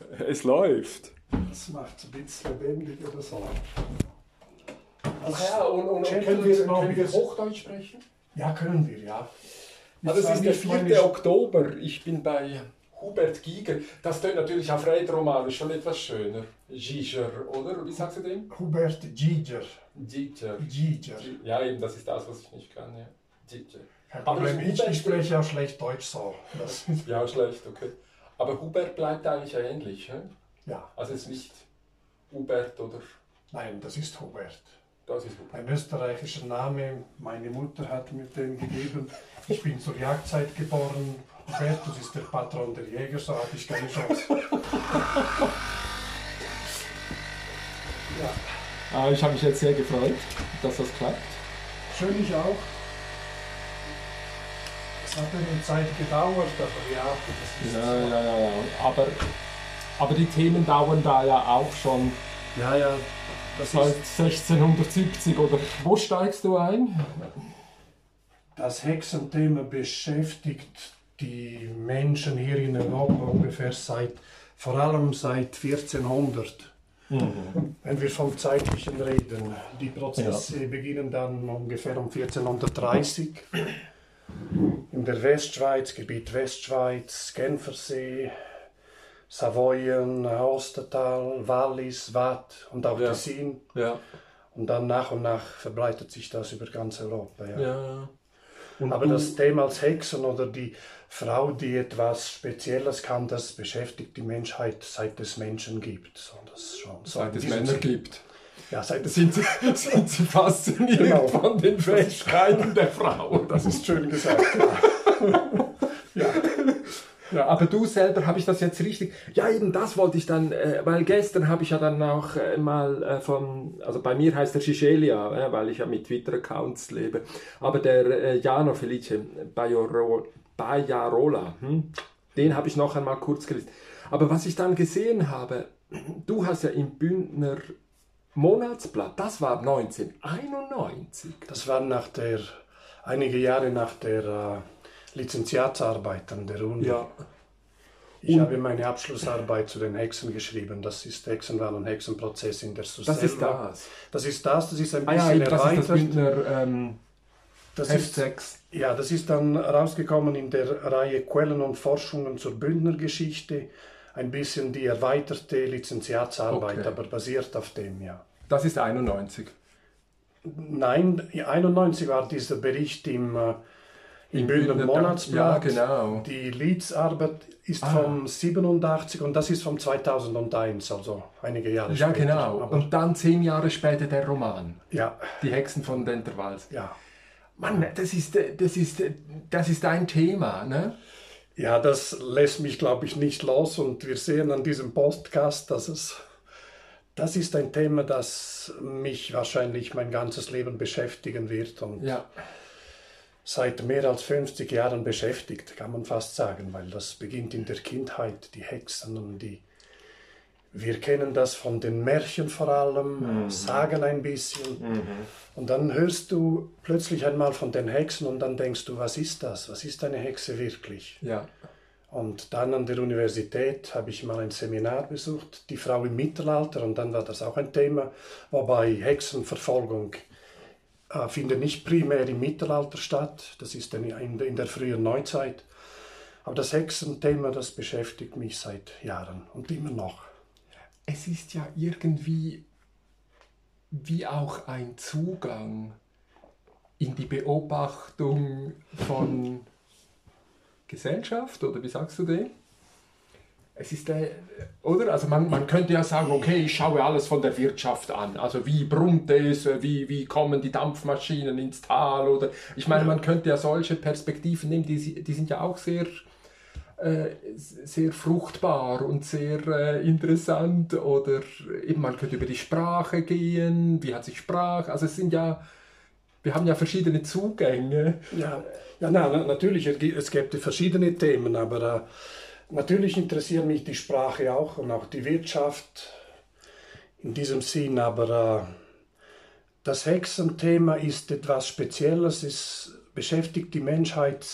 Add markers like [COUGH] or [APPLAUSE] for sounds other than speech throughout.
[LAUGHS] Es läuft. Das macht es ein bisschen lebendig oder so. Ach ja, und, und, checken können, wir noch, können wir Hochdeutsch sprechen? Ja, können wir, ja. Ah, das Jetzt ist der habe ich 4. meine- Oktober. Ich bin bei Hubert Giger. Das tönt natürlich auf Rätoromanisch schon etwas schöner. Giger, oder? Wie sagst du dem? Hubert Giger. Giger. Giger. Ja, eben, das ist das, was ich nicht kann. Ja. Giger. Kein Aber Problem, ich, ich spreche auch schlecht Deutsch so. Das, Ja, schlecht, okay. Aber Hubert bleibt eigentlich ja ähnlich. Hä? ja, Also es ist nicht Hubert oder nein, das ist Hubert. das ist Hubert. Ein österreichischer Name, meine Mutter hat mir den gegeben. Ich bin zur Jagdzeit geboren. Hubertus ist der Patron der Jäger, so hatte ich keine Chance. Ah, ich habe mich jetzt sehr gefreut, dass das klappt. Schön ich auch. Hat eine Zeit gedauert, aber ja, das ist Ja, ja, ja, ja. Aber, aber die Themen dauern da ja auch schon ja, ja, das seit ist 1670 oder wo steigst du ein? Das Hexenthema beschäftigt die Menschen hier in Europa ungefähr seit, vor allem seit 1400. Wenn wir vom Zeitlichen reden. Die Prozesse beginnen dann ungefähr um 1430 in der Westschweiz, Gebiet Westschweiz, Genfersee, Savoyen, Ostertal, Wallis, Waadt und auch Ja. Tessin. Ja, Und dann nach und nach verbreitet sich das über ganz Europa. Ja. ja. Und Aber du- das Thema als Hexen oder die Frau, die etwas Spezielles kann, das beschäftigt die Menschheit seit es Menschen gibt. So, das schon. So seit es Sinn. gibt. Ja, es Sind sie, [LAUGHS] sind sie fasziniert Genau. von den Fähigkeiten der Frau. Das ist schön gesagt. [LAUGHS] ja. Ja, aber du selber, habe ich das jetzt richtig? Ja, eben das wollte ich dann, äh, weil gestern habe ich ja dann auch äh, mal äh, von, also bei mir heißt er Schischelia, äh, weil ich ja mit Twitter-Accounts lebe, aber der äh, Jano Felice Bajoro, Bajarola, hm? den habe ich noch einmal kurz gelesen. Aber was ich dann gesehen habe, du hast ja im Bündner Monatsblatt, das war 1991. Das war nach der, einige Jahre nach der äh, Lizenziatsarbeit an der Uni. Ja. Ich Und- habe meine Abschlussarbeit zu den Hexen geschrieben. Das ist Hexenwahl und Hexenprozess in der Susanne. Das ist das. Das ist das, das ist ein Ah ja, bisschen das ist das erweitert. Bündner ähm, Das Heft ist, 6. Ja, das ist dann rausgekommen in der Reihe Quellen und Forschungen zur Bündnergeschichte. Ein bisschen die erweiterte Lizenziatsarbeit, Okay. aber basiert auf dem, ja. Das ist 91. Nein, 91 war dieser Bericht im, äh, im Bündner Monatsblatt. Ja, genau. Die Leadsarbeit ist Ah. vom 87 und das ist vom 2001, also einige Jahre Ja, später. genau. Aber, Und dann zehn Jahre später der Roman. ja, Die Hexen von Denterwals. ja. Mann, das ist, das ist, das ist ein Thema, ne? Ja, das lässt mich, glaube ich, nicht los und wir sehen an diesem Podcast, dass es, das ist ein Thema, das mich wahrscheinlich mein ganzes Leben beschäftigen wird und Ja. seit mehr als 50 Jahren beschäftigt, kann man fast sagen, weil das beginnt in der Kindheit, die Hexen und die, wir kennen das von den Märchen vor allem, sagen ein bisschen und dann hörst du plötzlich einmal von den Hexen und dann denkst du, was ist das? Was ist eine Hexe wirklich? Ja. Und dann an der Universität habe ich mal ein Seminar besucht, die Frau im Mittelalter, und dann war das auch ein Thema, wobei Hexenverfolgung äh, findet nicht primär im Mittelalter statt, das ist in, in, in der frühen Neuzeit. Aber das Hexenthema, das beschäftigt mich seit Jahren und immer noch. Es ist ja irgendwie wie auch ein Zugang in die Beobachtung von [LAUGHS] Gesellschaft, oder wie sagst du dem? Es ist der, oder? Also man, man könnte ja sagen, okay, ich schaue alles von der Wirtschaft an. Also wie brummt es, wie, wie kommen die Dampfmaschinen ins Tal oder ich meine, man könnte ja solche Perspektiven nehmen, die, die sind ja auch sehr, äh, sehr fruchtbar und sehr äh, interessant oder eben man könnte über die Sprache gehen, wie hat sich Sprache, also es sind ja, wir haben ja verschiedene Zugänge. Ja, ja na, na, natürlich, es gibt- es gibt verschiedene Themen, aber äh, natürlich interessiert mich die Sprache auch und auch die Wirtschaft in diesem Sinn, aber äh, das Hexenthema ist etwas Spezielles, es beschäftigt die Menschheit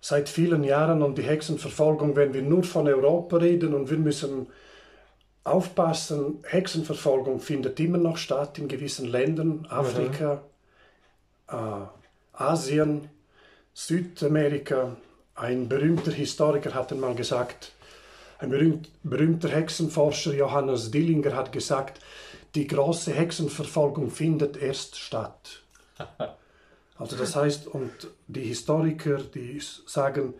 seit vielen Jahren und die Hexenverfolgung, wenn wir nur von Europa reden und wir müssen aufpassen, Hexenverfolgung findet immer noch statt in gewissen Ländern, Afrika, mhm. äh, Asien, Südamerika. Ein berühmter Historiker hat einmal gesagt, ein berühmt, berühmter Hexenforscher Johannes Dillinger hat gesagt, die große Hexenverfolgung findet erst statt. [LAUGHS] Also das heißt, und die Historiker, die sagen,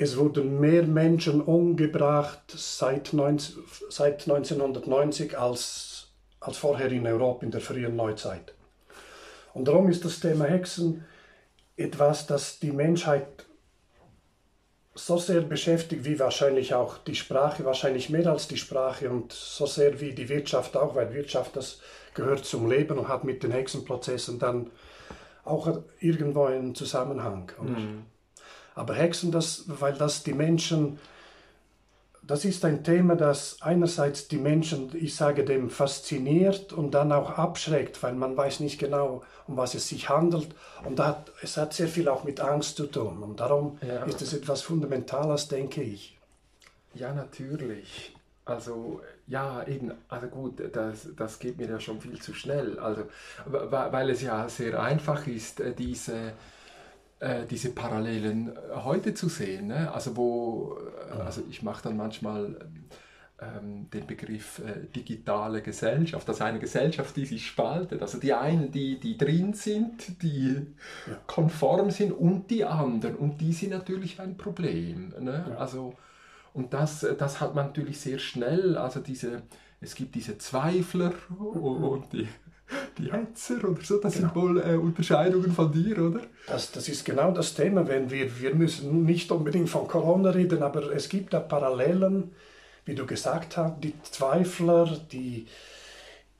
es wurden mehr Menschen umgebracht seit, 19, seit 1990 als, als vorher in Europa in der frühen Neuzeit. Und darum ist das Thema Hexen etwas, das die Menschheit so sehr beschäftigt wie wahrscheinlich auch die Sprache, wahrscheinlich mehr als die Sprache und so sehr wie die Wirtschaft auch, weil Wirtschaft das gehört zum Leben und hat mit den Hexenprozessen dann auch irgendwo einen Zusammenhang. Mhm. Aber Hexen, das, weil das die Menschen, das ist ein Thema, das einerseits die Menschen, ich sage dem, fasziniert und dann auch abschreckt, weil man weiß nicht genau, um was es sich handelt. Und hat, es hat sehr viel auch mit Angst zu tun. Und darum ja. ist es etwas Fundamentales, denke ich. Ja, natürlich. Also ja, eben, also gut, das, das geht mir ja schon viel zu schnell. Also, weil es ja sehr einfach ist, äh, diese, äh, diese Parallelen äh, heute zu sehen. Ne? Also wo, also ich mache dann manchmal ähm, den Begriff äh, digitale Gesellschaft, also eine Gesellschaft, die sich spaltet. Also die einen, die, die drin sind, die ja. konform sind und die anderen. Und die sind natürlich ein Problem. Ne? Ja. Also und das, das hat man natürlich sehr schnell, also diese, es gibt diese Zweifler und die, die Hetzer oder so, das genau. sind wohl äh, Unterscheidungen von dir, oder? Das, das ist genau das Thema, wenn wir, wir müssen nicht unbedingt von Corona reden, aber es gibt da Parallelen, wie du gesagt hast, die Zweifler, die,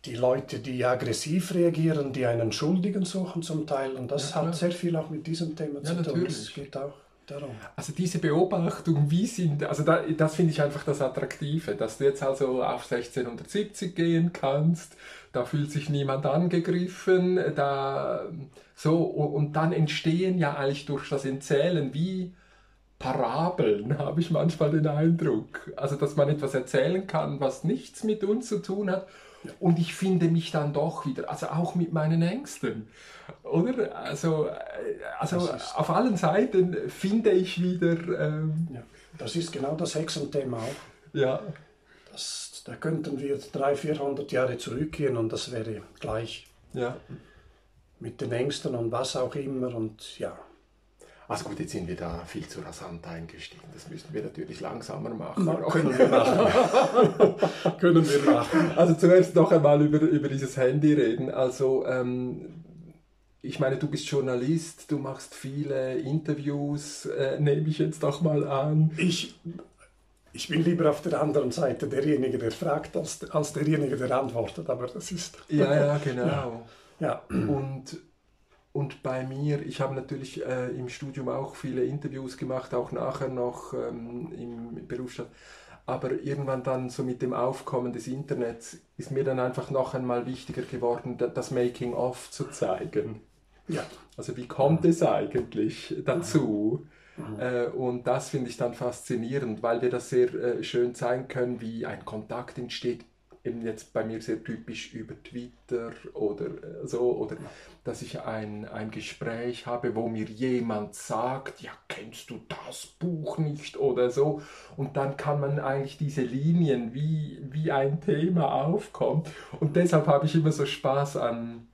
die Leute, die aggressiv reagieren, die einen Schuldigen suchen zum Teil und das ja, hat sehr viel auch mit diesem Thema ja, zu tun. Das geht auch Darum. Also diese Beobachtung, wie sind, also da, das finde ich einfach das Attraktive, dass du jetzt also auf 1670 gehen kannst, da fühlt sich niemand angegriffen, da so und dann entstehen ja eigentlich durch das Erzählen wie Parabeln, [LAUGHS] habe ich manchmal den Eindruck. Also dass man etwas erzählen kann, was nichts mit uns zu tun hat und ich finde mich dann doch wieder, also auch mit meinen Ängsten. Oder? Also, äh, also auf allen Seiten finde ich wieder. Ähm, ja, das ist genau das Hexenthema auch. Ja. Das, da könnten wir 300, 400 Jahre zurückgehen und das wäre gleich. Ja. Mit den Ängsten und was auch immer und ja. Also gut, jetzt sind wir da viel zu rasant eingestiegen. Das müssten wir natürlich langsamer machen. Na, können wir [LAUGHS] machen. können wir machen. Also zuerst noch einmal über, über dieses Handy reden. Also ähm, ich meine, du bist Journalist, du machst viele Interviews, äh, nehme ich jetzt doch mal an. Ich, ich bin lieber auf der anderen Seite derjenige, der fragt, als, als derjenige, der antwortet. Aber das ist... Ja, ja, genau. Ja. ja. Und und bei mir, ich habe natürlich äh, im Studium auch viele Interviews gemacht, auch nachher noch ähm, im Berufsstand. Aber irgendwann dann so mit dem Aufkommen des Internets ist mir dann einfach noch einmal wichtiger geworden, das Making-of zu zeigen. Ja. Also wie kommt es eigentlich dazu? Mhm. Äh, und das finde ich dann faszinierend, weil wir das sehr äh, schön zeigen können, wie ein Kontakt entsteht eben jetzt bei mir sehr typisch über Twitter oder äh, so, oder dass ich ein, ein Gespräch habe, wo mir jemand sagt, ja, kennst du das Buch nicht oder so. Und dann kann man eigentlich diese Linien, wie, wie ein Thema aufkommt. Und deshalb habe ich immer so Spaß an,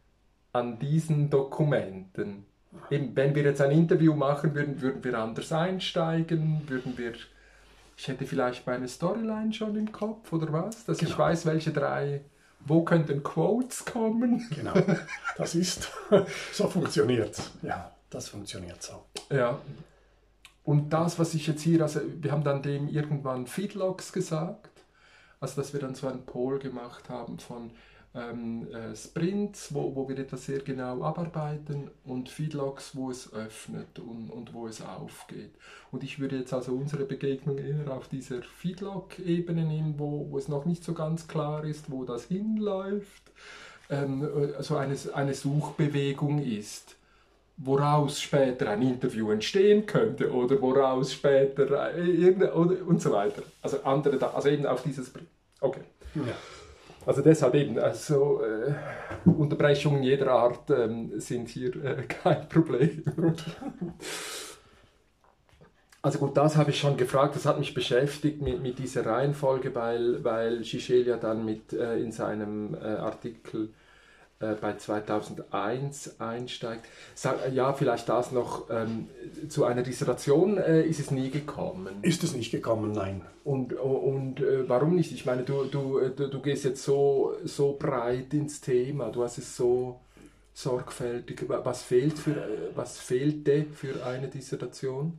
an diesen Dokumenten. Eben, wenn wir jetzt ein Interview machen würden, würden wir anders einsteigen, würden wir ich hätte vielleicht meine Storyline schon im Kopf oder was, dass genau. ich weiß, welche drei, wo könnten Quotes kommen. Genau, das ist, [LAUGHS] so funktioniert Ja, das funktioniert so. Ja. Und das, was ich jetzt hier, also wir haben dann dem irgendwann Feedlogs gesagt, also dass wir dann so einen Poll gemacht haben von ähm, äh, Sprints, wo, wo wir etwas sehr genau abarbeiten und Feedlogs, wo es öffnet und, und wo es aufgeht. Und ich würde jetzt also unsere Begegnung eher auf dieser Feedlog-Ebene nehmen, wo, wo es noch nicht so ganz klar ist, wo das hinläuft, ähm, also eine, eine Suchbewegung ist. woraus später ein Interview entstehen könnte oder woraus später oder, und so weiter. Also andere, also eben auf dieses, okay. Ja. Also deshalb eben, also äh, Unterbrechungen jeder Art ähm, sind hier äh, [LAUGHS] kein Problem. Also gut, das habe ich schon gefragt, das hat mich beschäftigt mit, mit dieser Reihenfolge, weil, weil Gichel ja dann mit äh, in seinem äh, Artikel äh, bei 2001 einsteigt. Sag, ja, vielleicht das noch, ähm, zu einer Dissertation äh, ist es nie gekommen. Ist es nicht gekommen, nein. Und, und äh, warum nicht? Ich meine, du, du, äh, du, du gehst jetzt so, so breit ins Thema, du hast es so sorgfältig. Was, fehlt für, was fehlte für eine Dissertation?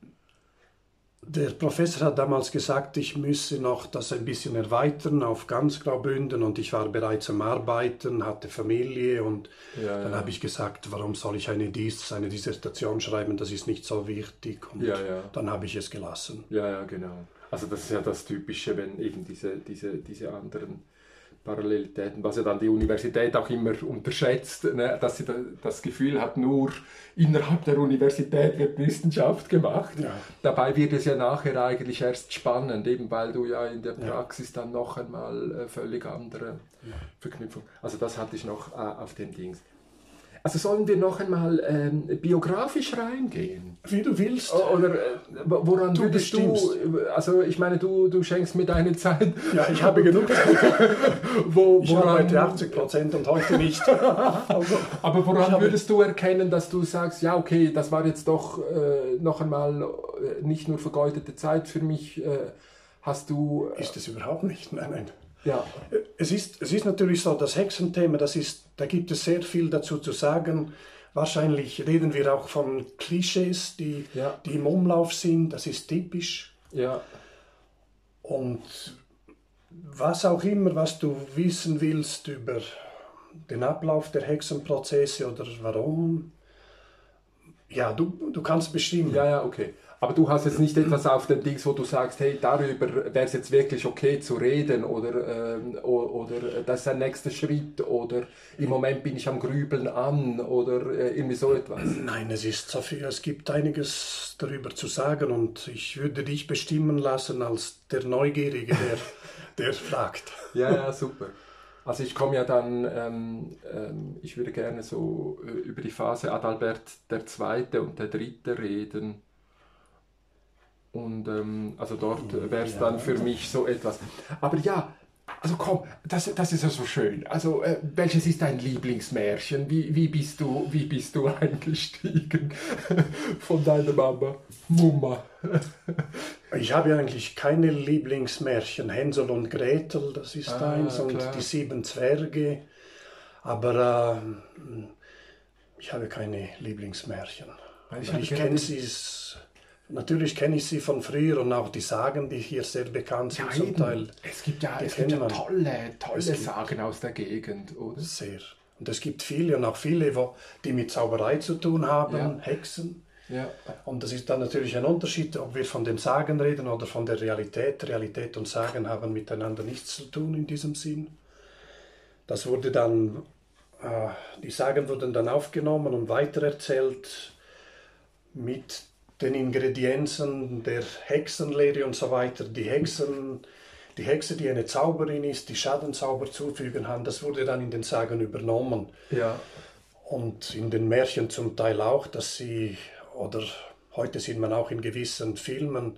Der Professor hat damals gesagt, ich müsse noch das ein bisschen erweitern auf ganz Graubünden und ich war bereits am Arbeiten, hatte Familie und ja, dann ja. habe ich gesagt, warum soll ich eine, Dies, eine Dissertation schreiben, das ist nicht so wichtig und ja, dann habe ich es gelassen. Ja, ja, genau. Also das ist ja das Typische, wenn eben diese, diese, diese anderen Parallelitäten, was ja dann die Universität auch immer unterschätzt, ne, dass sie das Gefühl hat, nur innerhalb der Universität wird Wissenschaft gemacht. Ja. Dabei wird es ja nachher eigentlich erst spannend, eben weil du ja in der Praxis ja. dann noch einmal äh, völlig andere ja. Verknüpfung. Also das hatte ich noch äh, auf dem Dings. Also sollen wir noch einmal ähm, biografisch reingehen? Wie du willst. Oder äh, woran du würdest bestimmst. du, also ich meine, du, du schenkst mir deine Zeit. Ja, ich habe genug Zeit. [LAUGHS] Wo, ich woran, arbeite 80 Prozent und heute nicht. [LAUGHS] also, Aber woran würdest du erkennen, dass du sagst, ja okay, das war jetzt doch äh, noch einmal äh, nicht nur vergeudete Zeit für mich, äh, hast du... Äh, ist es überhaupt nicht, nein, nein. Ja. Es, ist, es ist natürlich so, das Hexenthema, das ist, da gibt es sehr viel dazu zu sagen. Wahrscheinlich reden wir auch von Klischees, die, ja. die im Umlauf sind. Das ist typisch. Ja. Und was auch immer, was du wissen willst über den Ablauf der Hexenprozesse oder warum, ja, du, du kannst bestimmen. Ja, ja, okay. Aber du hast jetzt nicht etwas auf den Dings, wo du sagst, hey, darüber wäre es jetzt wirklich okay zu reden oder, ähm, oder das ist ein nächster Schritt oder im Moment bin ich am Grübeln an oder äh, irgendwie so etwas. Nein, es ist so viel, es gibt einiges darüber zu sagen und ich würde dich bestimmen lassen als der Neugierige, der, [LAUGHS] der fragt. Ja, ja, super. Also ich komme ja dann, ähm, ähm, ich würde gerne so äh, über die Phase Adalbert II. und der Dritte reden. Und ähm, also dort wäre es dann für mich so etwas. Aber ja, also komm, das, das ist ja so schön. Also äh, welches ist dein Lieblingsmärchen? Wie, wie, bist du, wie bist du [LAUGHS] eingestiegen von deiner Mama? Mama. ich habe eigentlich keine Lieblingsmärchen. Hänsel und Gretel, das ist ah, eins, und klar. die sieben Zwerge. Aber äh, ich habe keine Lieblingsmärchen. Ich, ich kenne sie Natürlich kenne ich sie von früher und auch die Sagen, die hier sehr bekannt sind ja, zum Teil. Es gibt ja, es gibt ja tolle, tolle Sagen aus der Gegend, oder? Sehr. Und es gibt viele und auch viele, wo, die mit Zauberei zu tun haben, ja. Hexen. Ja. Und das ist dann natürlich ein Unterschied, ob wir von den Sagen reden oder von der Realität. Realität und Sagen haben miteinander nichts zu tun in diesem Sinn. Das wurde dann, äh, die Sagen wurden dann aufgenommen und weitererzählt mit den Ingredienzen der Hexenlehre und so weiter. Die Hexen, die Hexe, die eine Zauberin ist, die Schadenzauber zufügen kann, das wurde dann in den Sagen übernommen. Ja. Und in den Märchen zum Teil auch, dass sie, oder heute sieht man auch in gewissen Filmen,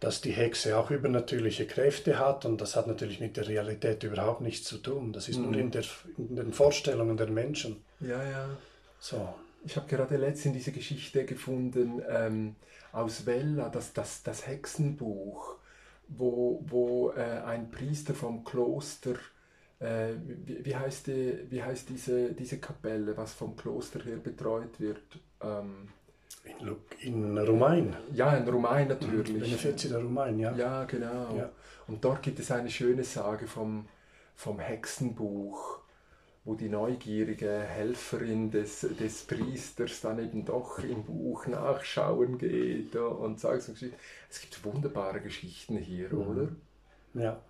dass die Hexe auch übernatürliche Kräfte hat und das hat natürlich mit der Realität überhaupt nichts zu tun. Das ist mhm. nur in, der, in den Vorstellungen der Menschen. Ja, ja. So. Ich habe gerade letztens diese Geschichte gefunden ähm, aus Vella, das, das, das Hexenbuch, wo, wo äh, ein Priester vom Kloster, äh, wie, wie, heißt, die, wie heißt diese, diese Kapelle, was vom Kloster her betreut wird? Ähm, in, in Rumain? Ja, in Rumain natürlich. Benefizi der Rumain, ja. Ja, genau. Ja. Und dort gibt es eine schöne Sage vom, vom Hexenbuch wo die neugierige Helferin des, des Priesters dann eben doch im Buch nachschauen geht und sagt so Es gibt wunderbare Geschichten hier, mhm. oder? Ja.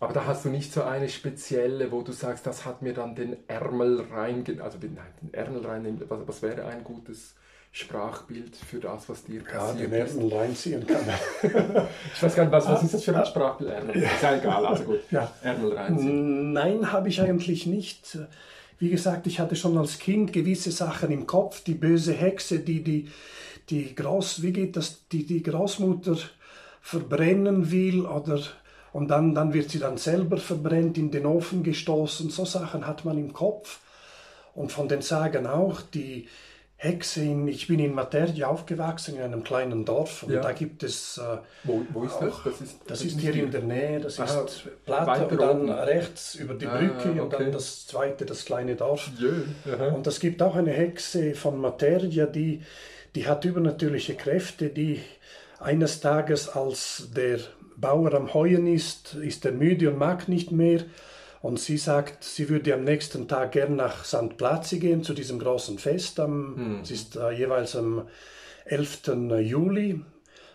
Aber da hast du nicht so eine spezielle, wo du sagst, das hat mir dann den Ärmel rein, also nein, den Ärmel rein, was, was wäre ein gutes Sprachbild für das, was dir Ja, passiert den ist. Ärmel reinziehen kann. [LAUGHS] Ich weiß gar nicht, was, was ist das für ein Sprachbild? Ärmel. Ist ja egal, also gut. Ja. Reinziehen. Nein, habe ich eigentlich nicht. Wie gesagt, ich hatte schon als Kind gewisse Sachen im Kopf. Die böse Hexe, die die, die Groß, wie geht das, die die Großmutter verbrennen will oder und dann, dann wird sie dann selber verbrennt, in den Ofen gestoßen. So Sachen hat man im Kopf. Und von den Sagen auch, die Hexe in, ich bin in Materja aufgewachsen, in einem kleinen Dorf. Und Ja. da gibt es äh, Wo, wo ist das? Das ist, das ist hier in der Nähe, das Aha, ist Platte und dann oben. rechts über die Ah, Brücke und okay. dann das zweite, das kleine Dorf. Aha. Und es gibt auch eine Hexe von Materia, die, die hat übernatürliche Kräfte, die eines Tages, als der Bauer am Heuen ist, ist er müde und mag nicht mehr. Und sie sagt, sie würde am nächsten Tag gern nach St. Plazi gehen, zu diesem großen Fest. Am, Es ist äh, jeweils am 11. Juli.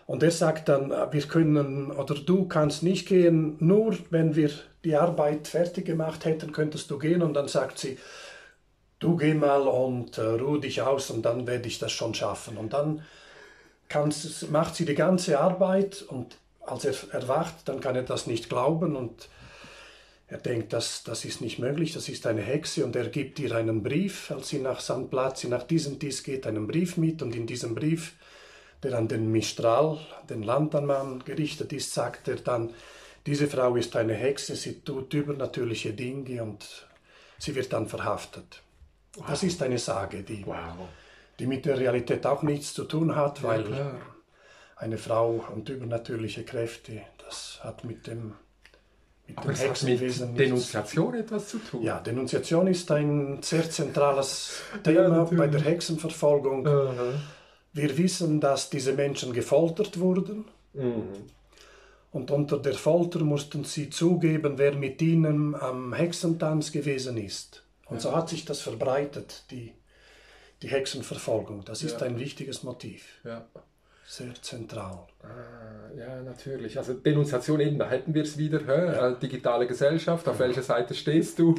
Und er sagt dann, äh, wir können, oder du kannst nicht gehen, nur wenn wir die Arbeit fertig gemacht hätten, könntest du gehen. Und dann sagt sie, du geh mal und äh, ruh dich aus und dann werde ich das schon schaffen. Und dann macht sie die ganze Arbeit und als er erwacht, dann kann er das nicht glauben und er denkt, das, das ist nicht möglich, das ist eine Hexe und er gibt ihr einen Brief, als sie nach St. Plazi, nach diesem Dies geht, einen Brief mit und in diesem Brief, der an den Mistral, den Landmann gerichtet ist, sagt er dann, diese Frau ist eine Hexe, sie tut übernatürliche Dinge und sie wird dann verhaftet. Das ist eine Sage, die, Wow. die mit der Realität auch nichts zu tun hat, weil klar. eine Frau und übernatürliche Kräfte, das hat mit dem, mit Aber es hat mit Hexenwesen nichts Denunziation etwas zu tun. ja, Denunziation ist ein sehr zentrales Ja, Thema natürlich. bei der Hexenverfolgung. Aha. Wir wissen, dass diese Menschen gefoltert wurden Mhm. und unter der Folter mussten sie zugeben, wer mit ihnen am Hexentanz gewesen ist. Und so hat sich das verbreitet, die, die Hexenverfolgung. Das ist Ja. ein wichtiges Motiv, Ja. Sehr zentral. Ah, ja, natürlich. Also Denunziation eben, da hätten wir es wieder. Hä? Äh, Digitale Gesellschaft, auf welcher Seite stehst du?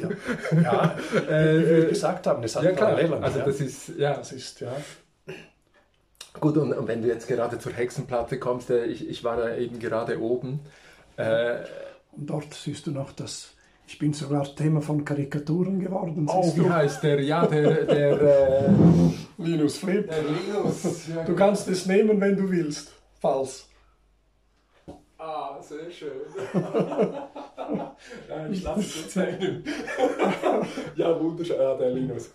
Ja, [LAUGHS] wie wir gesagt haben, es hat Ja, klar. Parallelen. Also ja. das ist, ja. das ist, ja. Gut, und, und wenn du jetzt gerade zur Hexenplatte kommst, äh, ich, ich war da eben gerade oben. Äh, Und dort siehst du noch das. Ich bin sogar Thema von Karikaturen geworden. oh, wie du? heißt der? Ja, der, [LAUGHS] der, äh, Linus Flip. der Linus. Ja, Du kannst es nehmen, wenn du willst. Falls. Ah, sehr schön. [LAUGHS] Nein, ich lasse es hängen. [LAUGHS] ja, wunderschön. Ja, der Linus.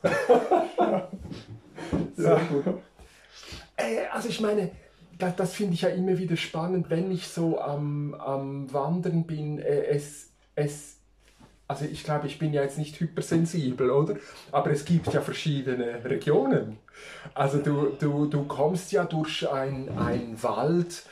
Sehr gut. Äh, also ich meine, das, das finde ich ja immer wieder spannend, wenn ich so am, am Wandern bin. Äh, es, es, also ich glaube, ich bin ja jetzt nicht hypersensibel, oder? Aber es gibt ja verschiedene Regionen. Also du, du, du kommst ja durch ein Wald,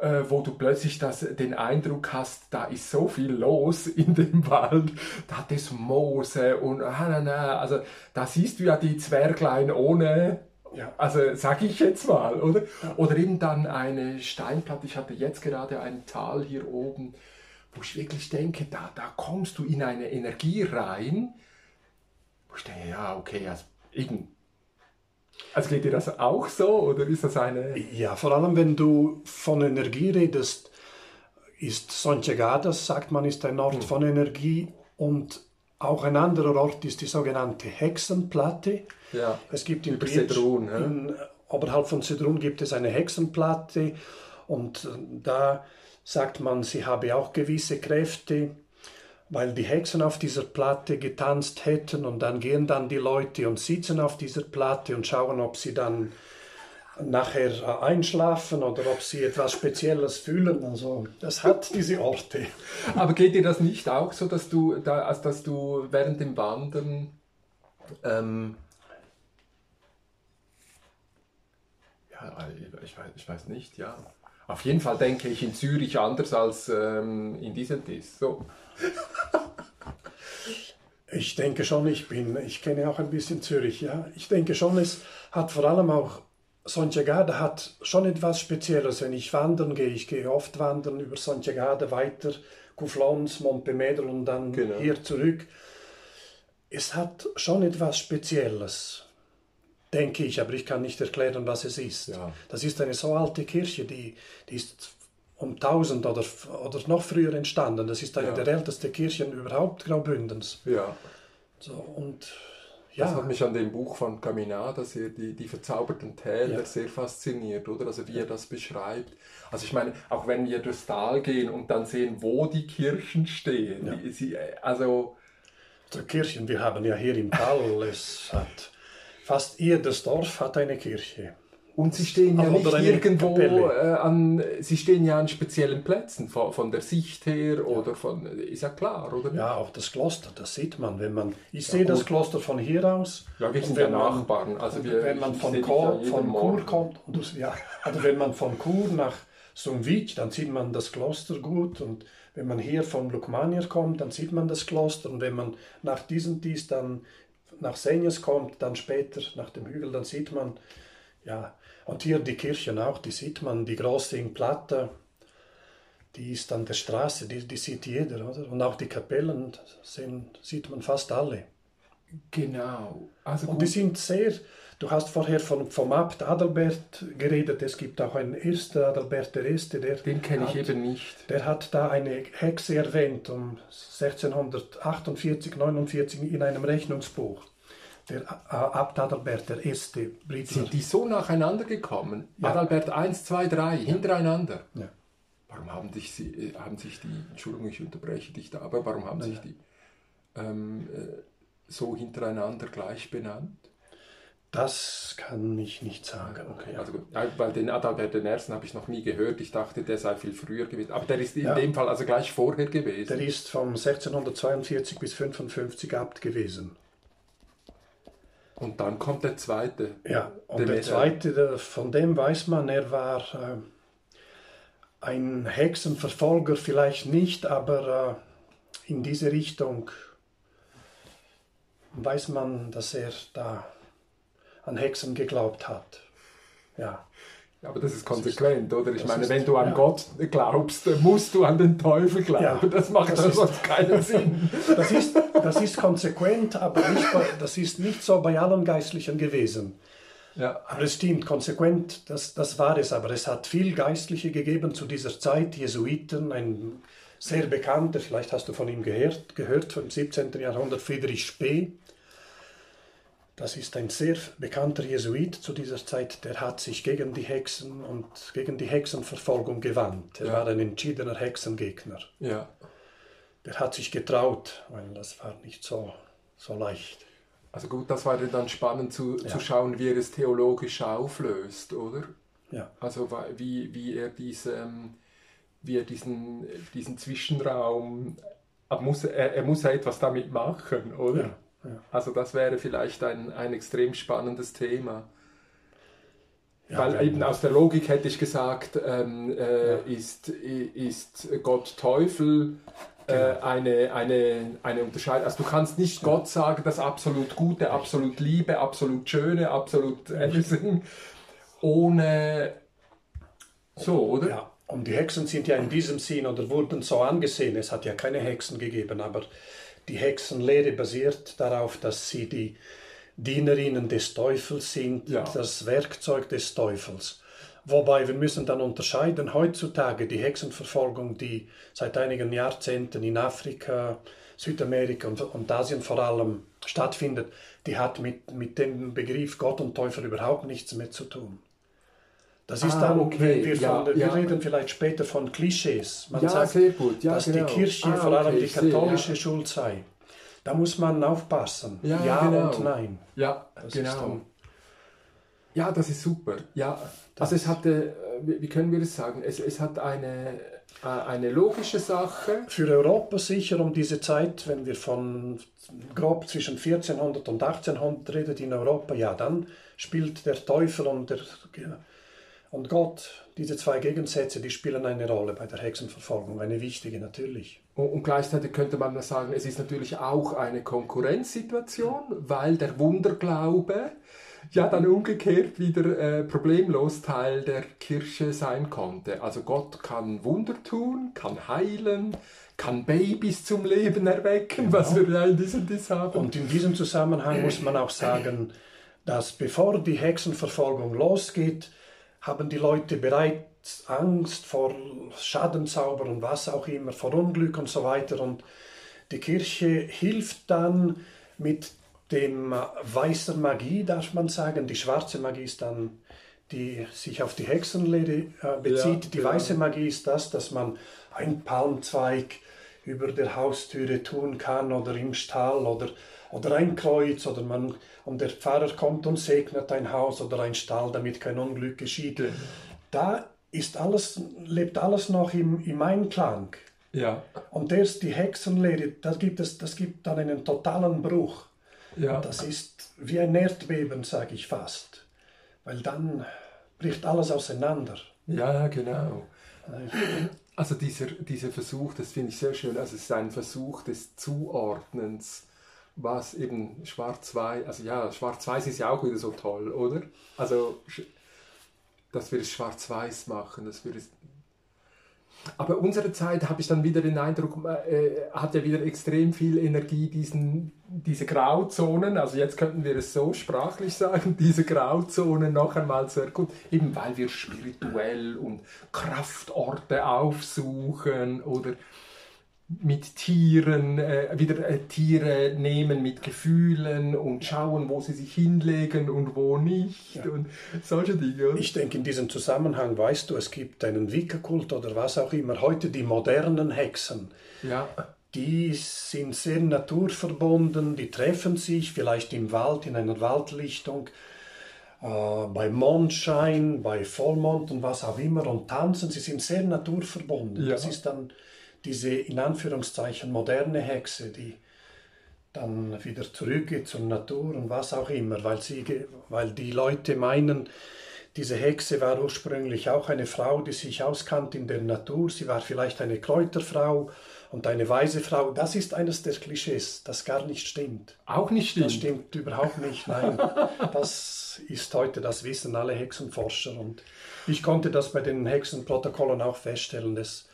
äh, wo du plötzlich das, den Eindruck hast, da ist so viel los in dem [LAUGHS] Wald, da hat es Moose und ah, na, na, also da siehst du ja die Zwerglein ohne, Ja. also sag ich jetzt mal, oder? Oder eben dann eine Steinplatte, ich hatte jetzt gerade ein Tal hier oben, wo ich wirklich denke, da, da kommst du in eine Energie rein, wo ich denke, ja, okay, also eben. Also geht dir das auch so oder ist das eine... Ja, vor allem wenn du von Energie redest, ist Sonchegadas, sagt man, ist ein Ort von Energie und auch ein anderer Ort ist die sogenannte Hexenplatte. Ja, Es gibt in ja. in, oberhalb von Sedrun gibt es eine Hexenplatte und da sagt man, sie habe auch gewisse Kräfte, weil die Hexen auf dieser Platte getanzt hätten und dann gehen dann die Leute und sitzen auf dieser Platte und schauen, ob sie dann nachher äh, einschlafen oder ob sie etwas Spezielles fühlen. Also das hat [LAUGHS] diese Orte. Aber geht dir das nicht auch so, dass du, da, also dass du während dem Wandern ähm, ja, ich weiß, ich weiß nicht, ja. Auf jeden Fall denke ich in Zürich anders als ähm, in diesem Dis. So. Ich denke schon, ich bin, ich kenne auch ein bisschen Zürich, ja. Ich denke schon, es hat vor allem auch, Sonchegade hat schon etwas Spezielles. Wenn ich wandern gehe, ich gehe oft wandern über Sonchegade weiter, Couflons, Montpemedel und dann Genau. hier zurück. Es hat schon etwas Spezielles. Denke ich, aber ich kann nicht erklären, was es ist. Ja. Das ist eine so alte Kirche, die, die ist um 1000 oder, oder noch früher entstanden. Das ist eine Ja. der ältesten Kirchen überhaupt Graubündens. Ja. So, und Das ja, hat mich an dem Buch von Caminada sehr, die, die verzauberten Täler, Ja. sehr fasziniert, oder? Also wie er das beschreibt. Also ich meine, auch wenn wir durchs Tal gehen und dann sehen, wo die Kirchen stehen, Ja. die, sie, also die Kirchen, wir haben ja hier im Tal, es hat fast jedes Dorf hat eine Kirche. und sie stehen ja nicht irgendwo äh, an, sie stehen ja an speziellen Plätzen, von, von der Sicht her oder von, ist ja klar, oder? Ja, auch das Kloster, das sieht man, wenn man. Ich Ja, sehe das. Kloster von hier aus. Ja, wir sind ja Nachbarn. Also wir, wenn man von, Chor, von Chur kommt, und du, ja, also wenn man von Chur nach Sumwijk, dann sieht man das Kloster gut und wenn man hier von Lukmanier kommt, dann sieht man das Kloster und wenn man nach diesem dies dann nach Senjes kommt, dann später nach dem Hügel, dann sieht man, ja, und hier die Kirchen auch, die sieht man, die große in Platte, die ist an der Straße, die, die sieht jeder, oder? Und auch die Kapellen sehen, sieht man fast alle. Genau. Also Und die gut. sind sehr, du hast vorher von, vom Abt Adalbert geredet, es gibt auch einen ersten Adalbert der Erste, der, Den kenne ich hat, eben nicht. der hat da eine Hexe erwähnt um 1648, 49 in einem Rechnungsbuch. Der Abt Adalbert der Erste, Briter. Sind die so nacheinander gekommen? Ja. Adalbert 1, 2, 3, hintereinander? Ja. Warum haben sich, sie, äh, haben sich die, Entschuldigung, ich unterbreche dich da, aber warum haben Nein, sich die ähm, äh, so hintereinander gleich benannt? Das kann ich nicht sagen. Okay, also gut. Weil den Adalbert den ersten habe ich noch nie gehört. Ich dachte, der sei viel früher gewesen. Aber der ist in Ja. dem Fall also gleich vorher Der gewesen. ist von 1642 bis 55 Abt gewesen. Und dann kommt der zweite. Ja, und Der der zweite, der, von dem weiß man, er war äh, ein Hexenverfolger, vielleicht nicht, aber äh, in diese Richtung weiß man, dass er da an Hexen geglaubt hat. Ja, Aber das ist konsequent, oder? Ich das meine, wenn du an ja. Gott glaubst, musst du an den Teufel glauben. Ja, das macht das sonst keinen Sinn. [LAUGHS] das ist, das ist konsequent, aber nicht das ist nicht so bei allen Geistlichen gewesen. Ja. Aber es stimmt, konsequent, das, das war es. Aber es hat viel Geistliche gegeben zu dieser Zeit, Jesuiten, ein sehr bekannter, vielleicht hast du von ihm gehört, gehört vom 17. Jahrhundert, Friedrich Spee. Das ist ein sehr bekannter Jesuit zu dieser Zeit, der hat sich gegen die Hexen und gegen die Hexenverfolgung gewandt. Er Ja. war ein entschiedener Hexengegner. ja. Der hat sich getraut, weil das war nicht so, so leicht. Also gut, das war dann spannend zu, Ja. zu schauen, wie er es theologisch auflöst, oder? Ja. Also wie, wie er diese, ähm, wie er diesen, diesen Zwischenraum, er muss, er, er muss ja etwas damit machen, oder? Ja, ja. Also das wäre vielleicht ein, ein extrem spannendes Thema. Ja, Weil eben aus der Logik hätte ich gesagt, ähm, äh, Ja. ist, ist Gott Teufel äh, Genau. eine, eine, eine Unterscheidung. Also du kannst nicht Gott sagen, das absolut Gute, absolut Liebe, absolut Schöne, absolut everything, ohne so, oder? Ja, und die Hexen sind ja in diesem Sinn oder wurden so angesehen. Es hat ja keine Hexen gegeben, aber die Hexenlehre basiert darauf, dass sie die Dienerinnen des Teufels sind, Ja. das Werkzeug des Teufels. Wobei wir müssen dann unterscheiden, heutzutage die Hexenverfolgung, die seit einigen Jahrzehnten in Afrika, Südamerika und, und Asien vor allem stattfindet, die hat mit, mit dem Begriff Gott und Teufel überhaupt nichts mehr zu tun. Das ist Ah, dann, okay, wir, ja, von, wir ja. reden vielleicht später von Klischees. Man Ja, sagt, sehr gut. Ja, dass genau. die Kirche, Ah, vor allem okay, die sehe, katholische ja. Schuld sei. Da muss man aufpassen. Ja, genau. und nein. Ja, Das ist genau. Ja, das ist super. Ja, also es hatte, wie können wir es sagen, es, es hat eine, äh, eine logische Sache. Für Europa sicher um diese Zeit, wenn wir von grob zwischen 1400 und 1800 reden in Europa, ja, dann spielt der Teufel und, der, und Gott, diese zwei Gegensätze, die spielen eine Rolle bei der Hexenverfolgung, eine wichtige natürlich. Und, gleichzeitig könnte man sagen, es ist natürlich auch eine Konkurrenzsituation, weil der Wunderglaube ja dann umgekehrt wieder äh, problemlos Teil der Kirche sein konnte. Also Gott kann Wunder tun, kann heilen, kann Babys zum Leben erwecken, was wir ja in diesem Diss haben. Und in diesem Zusammenhang muss man auch sagen, dass bevor die Hexenverfolgung losgeht, haben die Leute bereits Angst vor Schadenzauber und was auch immer, vor Unglück und so weiter. Und die Kirche hilft dann mit dem weißen Magie, darf man sagen. Die schwarze Magie ist dann, die sich auf die Hexenlehre äh, bezieht. Ja, die ja. weiße Magie ist das, dass man einen Palmzweig über der Haustüre tun kann oder im Stall oder, oder ein Kreuz oder man und der Pfarrer kommt und segnet ein Haus oder ein Stall, damit kein Unglück geschieht. Da ist alles, lebt alles noch im, im Einklang. Ja. Und erst die Hexenlehre, das gibt, es, das gibt dann einen totalen Bruch. Ja. Das ist wie ein Erdbeben, sage ich fast. Weil dann bricht alles auseinander. Ja, genau. Also dieser, dieser Versuch, das finde ich sehr schön, also es ist ein Versuch des Zuordnens, was eben schwarz-weiß, also ja, schwarz-weiß ist ja auch wieder so toll, oder? Also, dass wir es schwarz-weiß machen, dass wir es aber unsere Zeit, habe ich dann wieder den Eindruck, äh, hat ja wieder extrem viel Energie, diesen, diese Grauzonen, also jetzt könnten wir es so sprachlich sagen, [LAUGHS] diese Grauzonen noch einmal zu erkunden, eben weil wir spirituell und Kraftorte aufsuchen oder mit Tieren, äh, wieder äh, Tiere nehmen mit Gefühlen und schauen, wo sie sich hinlegen und wo nicht ja. und solche Dinge. Ich denke, in diesem Zusammenhang weißt du, es gibt einen Wicca-Kult oder was auch immer. Heute die modernen Hexen. Ja. Die sind sehr naturverbunden, die treffen sich vielleicht im Wald, in einer Waldlichtung, äh, bei Mondschein, bei Vollmond und was auch immer und tanzen. Sie sind sehr naturverbunden. Ja. Das ist dann diese in Anführungszeichen moderne Hexe, die dann wieder zurückgeht zur Natur und was auch immer, weil, sie, weil die Leute meinen, diese Hexe war ursprünglich auch eine Frau, die sich auskannte in der Natur. Sie war vielleicht eine Kräuterfrau und eine weise Frau. Das ist eines der Klischees, das gar nicht stimmt. Auch nicht stimmt? Das stimmt überhaupt nicht, nein. [LAUGHS] das ist heute das Wissen aller Hexenforscher und ich konnte das bei den Hexenprotokollen auch feststellen. Das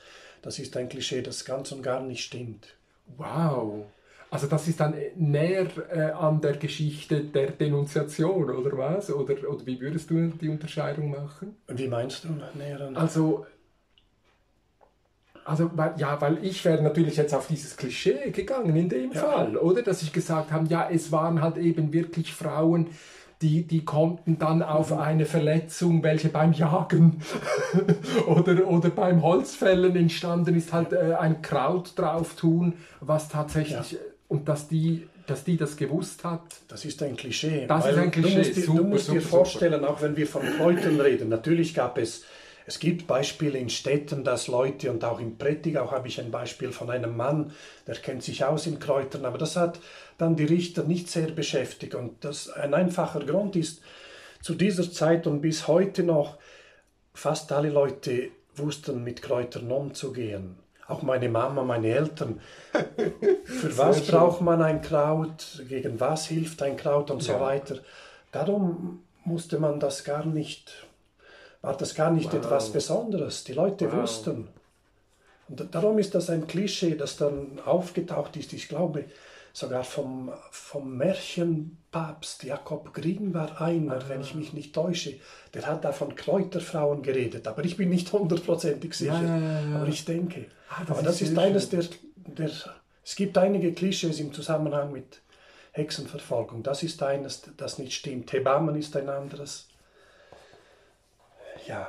das ist ein Klischee, das ganz und gar nicht stimmt. Wow. Also das ist dann näher äh, an der Geschichte der Denunziation, oder was? Oder, oder wie würdest du die Unterscheidung machen? Wie meinst du näher an? Also, also weil, ja, weil ich wäre natürlich jetzt auf dieses Klischee gegangen in dem ja. Fall, oder? Dass ich gesagt habe, ja, es waren halt eben wirklich Frauen, die, die konnten dann auf mhm. eine Verletzung, welche beim Jagen [LAUGHS] oder, oder beim Holzfällen entstanden ist, halt äh, ein Kraut drauf tun, was tatsächlich, ja. und dass die, dass die das gewusst hat. Das ist ein Klischee. Das ist ein Klischee. Du musst dir, super, du musst super, dir vorstellen, super. auch wenn wir von Kräutern reden, natürlich gab es es gibt Beispiele in Städten, dass Leute, und auch in Prättigau habe ich ein Beispiel von einem Mann, der kennt sich aus in Kräutern, aber das hat dann die Richter nicht sehr beschäftigt. Und das, ein einfacher Grund ist, zu dieser Zeit und bis heute noch, fast alle Leute wussten mit Kräutern umzugehen. Auch meine Mama, meine Eltern. [LAUGHS] Für was braucht man ein Kraut? Gegen was hilft ein Kraut und ja. so weiter? Darum musste man das gar nicht war das gar nicht wow. etwas Besonderes. Die Leute wow. wussten. Und darum ist das ein Klischee, das dann aufgetaucht ist. Ich glaube, sogar vom, vom Märchenpapst Jakob Grimm war einer, ah. wenn ich mich nicht täusche. Der hat da von Kräuterfrauen geredet, aber ich bin nicht hundertprozentig sicher. Ja, ja, ja, aber ich denke. Ah, das aber das ist, ist eines der, der. Es gibt einige Klischees im Zusammenhang mit Hexenverfolgung. Das ist eines, das nicht stimmt. Hebammen ist ein anderes ja,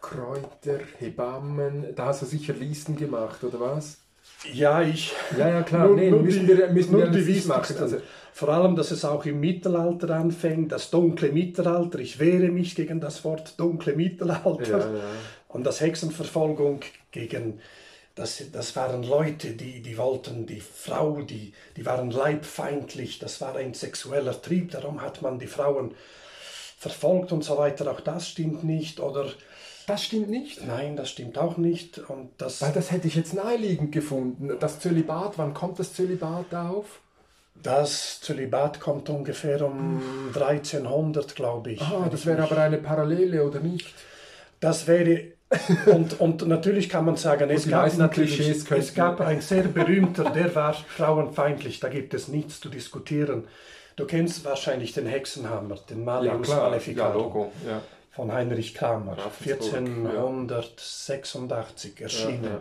Kräuter, Hebammen, da hast du sicher Listen gemacht, oder was? Ja, ich. Ja, ja, klar. Nur, nee, nur müssen die, wir, müssen nur wir die machen. Also, vor allem, dass es auch im Mittelalter anfängt, das dunkle Mittelalter. Ich wehre mich gegen das Wort dunkle Mittelalter. Ja, ja. Und das Hexenverfolgung gegen, das, das waren Leute, die, die wollten die Frau, die, die waren leibfeindlich, das war ein sexueller Trieb, darum hat man die Frauen verfolgt und so weiter. Auch das stimmt nicht. Oder das stimmt nicht? Nein, das stimmt auch nicht. Und das Weil das hätte ich jetzt naheliegend gefunden. Das Zölibat, wann kommt das Zölibat auf? Das Zölibat kommt ungefähr um 1300, glaube ich. Ah, das wäre aber eine Parallele, oder nicht? Das wäre und, und natürlich kann man sagen, es gab, natürlich, es gab ein sehr berühmter, der war frauenfeindlich, da gibt es nichts zu diskutieren. Du kennst wahrscheinlich den Hexenhammer, den Malleus ja. Maleficarum Ja. Ja. von Heinrich Kramer, Ravensburg, 1486 erschienen.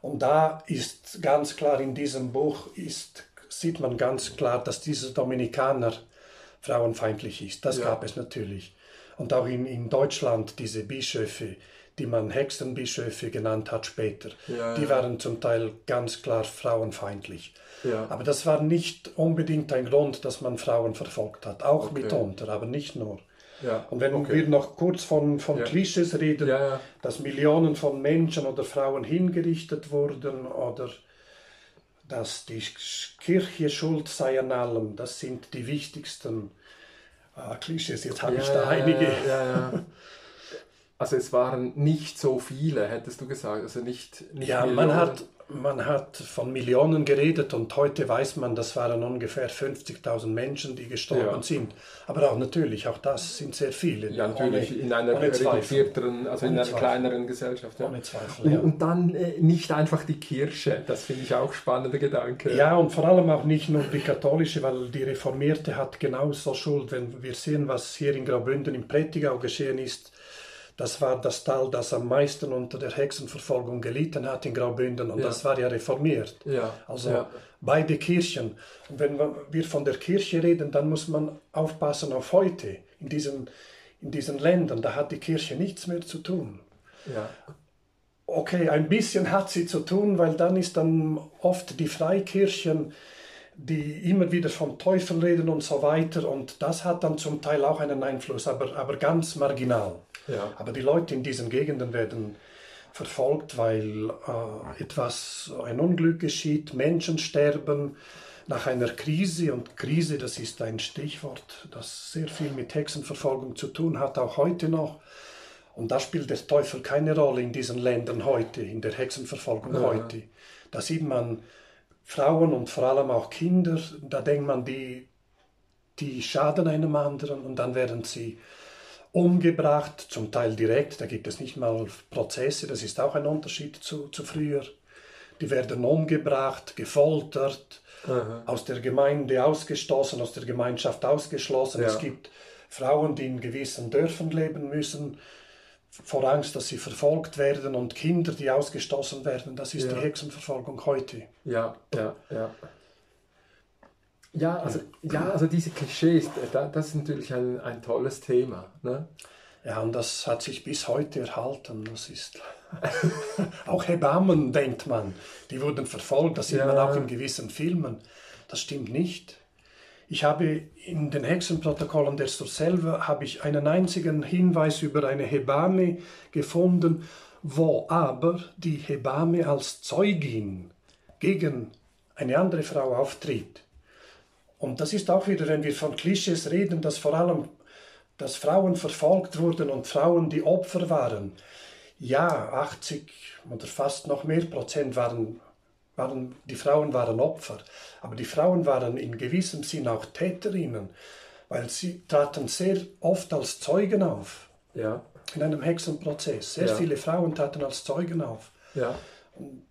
Und da ist ganz klar in diesem Buch ist, sieht man ganz klar, dass dieser Dominikaner frauenfeindlich ist. Das gab es natürlich. Und auch in, in Deutschland diese Bischöfe, die man Hexenbischöfe genannt hat später, Ja, die ja. waren zum Teil ganz klar frauenfeindlich. Ja. Aber das war nicht unbedingt ein Grund, dass man Frauen verfolgt hat. Auch Okay. mitunter, aber nicht nur. Ja. Und wenn Okay. wir noch kurz von, von Ja. Klischees reden, Ja, dass Millionen von Menschen oder Frauen hingerichtet wurden oder dass die Kirche schuld sei an allem, das sind die wichtigsten ah, Klischees. Jetzt habe ich da einige. [LAUGHS] Also es waren nicht so viele, hättest du gesagt. Also nicht, nicht Ja, man hat, man hat von Millionen geredet und heute weiß man, das waren ungefähr 50.000 Menschen, die gestorben Ja. sind. Aber auch natürlich, auch das sind sehr viele. Ja, natürlich Ohne- in einer reduzierteren, also in einer Zweifel. kleineren Gesellschaft. Ja. Ohne Zweifel, und, ja. und dann äh, nicht einfach die Kirche, das finde ich auch spannender Gedanke. Ja, und vor allem auch nicht nur die katholische, weil die Reformierte hat genauso Schuld. Wenn wir sehen, was hier in Graubünden im Prättigau geschehen ist, das war das Tal, das am meisten unter der Hexenverfolgung gelitten hat in Graubünden und Ja. das war ja reformiert. Ja, Also ja. beide Kirchen. Und wenn wir von der Kirche reden, dann muss man aufpassen auf heute, in diesen, in diesen Ländern. Da hat die Kirche nichts mehr zu tun. ja. Okay, ein bisschen hat sie zu tun, weil dann ist dann oft die Freikirchen, die immer wieder vom Teufel reden und so weiter. Und das hat dann zum Teil auch einen Einfluss, aber, aber ganz marginal. Ja. Aber die Leute in diesen Gegenden werden verfolgt, weil äh, etwas, ein Unglück geschieht, Menschen sterben nach einer Krise. Und Krise, das ist ein Stichwort, das sehr viel mit Hexenverfolgung zu tun hat, auch heute noch. Und da spielt der Teufel keine Rolle in diesen Ländern heute, in der Hexenverfolgung Ja. heute. Da sieht man Frauen und vor allem auch Kinder, da denkt man, die, die schaden einem anderen und dann werden sie umgebracht, zum Teil direkt, da gibt es nicht mal Prozesse, das ist auch ein Unterschied zu, zu früher. Die werden umgebracht, gefoltert, Aha. aus der Gemeinde ausgestoßen, aus der Gemeinschaft ausgeschlossen. Ja. Es gibt Frauen, die in gewissen Dörfern leben müssen, vor Angst, dass sie verfolgt werden und Kinder, die ausgestoßen werden. Das ist Ja. die Hexenverfolgung heute. Ja, ja, ja. Ja, also, ja, also diese Klischees, da- das ist natürlich ein, ein tolles Thema. Ne? Ja, und das hat sich bis heute erhalten. Das ist [LAUGHS] auch Hebammen, denkt man, die wurden verfolgt. Das sieht Ja. man auch in gewissen Filmen. Das stimmt nicht. Ich habe in den Hexenprotokollen der Surselva habe ich einen einzigen Hinweis über eine Hebamme gefunden, wo aber die Hebamme als Zeugin gegen eine andere Frau auftritt. Und das ist auch wieder, wenn wir von Klischees reden, dass vor allem dass Frauen verfolgt wurden und Frauen die Opfer waren. Ja, 80 oder fast noch mehr Prozent waren, waren die Frauen waren Opfer, aber die Frauen waren in gewissem Sinn auch Täterinnen, weil sie traten sehr oft als Zeugen auf Ja, in einem Hexenprozess. Sehr Ja. viele Frauen traten als Zeugen auf. ja.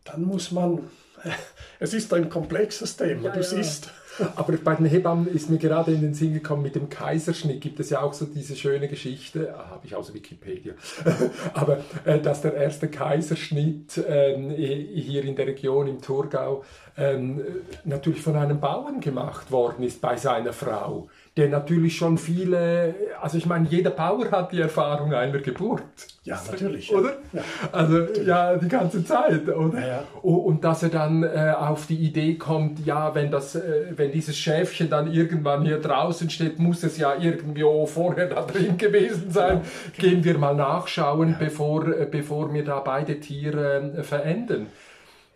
Dann muss man, [LAUGHS] es ist ein komplexes Thema, Ja, du ja. siehst. Aber bei den Hebammen ist mir gerade in den Sinn gekommen, mit dem Kaiserschnitt gibt es ja auch so diese schöne Geschichte, ah, habe ich aus Wikipedia, [LAUGHS] aber äh, dass der erste Kaiserschnitt ähm, hier in der Region im Thurgau ähm, natürlich von einem Bauern gemacht worden ist bei seiner Frau, der natürlich schon viele, also ich meine, jeder Bauer hat die Erfahrung einer Geburt. Ja, [LAUGHS] natürlich. Oder? Ja. Also ja, die ganze Zeit, oder? Ja, ja. O- Und dass er dann äh, auf die Idee kommt, ja, wenn, das, äh, wenn dieses Schäfchen dann irgendwann hier draußen steht, muss es ja irgendwie auch vorher da drin gewesen sein. Gehen wir mal nachschauen, bevor, äh, bevor wir da beide Tiere äh, verenden.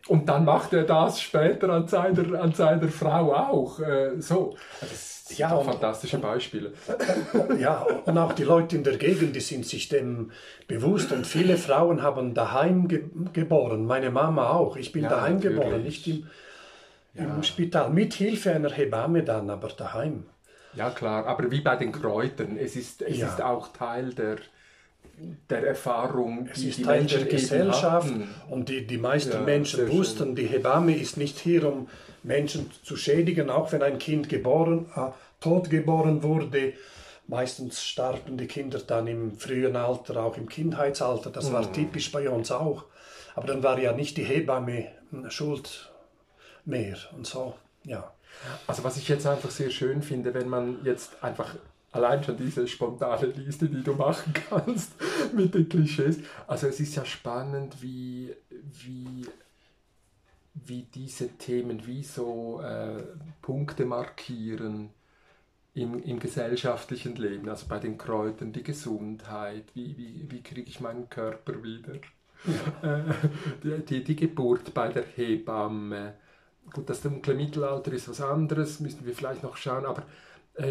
Und dann macht er das später an seiner, an seiner Frau auch. Äh, so. Das sind Ja, und- fantastische Beispiele. [LAUGHS] Ja, und auch die Leute in der Gegend, die sind sich dem bewusst und viele Frauen haben daheim ge geboren, meine Mama auch. Ich bin Ja, daheim natürlich. geboren, nicht im, im Spital, mit Hilfe einer Hebamme dann, aber daheim. Ja, klar, aber wie bei den Kräutern, es ist, es Ja. ist auch Teil der, der Erfahrung, Es die ist die Teil Menschen der Gesellschaft und die, die meisten Ja, Menschen sehr schön. wussten, die Hebamme ist nicht hier, um Menschen zu schädigen, auch wenn ein Kind geboren, äh, tot geboren wurde. Meistens starben die Kinder dann im frühen Alter, auch im Kindheitsalter. Das war mhm. typisch bei uns auch. Aber dann war ja nicht die Hebamme schuld mehr und so, ja. Also was ich jetzt einfach sehr schön finde, wenn man jetzt einfach allein schon diese spontane Liste, die du machen kannst [LAUGHS] mit den Klischees. Also es ist ja spannend, wie, wie, wie diese Themen wie so äh, Punkte markieren im, im gesellschaftlichen Leben, also bei den Kräutern, die Gesundheit, wie, wie, wie kriege ich meinen Körper wieder, ja. äh, die, die, die Geburt bei der Hebamme. Gut, das dunkle Mittelalter ist was anderes, müssen wir vielleicht noch schauen, aber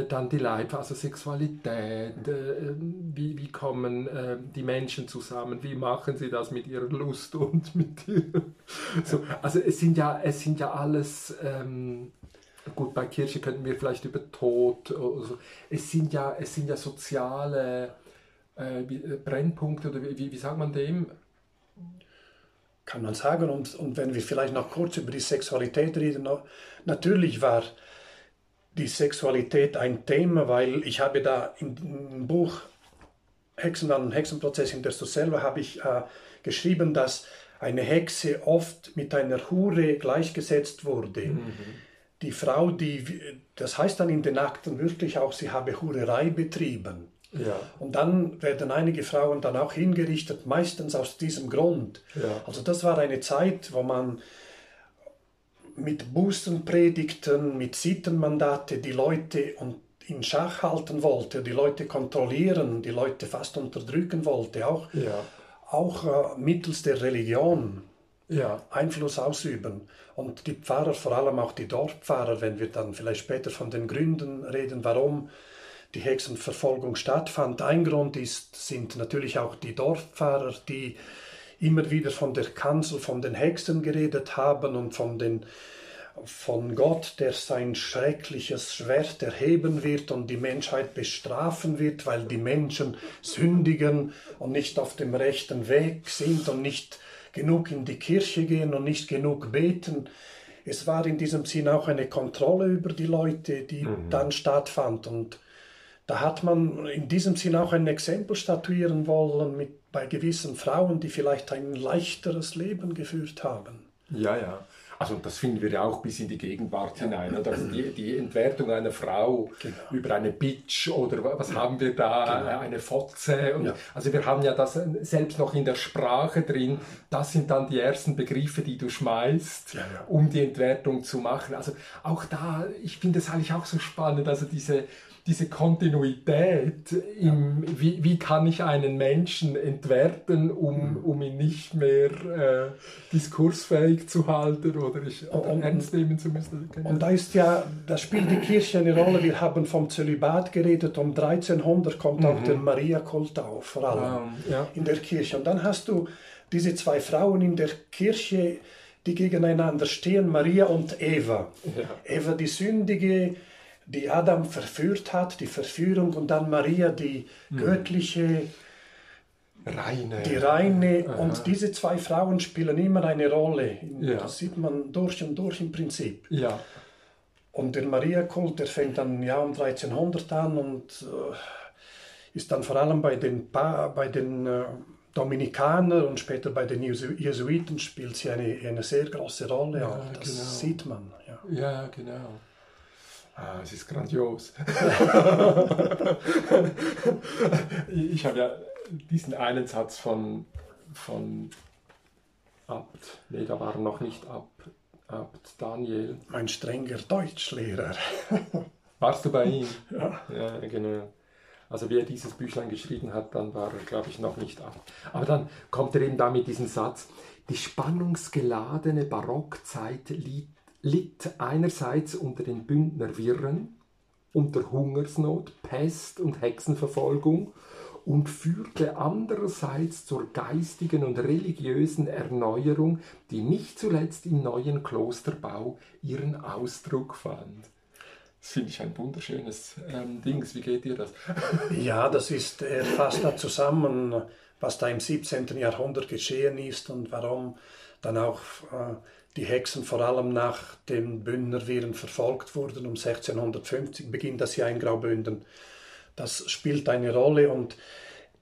dann die Leib, also Sexualität, äh, wie, wie kommen äh, die Menschen zusammen, wie machen sie das mit ihrer Lust und [LAUGHS] mit ihrer, so, also es sind ja, es sind ja alles, ähm, gut, bei Kirche könnten wir vielleicht über Tod, oder so. es sind ja, es sind ja soziale äh, äh, Brennpunkte oder wie, wie sagt man dem? Kann man sagen, und, und wenn wir vielleicht noch kurz über die Sexualität reden, natürlich war die Sexualität ein Thema, weil ich habe da im Buch Hexenwand und Hexenprozess in der selber habe ich äh, geschrieben, dass eine Hexe oft mit einer Hure gleichgesetzt wurde. Mhm. Die Frau, die, das heißt dann in den Akten wirklich auch, sie habe Hurerei betrieben. Ja. Und dann werden einige Frauen dann auch hingerichtet, meistens aus diesem Grund. Ja. Also das war eine Zeit, wo man mit Bußenpredigten, mit Sittenmandate die Leute in Schach halten wollte, die Leute kontrollieren, die Leute fast unterdrücken wollte, auch, ja. auch äh, mittels der Religion ja. Einfluss ausüben. Und die Pfarrer, vor allem auch die Dorfpfarrer, wenn wir dann vielleicht später von den Gründen reden, warum die Hexenverfolgung stattfand. Ein Grund ist, sind natürlich auch die Dorfpfarrer, die immer wieder von der Kanzel, von den Hexen geredet haben und von, den, von Gott, der sein schreckliches Schwert erheben wird und die Menschheit bestrafen wird, weil die Menschen sündigen und nicht auf dem rechten Weg sind und nicht genug in die Kirche gehen und nicht genug beten. Es war in diesem Sinn auch eine Kontrolle über die Leute, die mhm. dann stattfand. Und da hat man in diesem Sinn auch ein Exempel statuieren wollen mit bei gewissen Frauen, die vielleicht ein leichteres Leben geführt haben. Ja, ja. Also das finden wir ja auch bis in die Gegenwart ja. hinein. Oder? Also die, [CLEARS THROAT] die Entwertung einer Frau genau. über eine Bitch oder was ja. haben wir da, genau. eine Fotze. Ja. Also wir haben ja das selbst noch in der Sprache drin. Das sind dann die ersten Begriffe, die du schmeißt, um die Entwertung zu machen. Also auch da, ich finde es eigentlich auch so spannend, also diese diese Kontinuität im, wie, wie kann ich einen Menschen entwerten, um, mhm. um ihn nicht mehr äh, diskursfähig zu halten oder, ich, oder und, ernst nehmen zu müssen. Genau. Und da ist ja, da spielt die Kirche eine Rolle. Wir haben vom Zölibat geredet, um 1300 kommt mhm. auch der Mariakult auf, vor allem um, ja. in der Kirche. Und dann hast du diese zwei Frauen in der Kirche, die gegeneinander stehen, Maria und Eva. Ja. Eva, die sündige, die Adam verführt hat, die Verführung, und dann Maria, die mhm. göttliche, reine. Die reine. Aha. Und diese zwei Frauen spielen immer eine Rolle. Ja. Das sieht man durch und durch im Prinzip. Ja. Und der Mariakult, der fängt dann ja um 1300 an und äh, ist dann vor allem bei den, pa bei den äh, Dominikanern und später bei den Jesuiten spielt sie eine, eine sehr große Rolle. Ja, das genau. sieht man. Ja, ja genau. Ah, es ist grandios. [LAUGHS] ich habe ja diesen einen Satz von, von Abt, nee, da war noch nicht Abt, Abt Daniel. Mein strenger Deutschlehrer. [LAUGHS] Warst du bei ihm? Ja. Ja, genau. Also wie er dieses Büchlein geschrieben hat, dann war er, glaube ich, noch nicht ab. Aber dann kommt er eben da mit diesem Satz, die spannungsgeladene Barockzeit liegt litt einerseits unter den Bündnerwirren, unter Hungersnot, Pest und Hexenverfolgung und führte andererseits zur geistigen und religiösen Erneuerung, die nicht zuletzt im neuen Klosterbau ihren Ausdruck fand. Das finde ich ein wunderschönes ähm, Dings. Wie geht dir das? [LAUGHS] ja, das ist, er fasst da zusammen, was da im 17. Jahrhundert geschehen ist und warum dann auch äh, die Hexen vor allem nach den Bündnerviren verfolgt wurden um 1650, Beginn das Jahr in Graubünden. Das spielt eine Rolle und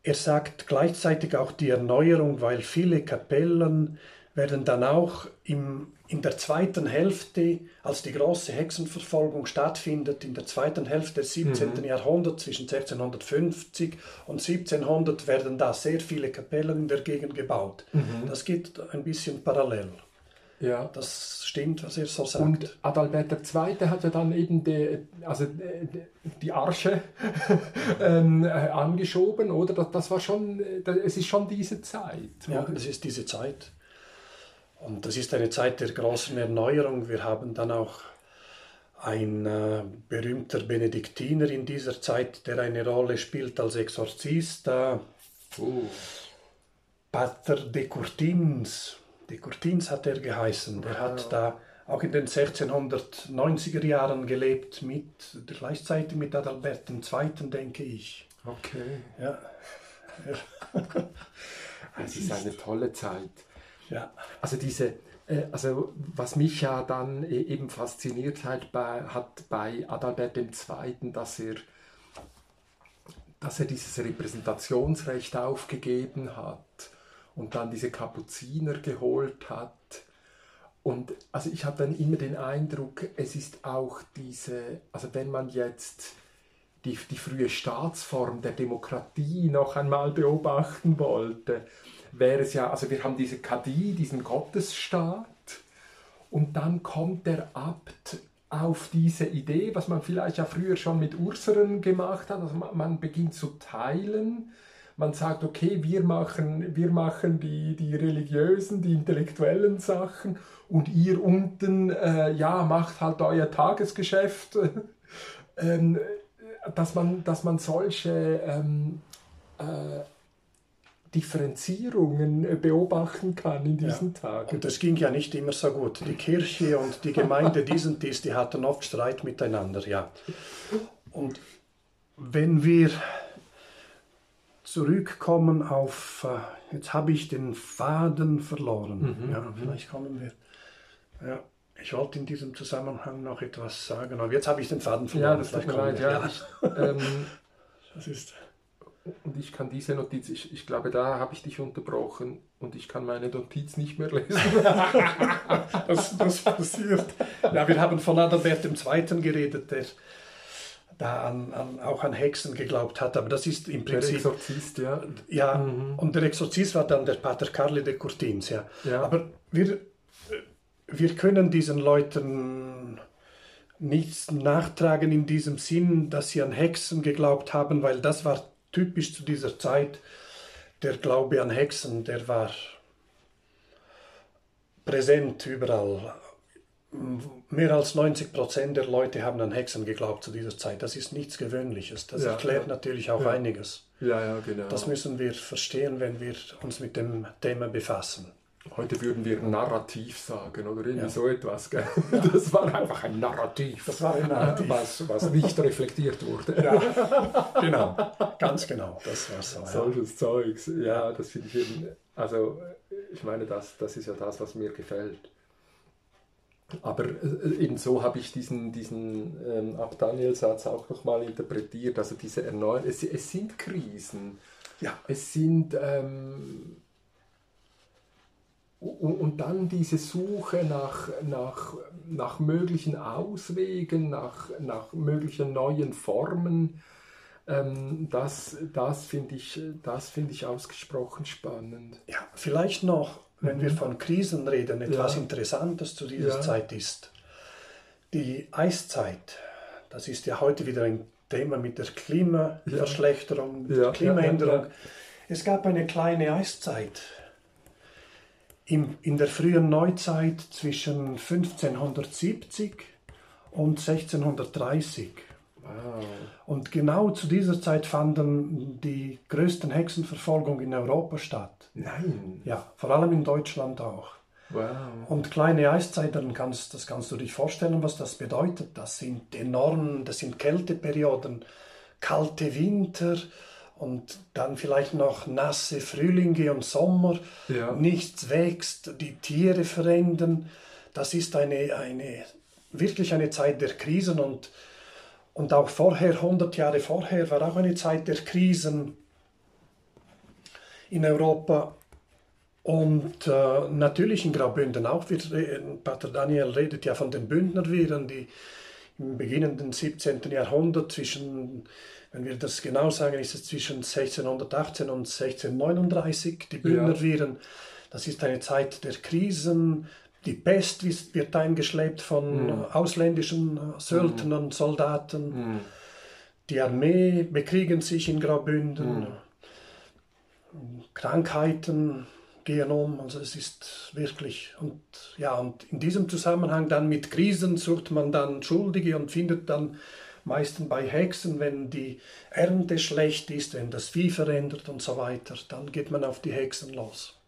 er sagt gleichzeitig auch die Erneuerung, weil viele Kapellen werden dann auch im, in der zweiten Hälfte, als die große Hexenverfolgung stattfindet, in der zweiten Hälfte des 17. Mhm. Jahrhunderts, zwischen 1650 und 1700, werden da sehr viele Kapellen in der Gegend gebaut. Mhm. Das geht ein bisschen parallel. Ja. Das stimmt, was er so sagt. Und Adalbert II. hat ja dann eben die, also die Arche [LAUGHS] ähm, angeschoben, oder? Das, das war schon, es ist schon diese Zeit. Ja, es ist diese Zeit. Und das ist eine Zeit der großen Erneuerung. Wir haben dann auch ein äh, berühmter Benediktiner in dieser Zeit, der eine Rolle spielt als Exorzist, äh, uh. Pater de Courtins. De Courtins hat er geheißen. Der hat da auch in den 1690er Jahren gelebt, mit, gleichzeitig mit Adalbert II., denke ich. Okay. Ja. [LAUGHS] es ist eine tolle Zeit. Ja. Also diese, äh, also was mich ja dann e-, eben fasziniert hat bei, hat bei Adalbert II., dass er, dass er dieses Repräsentationsrecht aufgegeben hat und dann diese Kapuziner geholt hat. Und also ich habe dann immer den Eindruck, es ist auch diese, also wenn man jetzt die, die frühe Staatsform der Demokratie noch einmal beobachten wollte, wäre es ja, also wir haben diese Kadi, diesen Gottesstaat, und dann kommt der Abt auf diese Idee, was man vielleicht ja früher schon mit Urseren gemacht hat, also man, man beginnt zu teilen, man sagt, okay, wir machen, wir machen die, die religiösen, die intellektuellen Sachen und ihr unten, äh, ja, macht halt euer Tagesgeschäft. [LAUGHS] ähm, dass, man, dass man solche ähm, äh, Differenzierungen beobachten kann in diesen ja. Tagen. Und das ging ja nicht immer so gut. Die Kirche und die Gemeinde dies und dies, die hatten oft Streit miteinander, ja. Und wenn wir zurückkommen auf, äh, jetzt habe ich den Faden verloren. Mhm, ja, mhm. vielleicht kommen wir. Ja, ich wollte in diesem Zusammenhang noch etwas sagen, aber jetzt habe ich den Faden verloren. Ja, das tut mir leid. Ja, ja. Ich, [LAUGHS] ähm, das ist und ich kann diese Notiz, ich, ich glaube, da habe ich dich unterbrochen und ich kann meine Notiz nicht mehr lesen. [LAUGHS] das, das passiert. Ja, wir haben von Adalbert II. geredet, der da an, an, auch an Hexen geglaubt hat, aber das ist im Prinzip... Der Exorzist, ja. Ja, mhm. und der Exorzist war dann der Pater Carli de Courtins, ja. ja. Aber wir, wir können diesen Leuten nichts nachtragen in diesem Sinn, dass sie an Hexen geglaubt haben, weil das war typisch zu dieser Zeit. Der Glaube an Hexen, der war präsent überall. Mehr als 90 Prozent der Leute haben an Hexen geglaubt zu dieser Zeit. Das ist nichts Gewöhnliches. Das ja, erklärt ja. natürlich auch ja. einiges. Ja, ja, genau. Das müssen wir verstehen, wenn wir uns mit dem Thema befassen. Heute würden wir Narrativ sagen oder irgendwie so etwas. [LAUGHS] Das war einfach ein Narrativ. Das war ein Narrativ. Was, was nicht reflektiert wurde. Ja. [LAUGHS] Genau, ganz genau. Das war so. Solches. Zeugs. Ja, das finde ich eben. Also, ich meine, das, das ist ja das, was mir gefällt. Aber äh, eben so habe ich diesen, diesen ähm, Ab-Daniel-Satz auch nochmal interpretiert. Also, diese Erneuerung. Es, es sind Krisen. Ja. Es sind. Ähm, und dann diese Suche nach, nach, nach möglichen Auswegen, nach, nach möglichen neuen Formen, ähm, das, das finde ich, find ich ausgesprochen spannend. Ja, vielleicht noch, wenn wir von Krisen reden, etwas ja. Interessantes zu dieser ja. Zeit ist. Die Eiszeit, das ist ja heute wieder ein Thema mit der Klimaverschlechterung, ja. Klimaänderung. Es gab eine kleine Eiszeit im, in der frühen Neuzeit zwischen 1570 und 1630. Wow. Und genau zu dieser Zeit fanden die größten Hexenverfolgungen in Europa statt. Nein. Ja, vor allem in Deutschland auch. Wow. Und kleine Eiszeiten, kannst, das kannst du dich vorstellen, was das bedeutet. Das sind enorm, das sind Kälteperioden, kalte Winter, und dann vielleicht noch nasse Frühlinge und Sommer, ja. nichts wächst, die Tiere verändern, das ist eine, eine, wirklich eine Zeit der Krisen und, und auch vorher, 100 Jahre vorher, war auch eine Zeit der Krisen in Europa. Und äh, natürlich in Graubünden auch. Wir, Pater Daniel redet ja von den Bündnerwirren, die im beginnenden 17. Jahrhundert zwischen, wenn wir das genau sagen, ist es zwischen 1618 und 1639, die Bündnerwirren. Ja. Das ist eine Zeit der Krisen. Die Pest wird eingeschleppt von mhm. ausländischen Söldnern, mhm. Soldaten. Mhm. Die Armee bekriegen sich in Graubünden. Mhm. Krankheiten, gehen um. Also es ist wirklich und ja und in diesem Zusammenhang dann mit Krisen sucht man dann Schuldige und findet dann meistens bei Hexen, wenn die Ernte schlecht ist, wenn das Vieh verändert und so weiter, dann geht man auf die Hexen los.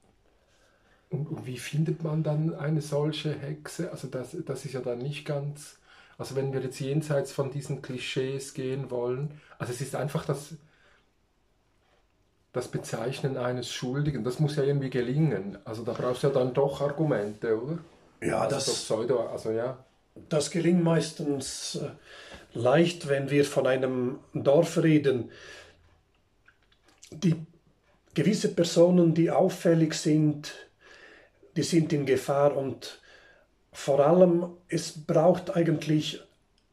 Und, und wie findet man dann eine solche Hexe? Also das, das ist ja dann nicht ganz, also wenn wir jetzt jenseits von diesen Klischees gehen wollen, also es ist einfach das das Bezeichnen eines Schuldigen, das muss ja irgendwie gelingen. Also da brauchst du ja dann doch Argumente, oder? Ja, also das, Pseudo, also ja. das gelingt meistens äh, leicht, wenn wir von einem Dorf reden. Die gewisse Personen, die auffällig sind, die sind in Gefahr und vor allem es braucht eigentlich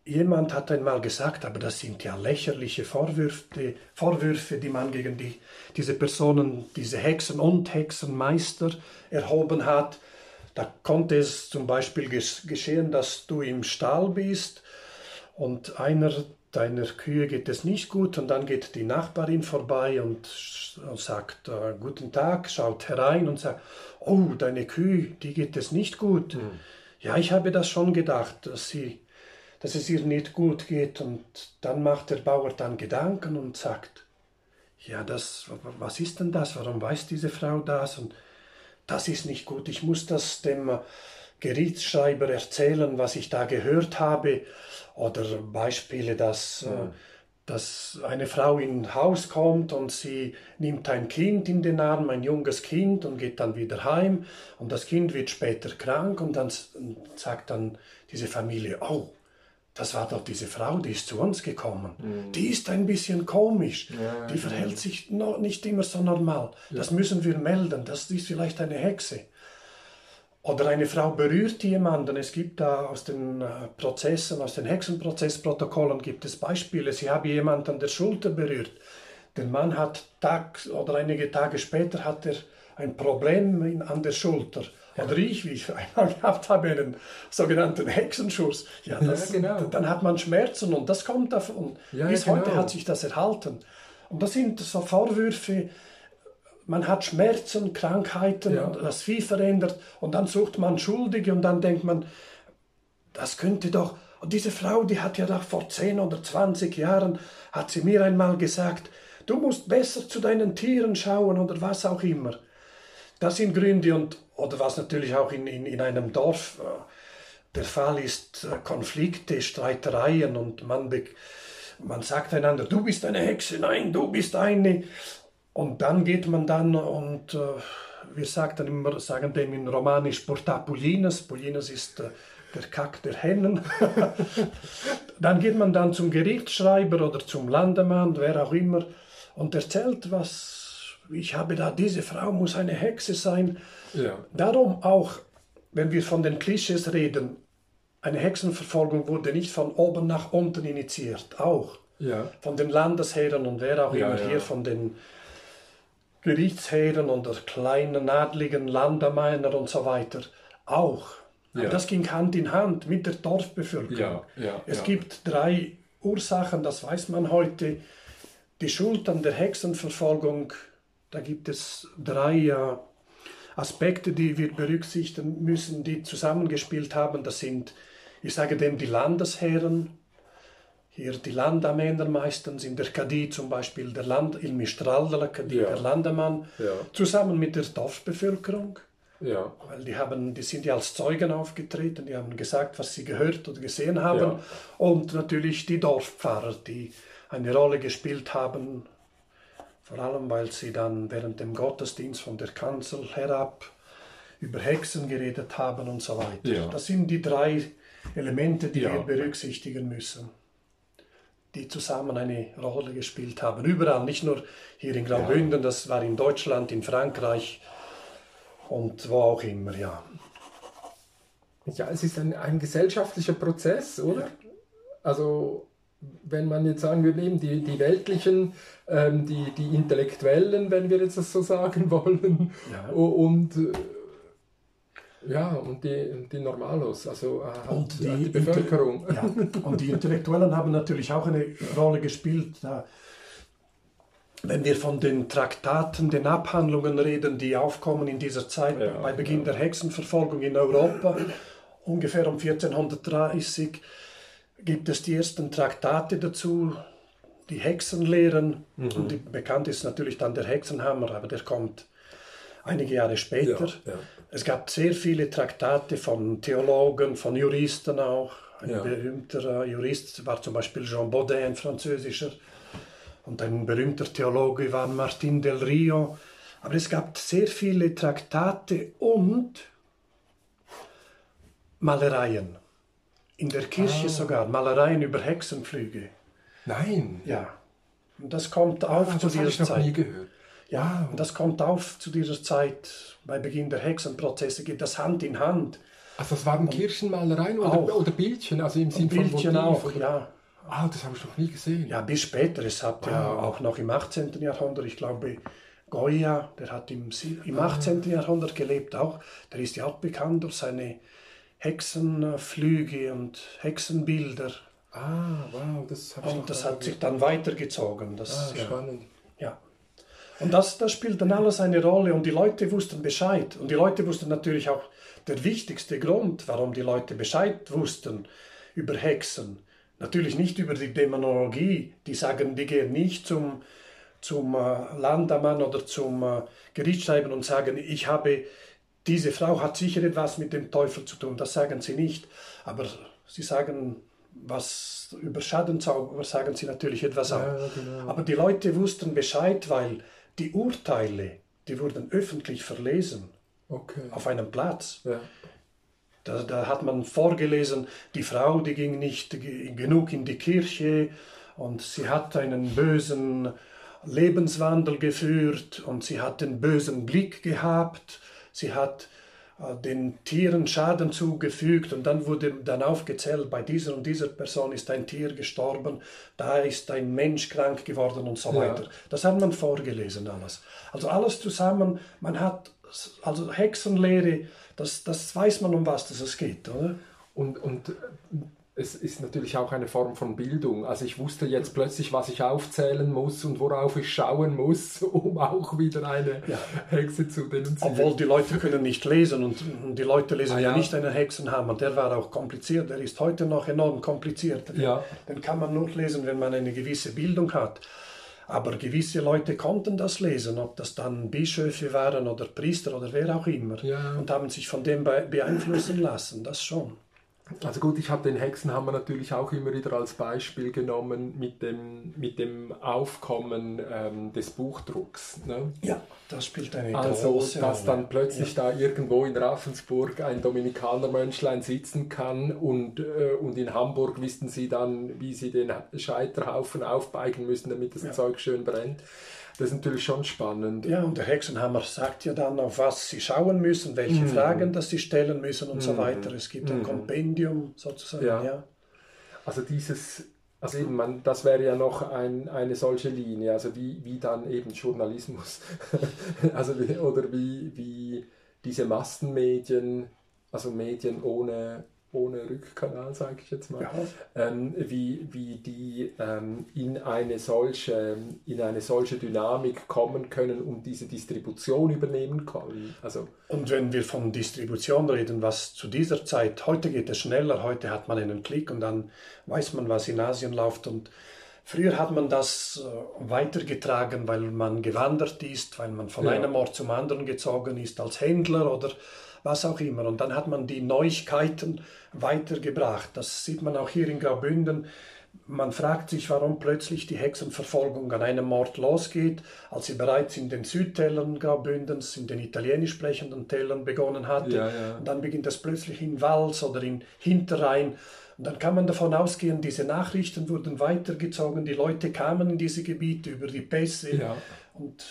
Jemand hat einmal gesagt, aber das sind ja lächerliche Vorwürfe, Vorwürfe die man gegen die, diese Personen, diese Hexen und Hexenmeister erhoben hat. Da konnte es zum Beispiel geschehen, dass du im Stall bist und einer deiner Kühe geht es nicht gut und dann geht die Nachbarin vorbei und, sagt äh, guten Tag, schaut herein und sagt, oh, deine Kühe, die geht es nicht gut. Mhm. Ja, ich habe das schon gedacht, dass sie dass es ihr nicht gut geht. Und dann macht der Bauer dann Gedanken und sagt, ja, das, was ist denn das? Warum weiß diese Frau das? Und das ist nicht gut. Ich muss das dem Gerichtsschreiber erzählen, was ich da gehört habe. Oder Beispiele, dass, ja. Äh, dass eine Frau in ein Haus kommt und sie nimmt ein Kind in den Arm, ein junges Kind, und geht dann wieder heim. Und das Kind wird später krank und dann sagt dann diese Familie, oh, das war doch diese Frau, die ist zu uns gekommen. Mhm. Die ist ein bisschen komisch. Ja, die verhält ja. sich noch nicht immer so normal. Ja. Das müssen wir melden. Das ist vielleicht eine Hexe. Oder eine Frau berührt jemanden. Es gibt da aus den äh, Prozessen, aus den Hexenprozessprotokollen gibt es Beispiele. Sie haben jemanden an der Schulter berührt. Der Mann hat Tag oder einige Tage später hat er ein Problem an der Schulter. Oder ich, wie ich [LAUGHS] einmal gehabt habe, einen sogenannten Hexenschuss. Ja, das, ja, genau. Dann hat man Schmerzen und das kommt davon. Ja, Bis genau. heute hat sich das erhalten. Und das sind so Vorwürfe, man hat Schmerzen, Krankheiten, ja. das Vieh verändert und dann sucht man Schuldige und dann denkt man, das könnte doch, und diese Frau, die hat ja doch vor 10 oder 20 Jahren, hat sie mir einmal gesagt, du musst besser zu deinen Tieren schauen oder was auch immer. Das sind Gründe und oder was natürlich auch in, in, in einem Dorf äh, der Fall ist, äh, Konflikte, Streitereien und man, man sagt einander, du bist eine Hexe, nein, du bist eine. Und dann geht man dann und äh, wir sagen, immer, sagen dem in Romanisch Portapulinas, Pulinas ist äh, der Kack der Hennen. [LAUGHS] dann geht man dann zum Gerichtsschreiber oder zum Landemann, wer auch immer, und erzählt, was ich habe da, diese Frau muss eine Hexe sein. Ja. Darum auch, wenn wir von den Klischees reden, eine Hexenverfolgung wurde nicht von oben nach unten initiiert, auch ja. von den Landesherren und wer auch ja, immer hier von den Gerichtsherren und der kleinen adligen Landamänner und so weiter, auch. Aber das ging Hand in Hand mit der Dorfbevölkerung. es gibt drei Ursachen, das weiß man heute. Die Schuld an der Hexenverfolgung da gibt es drei äh, Aspekte, die wir berücksichtigen müssen, die zusammengespielt haben. Das sind, ich sage dem, die Landesherren, hier die Landamänner meistens, in der Kadi zum Beispiel der Land, il Mistral de la Kadi, ja. der Landemann, ja. zusammen mit der Dorfbevölkerung. Ja. Weil die, haben, die sind ja als Zeugen aufgetreten, die haben gesagt, was sie gehört oder gesehen haben. Und natürlich die Dorfpfarrer, die eine Rolle gespielt haben, vor allem weil sie dann während dem Gottesdienst von der Kanzel herab über Hexen geredet haben und so weiter. Das sind die drei Elemente, die wir berücksichtigen müssen, die zusammen eine Rolle gespielt haben. Überall, nicht nur hier in Graubünden, das war in Deutschland, in Frankreich und wo auch immer, ja. Ja, es ist ein, ein gesellschaftlicher Prozess, oder? Also, wenn man jetzt sagen würde, eben die, die weltlichen, ähm, die, die Intellektuellen, wenn wir jetzt das so sagen [LAUGHS] wollen, Ja. und äh, ja, und die, die Normalos, also äh, Und die, die Bevölkerung. [LAUGHS] Ja, und die Intellektuellen haben natürlich auch eine Rolle gespielt. Da, wenn wir von den Traktaten, den Abhandlungen reden, die aufkommen in dieser Zeit Ja, bei Beginn der Hexenverfolgung in Europa, ungefähr um 1430, gibt es die ersten Traktate dazu, die Hexenlehren. Und die, bekannt ist natürlich dann der Hexenhammer, aber der kommt einige Jahre später. Ja, ja. Es gab sehr viele Traktate von Theologen, von Juristen auch. Ein Ja. berühmter äh, Jurist war zum Beispiel Jean Baudin, ein französischer. Und ein berühmter Theologe war Martin del Rio. Aber es gab sehr viele Traktate und Malereien. In der Kirche Ah. sogar, Malereien über Hexenflüge. Nein, Ja. Und das kommt auf Ah, zu das habe ich dieser noch nie Zeit. gehört. Ja, und das kommt auf zu dieser Zeit. Bei Beginn der Hexenprozesse geht das Hand in Hand. Also das waren Kirchenmalereien oder, Auch. oder Bildchen, also im Und Sinn von Bildchen auch, oder? ja. Ah, das habe ich noch nie gesehen. Ja, bis später. Es hat ja Wow. auch noch im 18. Jahrhundert, ich glaube, Goya, der hat im, im 18. Jahrhundert gelebt auch. Der ist ja auch bekannt durch seine Hexenflüge und Hexenbilder. Ah, wow, das habe ich noch Und das hat sich dann weitergezogen. Das, Ah, spannend. Ja. Und das, das spielt dann alles eine Rolle und die Leute wussten Bescheid. Und die Leute wussten natürlich auch der wichtigste Grund, warum die Leute Bescheid wussten über Hexen. Natürlich nicht über die Dämonologie. Die sagen, die gehen nicht zum, zum äh, Landamann oder zum äh, Gerichtsschreiben und sagen, ich habe, diese Frau hat sicher etwas mit dem Teufel zu tun. Das sagen sie nicht. Aber sie sagen, was über Schadenzauber sagen sie natürlich etwas auch. Ja, genau. Aber die Leute wussten Bescheid, weil die Urteile, die wurden öffentlich verlesen Okay. auf einem Platz. Ja. Da, da hat man vorgelesen, die Frau, die ging nicht ge- genug in die Kirche und sie hat einen bösen Lebenswandel geführt und sie hat den bösen Blick gehabt, sie hat den Tieren Schaden zugefügt und dann wurde dann aufgezählt, bei dieser und dieser Person ist ein Tier gestorben, da ist ein Mensch krank geworden und so Ja. weiter. Das hat man vorgelesen alles. Also alles zusammen, man hat, also Hexenlehre, das, das weiß man, um was das es geht, oder? Und, und äh, es ist natürlich auch eine Form von Bildung. Also ich wusste jetzt plötzlich, was ich aufzählen muss und worauf ich schauen muss, [LAUGHS] um auch wieder eine Ja. Hexe zu denunzieren. Obwohl die Leute können nicht lesen und die Leute lesen Ah, ja. nicht einen Hexenhammer. Der war auch kompliziert, der ist heute noch enorm kompliziert. Ja. Den kann man nur lesen, wenn man eine gewisse Bildung hat. Aber gewisse Leute konnten das lesen, ob das dann Bischöfe waren oder Priester oder wer auch immer. Ja. Und haben sich von dem be- beeinflussen lassen, das schon. Also gut, ich habe den Hexenhammer natürlich auch immer wieder als Beispiel genommen mit dem, mit dem Aufkommen ähm, des Buchdrucks. Ne? Ja, das spielt eine Also, große dass Rolle. dann plötzlich da irgendwo in Ravensburg ein Dominikanermönchlein sitzen kann und, äh, und in Hamburg wissen sie dann, wie sie den Scheiterhaufen aufbeigen müssen, damit das Ja. Zeug schön brennt. Das ist natürlich schon spannend. Ja, und der Hexenhammer sagt ja dann, auf was sie schauen müssen, welche Mhm. Fragen das sie stellen müssen und so weiter. Es gibt ein Mhm. Kompendium sozusagen. Ja. Ja. Also dieses, also eben, man, das wäre ja noch ein, eine solche Linie, also wie, wie dann eben Journalismus, [LAUGHS] also wie, oder wie, wie diese Massenmedien, also Medien ohne, ohne Rückkanal, sage ich jetzt mal, Ja. ähm, wie, wie die ähm, in, eine solche, in eine solche Dynamik kommen können und diese Distribution übernehmen können. Also, Und wenn wir von Distribution reden, was zu dieser Zeit, heute geht es schneller, heute hat man einen Klick und dann weiß man, was in Asien läuft. Und früher hat man das äh, weitergetragen, weil man gewandert ist, weil man von Ja. einem Ort zum anderen gezogen ist als Händler oder was auch immer. Und dann hat man die Neuigkeiten weitergebracht. Das sieht man auch hier in Graubünden. Man fragt sich, warum plötzlich die Hexenverfolgung an einem Ort losgeht, als sie bereits in den Südtälern Graubündens, in den italienisch sprechenden Tälern begonnen hatte. Ja, ja. Und dann beginnt das plötzlich in Wals oder in Hinterrhein. Und dann kann man davon ausgehen, diese Nachrichten wurden weitergezogen, die Leute kamen in diese Gebiete über die Pässe. Ja. Und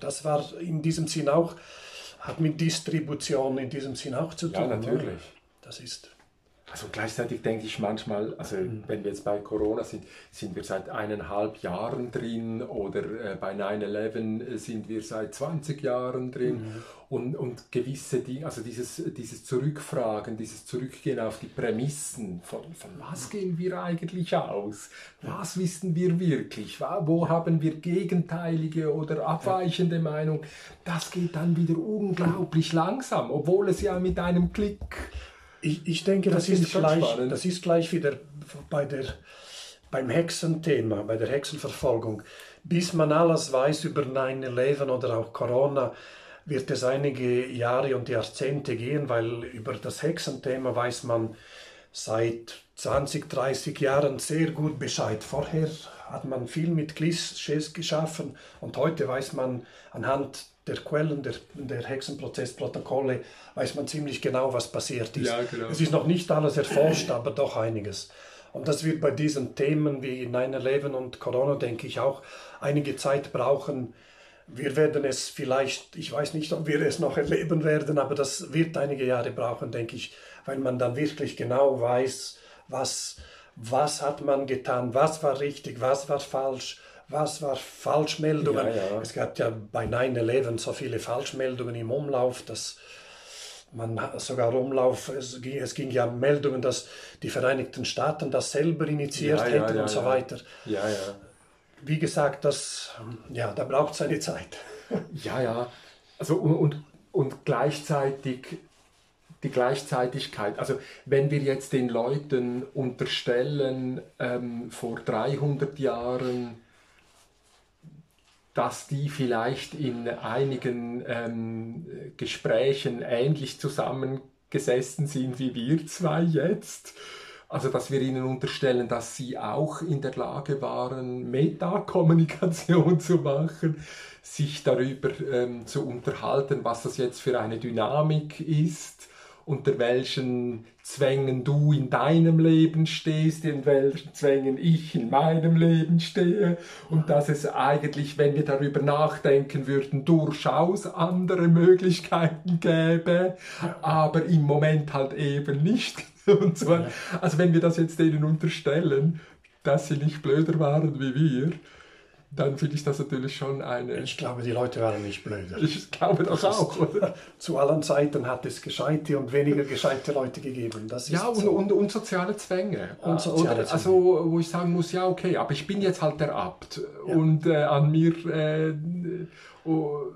das war in diesem Sinn auch, hat mit Distribution in diesem Sinn auch zu tun. Ja, oder? natürlich. Das ist. Also gleichzeitig denke ich manchmal, also wenn wir jetzt bei Corona sind, sind wir seit eineinhalb Jahren drin oder äh, bei 9-11 sind wir seit 20 Jahren drin. Und, und gewisse Dinge, also dieses, dieses Zurückfragen, dieses Zurückgehen auf die Prämissen, von, von was gehen wir eigentlich aus, was wissen wir wirklich, wo haben wir gegenteilige oder abweichende Meinung, das geht dann wieder unglaublich langsam, obwohl es ja mit einem Klick Ich, ich denke, Das das, ist gleich, spannend. das ist gleich wieder bei der, beim Hexenthema, bei der Hexenverfolgung. Bis man alles weiß über 9-11 oder auch Corona, wird es einige Jahre und Jahrzehnte gehen, weil über das Hexenthema weiß man seit 20, 30 Jahren sehr gut Bescheid. Vorher hat man viel mit Klischees geschaffen und heute weiß man anhand der Quellen der, der Hexenprozessprotokolle, weiß man ziemlich genau, was passiert ist. Ja, genau. Es ist noch nicht alles erforscht, aber doch einiges. Und das wird bei diesen Themen wie 9-11 und Corona, denke ich, auch einige Zeit brauchen. Wir werden es vielleicht, ich weiß nicht, ob wir es noch erleben werden, aber das wird einige Jahre brauchen, denke ich, weil man dann wirklich genau weiß, was, was hat man getan, was war richtig, was war falsch, was war Falschmeldungen. Ja, ja. Es gab ja bei 9-11 so viele Falschmeldungen im Umlauf, dass man sogar Umlauf, es ging, es ging ja Meldungen, dass die Vereinigten Staaten das selber initiiert Ja, hätten und so weiter. Ja, ja. Wie gesagt, das, ja, da braucht es eine Zeit. [LAUGHS] Ja, ja. Also und, und, und gleichzeitig die Gleichzeitigkeit. Also wenn wir jetzt den Leuten unterstellen, ähm, vor 300 Jahren, dass die vielleicht in einigen ähm, Gesprächen ähnlich zusammengesessen sind wie wir zwei jetzt, also dass wir ihnen unterstellen, dass sie auch in der Lage waren, Metakommunikation zu machen, sich darüber ähm, zu unterhalten, was das jetzt für eine Dynamik ist, unter welchen Zwängen du in deinem Leben stehst, in welchen Zwängen ich in meinem Leben stehe und dass es eigentlich, wenn wir darüber nachdenken würden, durchaus andere Möglichkeiten gäbe, aber im Moment halt eben nicht. [LAUGHS] Und so. Also wenn wir das jetzt denen unterstellen, dass sie nicht blöder waren wie wir, dann finde ich das natürlich schon eine... Ich glaube, die Leute waren nicht blöder. Ich glaube doch auch, oder? [LAUGHS] Zu allen Zeiten hat es gescheite und weniger gescheite Leute gegeben. Das ist Ja, und, so. und, und soziale Zwänge. Und soziale Oder, Also, wo ich sagen muss, ja, okay, aber ich bin jetzt halt der Abt. Und äh, an mir. Äh, oh,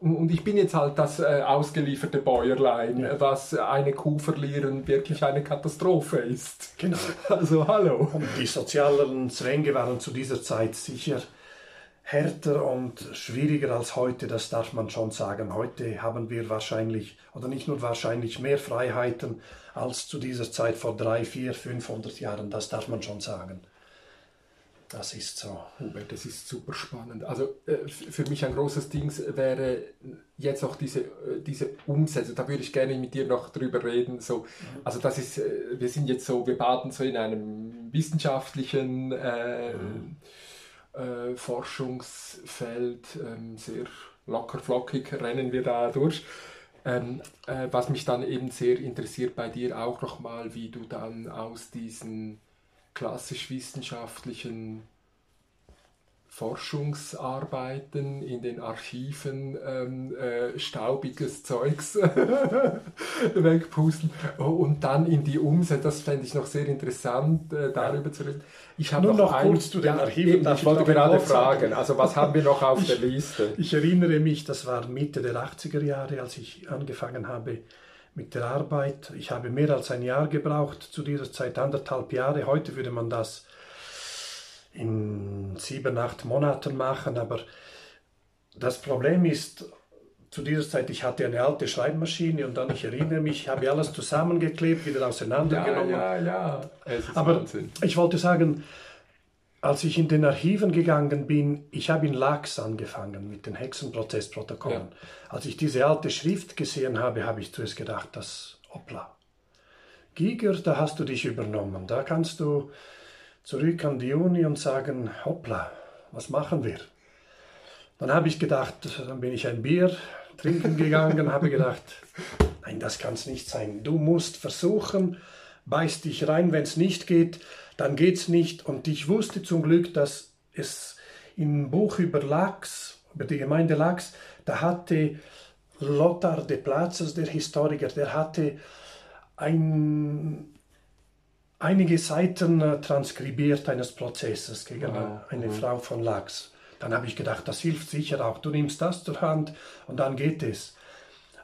und ich bin jetzt halt das äh, ausgelieferte Bäuerlein, was eine Kuh verlieren wirklich eine Katastrophe ist. Genau. [LAUGHS] Also, hallo. Und die sozialen Zwänge waren zu dieser Zeit sicher härter und schwieriger als heute, das darf man schon sagen. Heute haben wir wahrscheinlich, oder nicht nur wahrscheinlich, mehr Freiheiten als zu dieser Zeit vor drei, vier, 500 Jahren, das darf man schon sagen. Das ist so. Hubert, das ist super spannend. Also äh, für mich ein großes Ding wäre jetzt auch diese, äh, diese Umsetzung. Da würde ich gerne mit dir noch drüber reden. So, also das ist, äh, wir sind jetzt so, wir baden so in einem wissenschaftlichen äh, äh, Forschungsfeld, ähm, sehr locker flockig rennen wir da durch. Ähm, äh, was mich dann eben sehr interessiert bei dir auch nochmal, wie du dann aus diesen klassisch wissenschaftlichen Forschungsarbeiten in den Archiven ähm, äh, staubiges Zeugs [LAUGHS] wegpusten und dann in die Umsetzung. Das fände ich noch sehr interessant, äh, darüber zu reden. Ich habe Nur noch ein- kurz zu den Archiven, eben, Ich ich wollte noch gerade Wort sagen? fragen, also was haben wir noch auf [LAUGHS] der Liste? Ich erinnere mich, das war Mitte der 80er Jahre, als ich angefangen habe mit der Arbeit. Ich habe mehr als ein Jahr gebraucht, zu dieser Zeit anderthalb Jahre. Heute würde man das in sieben, acht Monaten machen, aber das Problem ist, zu dieser Zeit, ich hatte eine alte Schreibmaschine und dann, ich erinnere mich, ich habe alles zusammengeklebt, wieder auseinandergenommen. Ja, ja, ja. Es ist Aber Wahnsinn. ich wollte sagen, als ich in den Archiven gegangen bin, ich habe in Lachs angefangen mit den Hexenprozessprotokollen. Als ich diese alte Schrift gesehen habe, habe ich zuerst gedacht, das, hoppla. Giger, da hast du dich übernommen. Da kannst du zurück an die Uni und sagen, hoppla, was machen wir? Dann habe ich gedacht, dann bin ich ein Bier trinken gegangen, habe gedacht, nein, das kann es nicht sein. Du musst versuchen, beiß dich rein, wenn es nicht geht, dann geht es nicht. Und ich wusste zum Glück, dass es im Buch über Lachs, über die Gemeinde Lachs, da hatte Lothar de Plazes, der Historiker, der hatte ein, einige Seiten äh, transkribiert eines Prozesses gegen Wow. eine Mhm. Frau von Lachs. Dann habe ich gedacht, das hilft sicher auch. Du nimmst das zur Hand und dann geht es.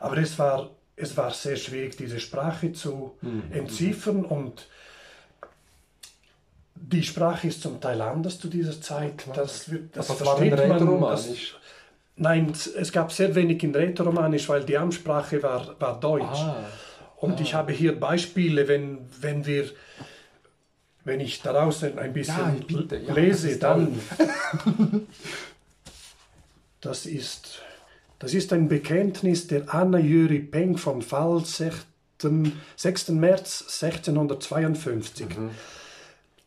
Aber es war, es war sehr schwierig, diese Sprache zu Mhm. entziffern und die Sprache ist zum Teil anders zu dieser Zeit. Das, das war in versteht man. Das, Rätoromanisch. nein, es gab sehr wenig in Rätoromanisch, weil die Amtssprache war, war Deutsch. Ah, Und ich habe hier Beispiele, wenn, wenn wir, wenn ich daraus ein ein bisschen Ja, bitte. Ja, das lese, ist dann. [LAUGHS] Das ist, das ist ein Bekenntnis der Anna Jüri Peng vom Fall 6. 6. März 1652.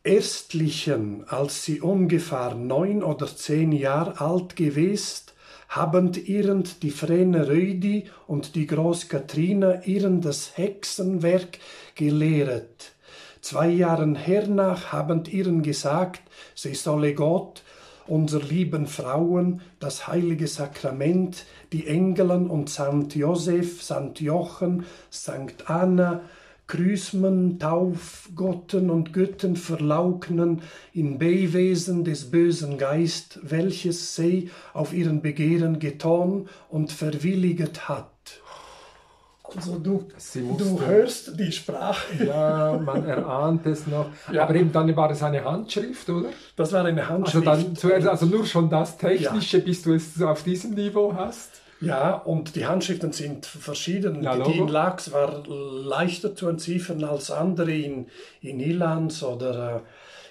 Erstlichen, als sie ungefähr neun oder zehn Jahre alt gewesen, habend ihrend die Frene Rödi und die Groß Katrina ihren das Hexenwerk gelehret. Zwei Jahren hernach habend ihren gesagt, sie solle Gott, unser lieben Frauen, das heilige Sakrament, die Engelen und Sankt Josef, Sankt Jochen, Sankt Anna, Grüßmen, Taufgotten und Götten verlaugnen in Beiwesen des bösen Geist, welches sie auf ihren Begehren getan und verwilliget hat. Also du, du hörst die Sprache. ja, man erahnt es noch. Ja. Aber eben dann war es eine Handschrift, oder? Das war eine Also Handschrift. dann zuerst, also nur schon das Technische, bis du es auf diesem Niveau hast. Ja, und die Handschriften sind verschieden. Ja, die in. Lachs war leichter zu entziffern als andere in, in Ilans oder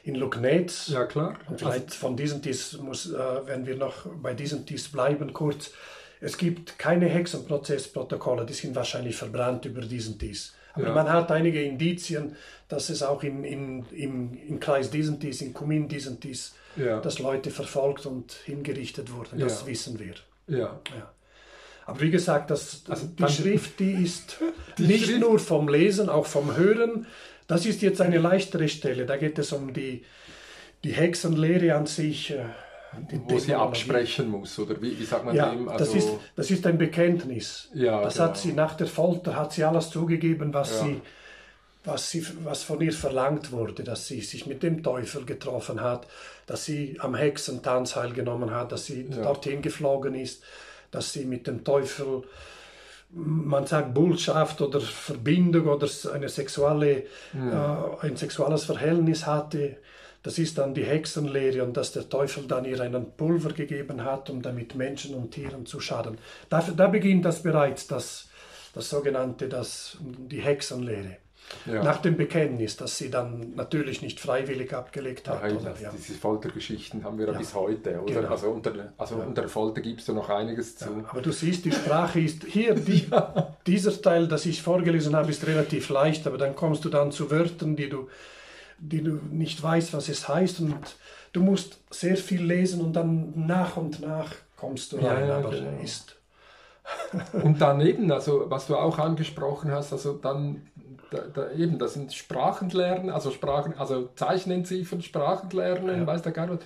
äh, in Lugnetz. Ja, klar. Und vielleicht von diesem Tis muss, äh, wenn wir noch bei diesem Tis bleiben, kurz. Es gibt keine Hexenprozessprotokolle, die sind wahrscheinlich verbrannt über diesen Tis. Aber Ja. man hat einige Indizien, dass es auch in, in, im, im Kreis diesen Tis, in Kumin diesen Tis, Ja. dass Leute verfolgt und hingerichtet wurden. Das Ja. wissen wir. ja. Aber wie gesagt, das, Also die Schrift, die ist [LAUGHS] Die nicht Schrift- nur vom Lesen, auch vom Hören. Das ist jetzt eine leichtere Stelle. Da geht es um die, die Hexenlehre an sich. äh, die Wo sie absprechen muss, oder wie, wie sagt man Ja, dem? das, ist, Also, das ist ein Bekenntnis. Ja, das genau. hat sie nach der Folter hat sie alles zugegeben, was Ja. sie was, sie, was von ihr verlangt wurde, dass sie sich mit dem Teufel getroffen hat, dass sie am Hexentanz teilgenommen hat, dass sie Ja. dorthin geflogen ist, dass sie mit dem Teufel, man sagt Bullschaft oder Verbindung oder eine sexuelle, äh, ein sexuelles Verhältnis hatte. Das ist dann die Hexenlehre und dass der Teufel dann ihr einen Pulver gegeben hat, um damit Menschen und Tieren zu schaden. Da, da beginnt das bereits, das, das sogenannte, das, die Hexenlehre. Ja. Nach dem Bekenntnis, das sie dann natürlich nicht freiwillig abgelegt hat. Nein, oder, ja. diese Foltergeschichten haben wir ja, Ja. bis heute? Genau. Also unter, also unter Folter gibst du noch einiges zu. Aber du siehst, die Sprache ist hier, die, [LAUGHS] dieser Teil, das ich vorgelesen habe, ist relativ leicht, aber dann kommst du dann zu Wörtern, die du, die du nicht weißt, was es heißt und du musst sehr viel lesen und dann nach und nach kommst du Ja, rein, ja, aber genau. ist Und daneben, also was du auch angesprochen hast, also dann da, da eben, das sind Sprachenlernen, also Sprachen, also Zeichenentziffern, Sprachenlernen, Ja. weiß der Geil was.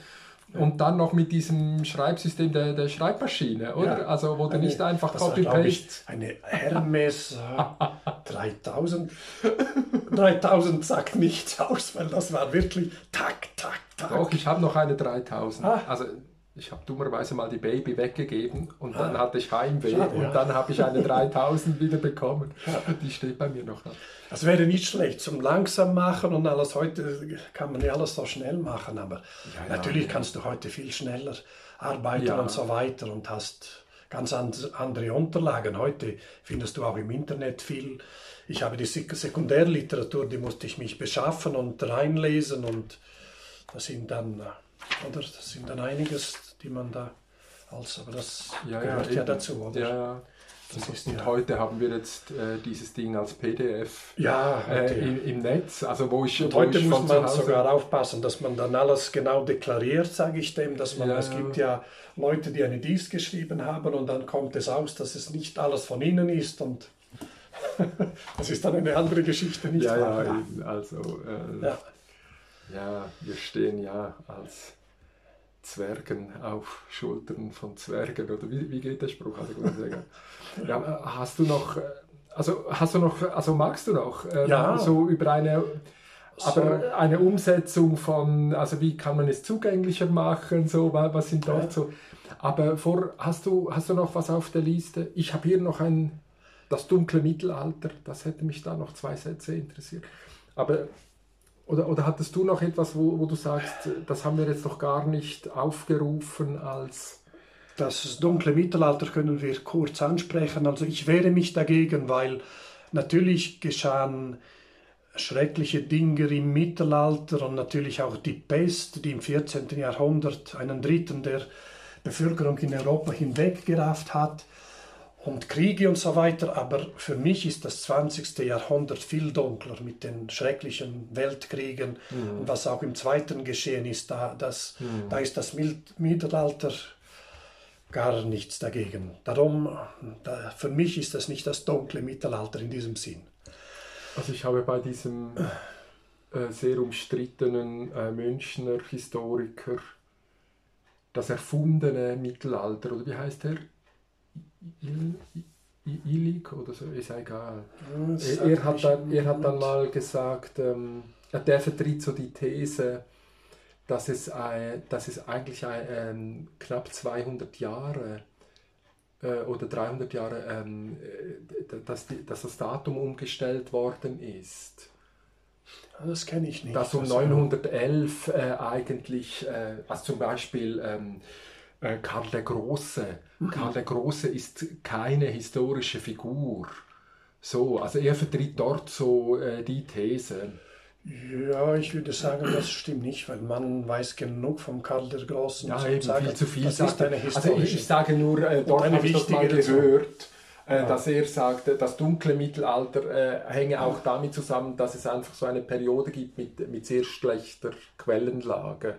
Und dann noch mit diesem Schreibsystem der, der Schreibmaschine, oder? Ja. Also wo du nicht einfach Copy-Paste. eine Hermes äh, [LAUGHS] 3000. 3000 sagt nichts aus, weil das war wirklich tak, tak, tak. Doch, ich habe noch eine 3000. Ah. Also ich habe dummerweise mal die Baby weggegeben und dann hatte ich Heimweh Schade, und ja. dann habe ich eine [LAUGHS] 3000 wieder bekommen. Die steht bei mir noch. da. Das wäre nicht schlecht zum langsam machen und alles. Heute kann man ja alles so schnell machen, aber ja, natürlich ja. kannst du heute viel schneller arbeiten und so weiter und hast ganz andere Unterlagen. Heute findest du auch im Internet viel. Ich habe die Sekundärliteratur, die musste ich mich beschaffen und reinlesen und das sind dann, äh, oder? Das sind dann einiges, die man da als, aber das ja, gehört ja, ja dazu, oder? Ja, ja. Das ist, und ja. heute haben wir jetzt äh, dieses Ding als PDF ja, äh, im, im, Netz. Also wo ich, und wo heute ich muss man sogar aufpassen, dass man dann alles genau deklariert, sage ich dem, dass man, ja. es gibt ja Leute, die eine Dies geschrieben haben und dann kommt es aus, dass es nicht alles von ihnen ist und [LAUGHS] das ist dann eine andere Geschichte, nicht ja, wahr? Ja, eben, also äh, ja. ja, wir stehen ja als Zwergen auf Schultern von Zwergen oder wie, wie geht der Spruch? Also, [LAUGHS] ja, hast du noch, also hast du noch, also magst du noch ähm, ja. so über eine aber so. eine Umsetzung von, also wie kann man es zugänglicher machen, so, was sind dort ja. so. Aber vor, hast du, hast du noch was auf der Liste? Ich habe hier noch ein, das dunkle Mittelalter, das hätte mich da noch zwei Sätze interessiert. Aber, oder, oder hattest du noch etwas, wo, wo du sagst, das haben wir jetzt noch gar nicht aufgerufen als... Das dunkle Mittelalter können wir kurz ansprechen. Also ich wehre mich dagegen, weil natürlich geschahen schreckliche Dinge im Mittelalter und natürlich auch die Pest, die im 14. Jahrhundert einen Dritten der Bevölkerung in Europa hinweggerafft hat und Kriege und so weiter. Aber für mich ist das 20. Jahrhundert viel dunkler mit den schrecklichen Weltkriegen mhm. und was auch im Zweiten geschehen ist. Da, das, mhm. da ist das Mittelalter gar nichts dagegen. Darum, da, für mich ist das nicht das dunkle Mittelalter in diesem Sinn. Also ich habe bei diesem äh, sehr umstrittenen äh, Münchner Historiker das erfundene Mittelalter, oder wie heißt Illig oder so, ist egal. Er, er, hat dann, er hat dann mal gesagt, ähm, der vertritt so die These, dass es, ein, dass es eigentlich ein, ähm, knapp 200 Jahre äh, oder 300 Jahre, ähm, äh, dass, die, dass das Datum umgestellt worden ist. Das kenne ich nicht. Dass um 911 äh, eigentlich, äh, also zum Beispiel ähm, äh, Karl der Große. Mhm. Karl der Große ist keine historische Figur. So, also er vertritt dort so äh, die These. Ja, ich würde sagen, das stimmt nicht, weil man weiß genug vom Karl der Großen. Ja, eben sagen, viel zu viel. Das ist eine historische. Also ich, ich sage nur, äh, dort habe ich das mal gehört, äh, ja. dass er sagt, das dunkle Mittelalter äh, hänge auch damit zusammen, dass es einfach so eine Periode gibt mit, mit sehr schlechter Quellenlage.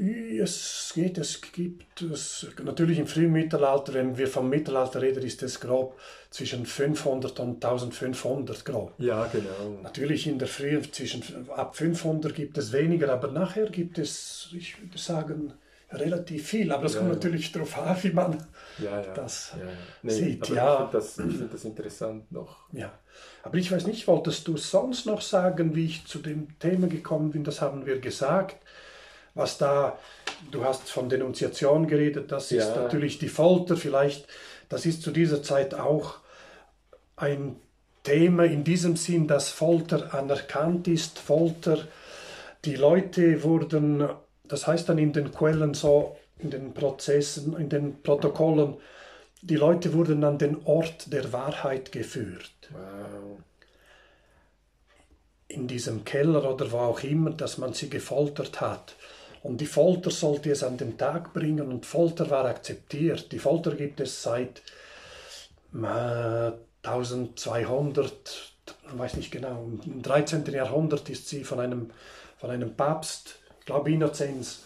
Es geht, es gibt es, natürlich im frühen Mittelalter, wenn wir vom Mittelalter reden, ist es grob zwischen 500 und 1500 grob. Ja, genau. Natürlich in der Früh zwischen ab 500 gibt es weniger, aber nachher gibt es, ich würde sagen, relativ viel. Aber es ja, kommt ja. natürlich darauf an, wie man ja, das nee, sieht. ja. Ich finde das, find das interessant noch. Ja. Aber ich weiß nicht, wolltest du sonst noch sagen, wie ich zu dem Thema gekommen bin? Das haben wir gesagt was da, du hast von Denunziation geredet, das ist ja. natürlich die Folter, vielleicht, das ist zu dieser Zeit auch ein Thema in diesem Sinn, dass Folter anerkannt ist. Folter, die Leute wurden, das heißt dann in den Quellen so, in den Prozessen, in den Protokollen, die Leute wurden an den Ort der Wahrheit geführt. Wow. In diesem Keller oder wo auch immer, dass man sie gefoltert hat. Und die Folter sollte es an den Tag bringen und Folter war akzeptiert. Die Folter gibt es seit äh, 1200, ich weiß nicht genau, im 13. Jahrhundert ist sie von einem, von einem Papst, ich glaube Innozenz,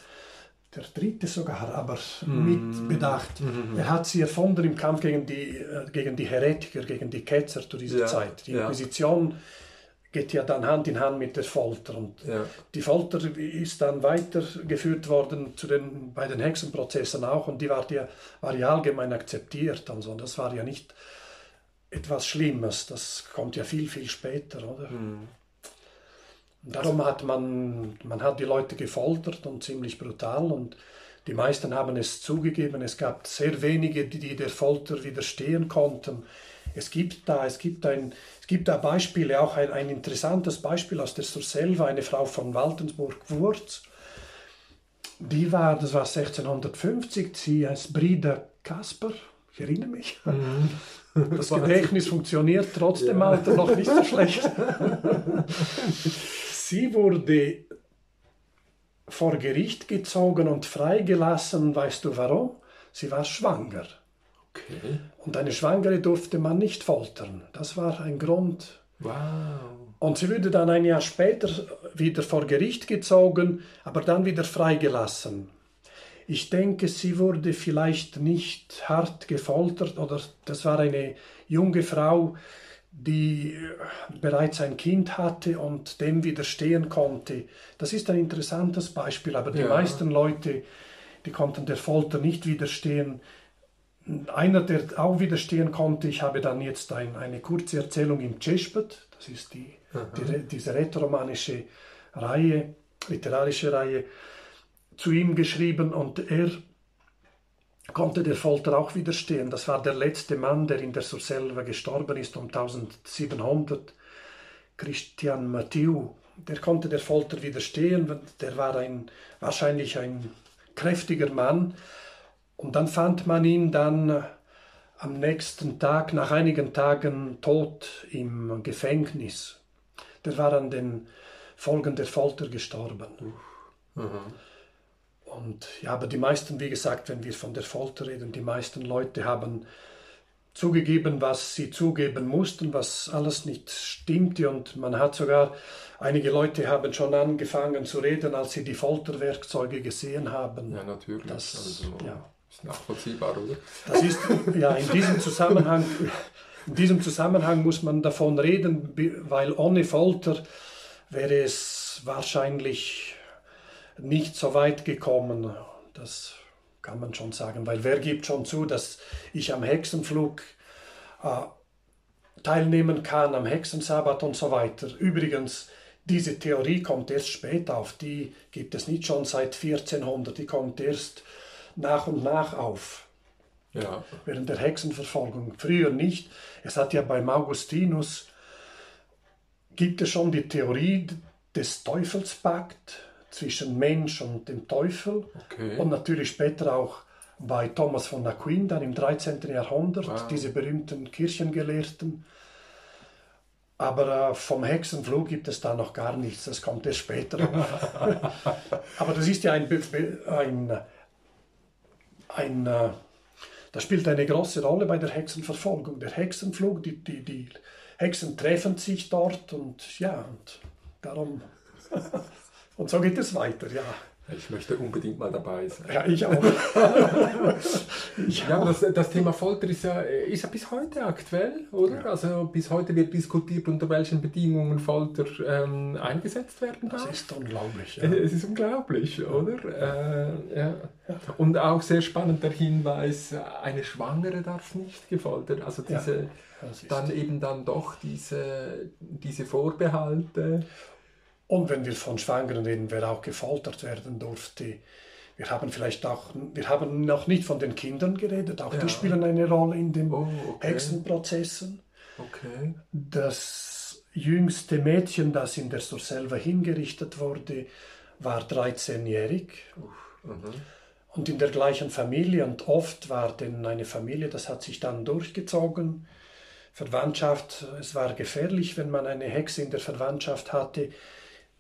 der dritte sogar, aber mm. mit Bedacht. Mm Er hat sie erfunden im Kampf gegen die, äh, gegen die Heretiker, gegen die Ketzer zu dieser ja, Zeit. Die Inquisition ja geht ja dann Hand in Hand mit der Folter. Und ja. die Folter ist dann weitergeführt worden zu den, bei den Hexenprozessen auch und die war ja, war ja allgemein akzeptiert. Also das war ja nicht etwas Schlimmes, das kommt ja viel, viel später, oder? Mhm. Darum hat man, man hat die Leute gefoltert und ziemlich brutal und die meisten haben es zugegeben. Es gab sehr wenige, die der Folter widerstehen konnten. Es gibt da, es gibt ein, gibt da Beispiele, auch ein, ein interessantes Beispiel aus der Surselva, eine Frau von Waltensburg-Wurz. Die war, das war 1650, sie heißt Brida Kasper, Ich erinnere mich. Mhm. Das Gedächtnis funktioniert trotz dem Alter noch nicht so schlecht. [LAUGHS] Sie wurde vor Gericht gezogen und freigelassen. Weißt du warum? Sie war schwanger. Okay. Und eine Schwangere durfte man nicht foltern. Das war ein Grund. Wow. Und sie wurde dann ein Jahr später wieder vor Gericht gezogen, aber dann wieder freigelassen. Ich denke, sie wurde vielleicht nicht hart gefoltert oder das war eine junge Frau, die bereits ein Kind hatte und dem widerstehen konnte. Das ist ein interessantes Beispiel, aber die ja. meisten Leute, die konnten der Folter nicht widerstehen. Einer, der auch widerstehen konnte, ich habe dann jetzt ein, eine kurze Erzählung im Cespet, das ist die, die, diese rätoromanische Reihe, literarische Reihe, zu ihm geschrieben und er konnte der Folter auch widerstehen. Das war der letzte Mann, der in der Surselva gestorben ist um 1700, Christian Mathieu. Der konnte der Folter widerstehen, der war ein, wahrscheinlich ein kräftiger Mann, und dann fand man ihn dann äh, am nächsten Tag, nach einigen Tagen tot im Gefängnis. Der war an den Folgen der Folter gestorben. Mhm. Und ja, aber die meisten, wie gesagt, wenn wir von der Folter reden, die meisten Leute haben zugegeben, was sie zugeben mussten, was alles nicht stimmte. Und man hat sogar, einige Leute haben schon angefangen zu reden, als sie die Folterwerkzeuge gesehen haben. Ja, natürlich. Das, also, ja. Ist nachvollziehbar, oder? Das ist, ja, in diesem Zusammenhang, in diesem Zusammenhang muss man davon reden, weil ohne Folter wäre es wahrscheinlich nicht so weit gekommen. Das kann man schon sagen, weil wer gibt schon zu, dass ich am Hexenflug äh, teilnehmen kann, am Hexensabbat und so weiter. Übrigens, diese Theorie kommt erst später auf, die gibt es nicht schon seit 1400, die kommt erst nach und nach auf. Ja. Während der Hexenverfolgung. Früher nicht. Es hat ja beim Augustinus, gibt es schon die Theorie des Teufelspakt zwischen Mensch und dem Teufel. Okay. Und natürlich später auch bei Thomas von Aquin, dann im 13. Jahrhundert, wow. diese berühmten Kirchengelehrten. Aber äh, vom Hexenflug gibt es da noch gar nichts, das kommt erst später. [LAUGHS] Aber das ist ja ein, ein ein, äh, das spielt eine große Rolle bei der Hexenverfolgung. Der Hexenflug, die, die, die Hexen treffen sich dort und ja, und darum. [LAUGHS] und so geht es weiter, ja. Ich möchte unbedingt mal dabei sein. Ja, ich auch. [LAUGHS] ich ja, auch. Das, das, Thema Folter ist ja, ist ja bis heute aktuell, oder? Ja. Also bis heute wird diskutiert, unter welchen Bedingungen Folter ähm, eingesetzt werden darf. Das ist unglaublich. Ja. Es ist unglaublich, oder? Äh, ja. Und auch sehr spannend der Hinweis, eine Schwangere darf nicht gefoltert. Also diese, dann eben dann doch diese, diese Vorbehalte. Und wenn wir von Schwangeren reden, wer auch gefoltert werden durfte. Wir haben vielleicht auch, wir haben noch nicht von den Kindern geredet, auch ja. die spielen eine Rolle in den oh, okay. Hexenprozessen. Okay. Das jüngste Mädchen, das in der Surselva hingerichtet wurde, war 13-jährig. Mhm. Und in der gleichen Familie, und oft war denn eine Familie, das hat sich dann durchgezogen. Verwandtschaft, es war gefährlich, wenn man eine Hexe in der Verwandtschaft hatte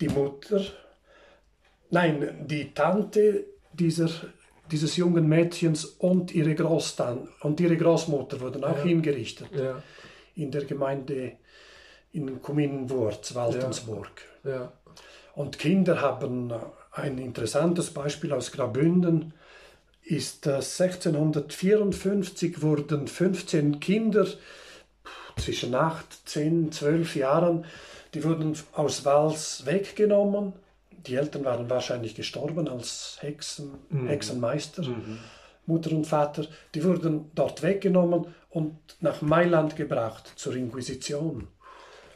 die Mutter, nein, die Tante dieser, dieses jungen Mädchens und ihre Großtante und ihre Großmutter wurden auch ja. hingerichtet ja. in der Gemeinde in Kuminwurz, Waltensburg. Ja. Und Kinder haben ein interessantes Beispiel aus Graubünden ist 1654 wurden 15 Kinder zwischen 8, 10, 12 Jahren die wurden aus Wals weggenommen. Die Eltern waren wahrscheinlich gestorben als Hexen, mhm. Hexenmeister, mhm. Mutter und Vater. Die wurden dort weggenommen und nach Mailand gebracht zur Inquisition.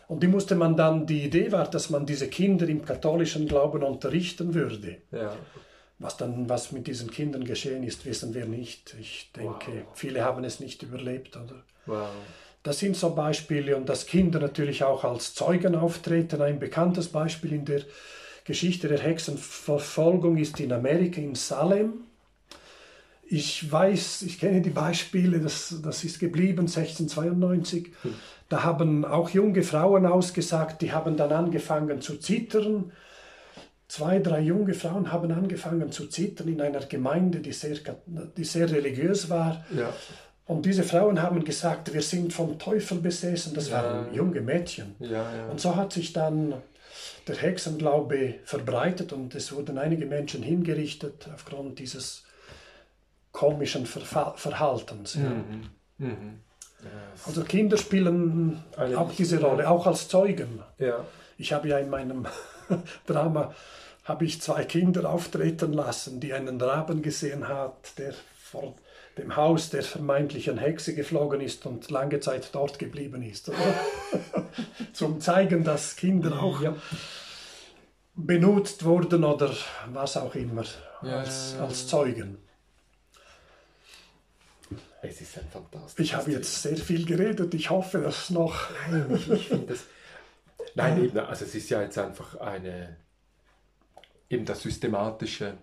Und die musste man dann, die Idee war, dass man diese Kinder im katholischen Glauben unterrichten würde. Ja. Was dann, was mit diesen Kindern geschehen ist, wissen wir nicht. Ich denke, wow. viele haben es nicht überlebt, oder? Wow. Das sind so Beispiele und dass Kinder natürlich auch als Zeugen auftreten. Ein bekanntes Beispiel in der Geschichte der Hexenverfolgung ist in Amerika, in Salem. Ich weiß, ich kenne die Beispiele, das, das ist geblieben 1692. Da haben auch junge Frauen ausgesagt, die haben dann angefangen zu zittern. Zwei, drei junge Frauen haben angefangen zu zittern in einer Gemeinde, die sehr, die sehr religiös war. Ja. Und diese Frauen haben gesagt, wir sind vom Teufel besessen. Das Ja. waren junge Mädchen. Ja, ja. Und so hat sich dann der Hexenglaube verbreitet und es wurden einige Menschen hingerichtet aufgrund dieses komischen Verfa Verhaltens. Ja. Mhm. Mhm. Also Kinder spielen Eine auch diese Rolle, auch als Zeugen. Ja. Ich habe ja in meinem [LAUGHS] Drama habe ich zwei Kinder auftreten lassen, die einen Raben gesehen hat, der vor dem Haus der vermeintlichen Hexe geflogen ist und lange Zeit dort geblieben ist. Oder? [LAUGHS] Zum zeigen, dass Kinder auch Ja. benutzt wurden oder was auch immer Ja, als, ja. als Zeugen. Es ist ein fantastisches Ich habe jetzt sehr viel geredet. Ich hoffe, dass noch. Nein, ich, ich finde das. Nein, eben, also es ist ja jetzt einfach eine. Eben das Systematische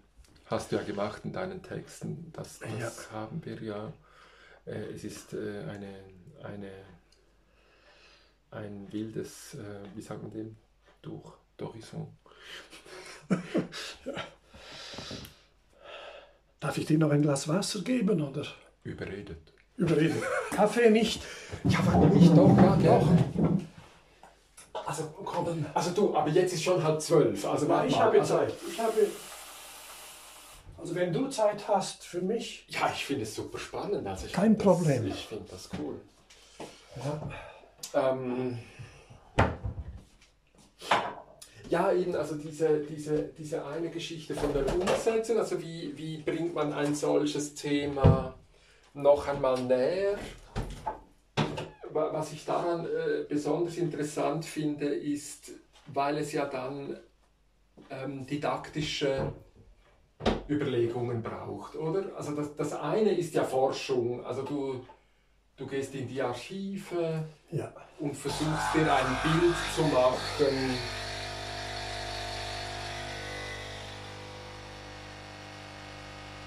hast du ja gemacht in deinen Texten. Das, das Ja. haben wir ja. Äh, es ist äh, eine, eine, ein wildes, äh, wie sagt man dem? Durch, Horizont. [LAUGHS] Darf ich dir noch ein Glas Wasser geben oder Überredet. überreden? Kaffee nicht. Ja, warum nicht? Doch, ja, gerne. Also, komm, also du, aber jetzt ist schon halb zwölf. Also, warte ich mal, habe also, Zeit. Ich habe. Also wenn du Zeit hast für mich. Ja, ich finde es super spannend. Also Kein Problem. Das, ich finde das cool. Ähm, ja, eben, also diese, diese, diese eine Geschichte von der Umsetzung, also wie, wie bringt man ein solches Thema noch einmal näher? Wa- Was ich daran äh, besonders interessant finde, ist, weil es ja dann ähm, didaktische Überlegungen braucht, oder? Also das, das eine ist ja Forschung, also du, du gehst in die Archive Ja. und versuchst dir ein Bild zu machen.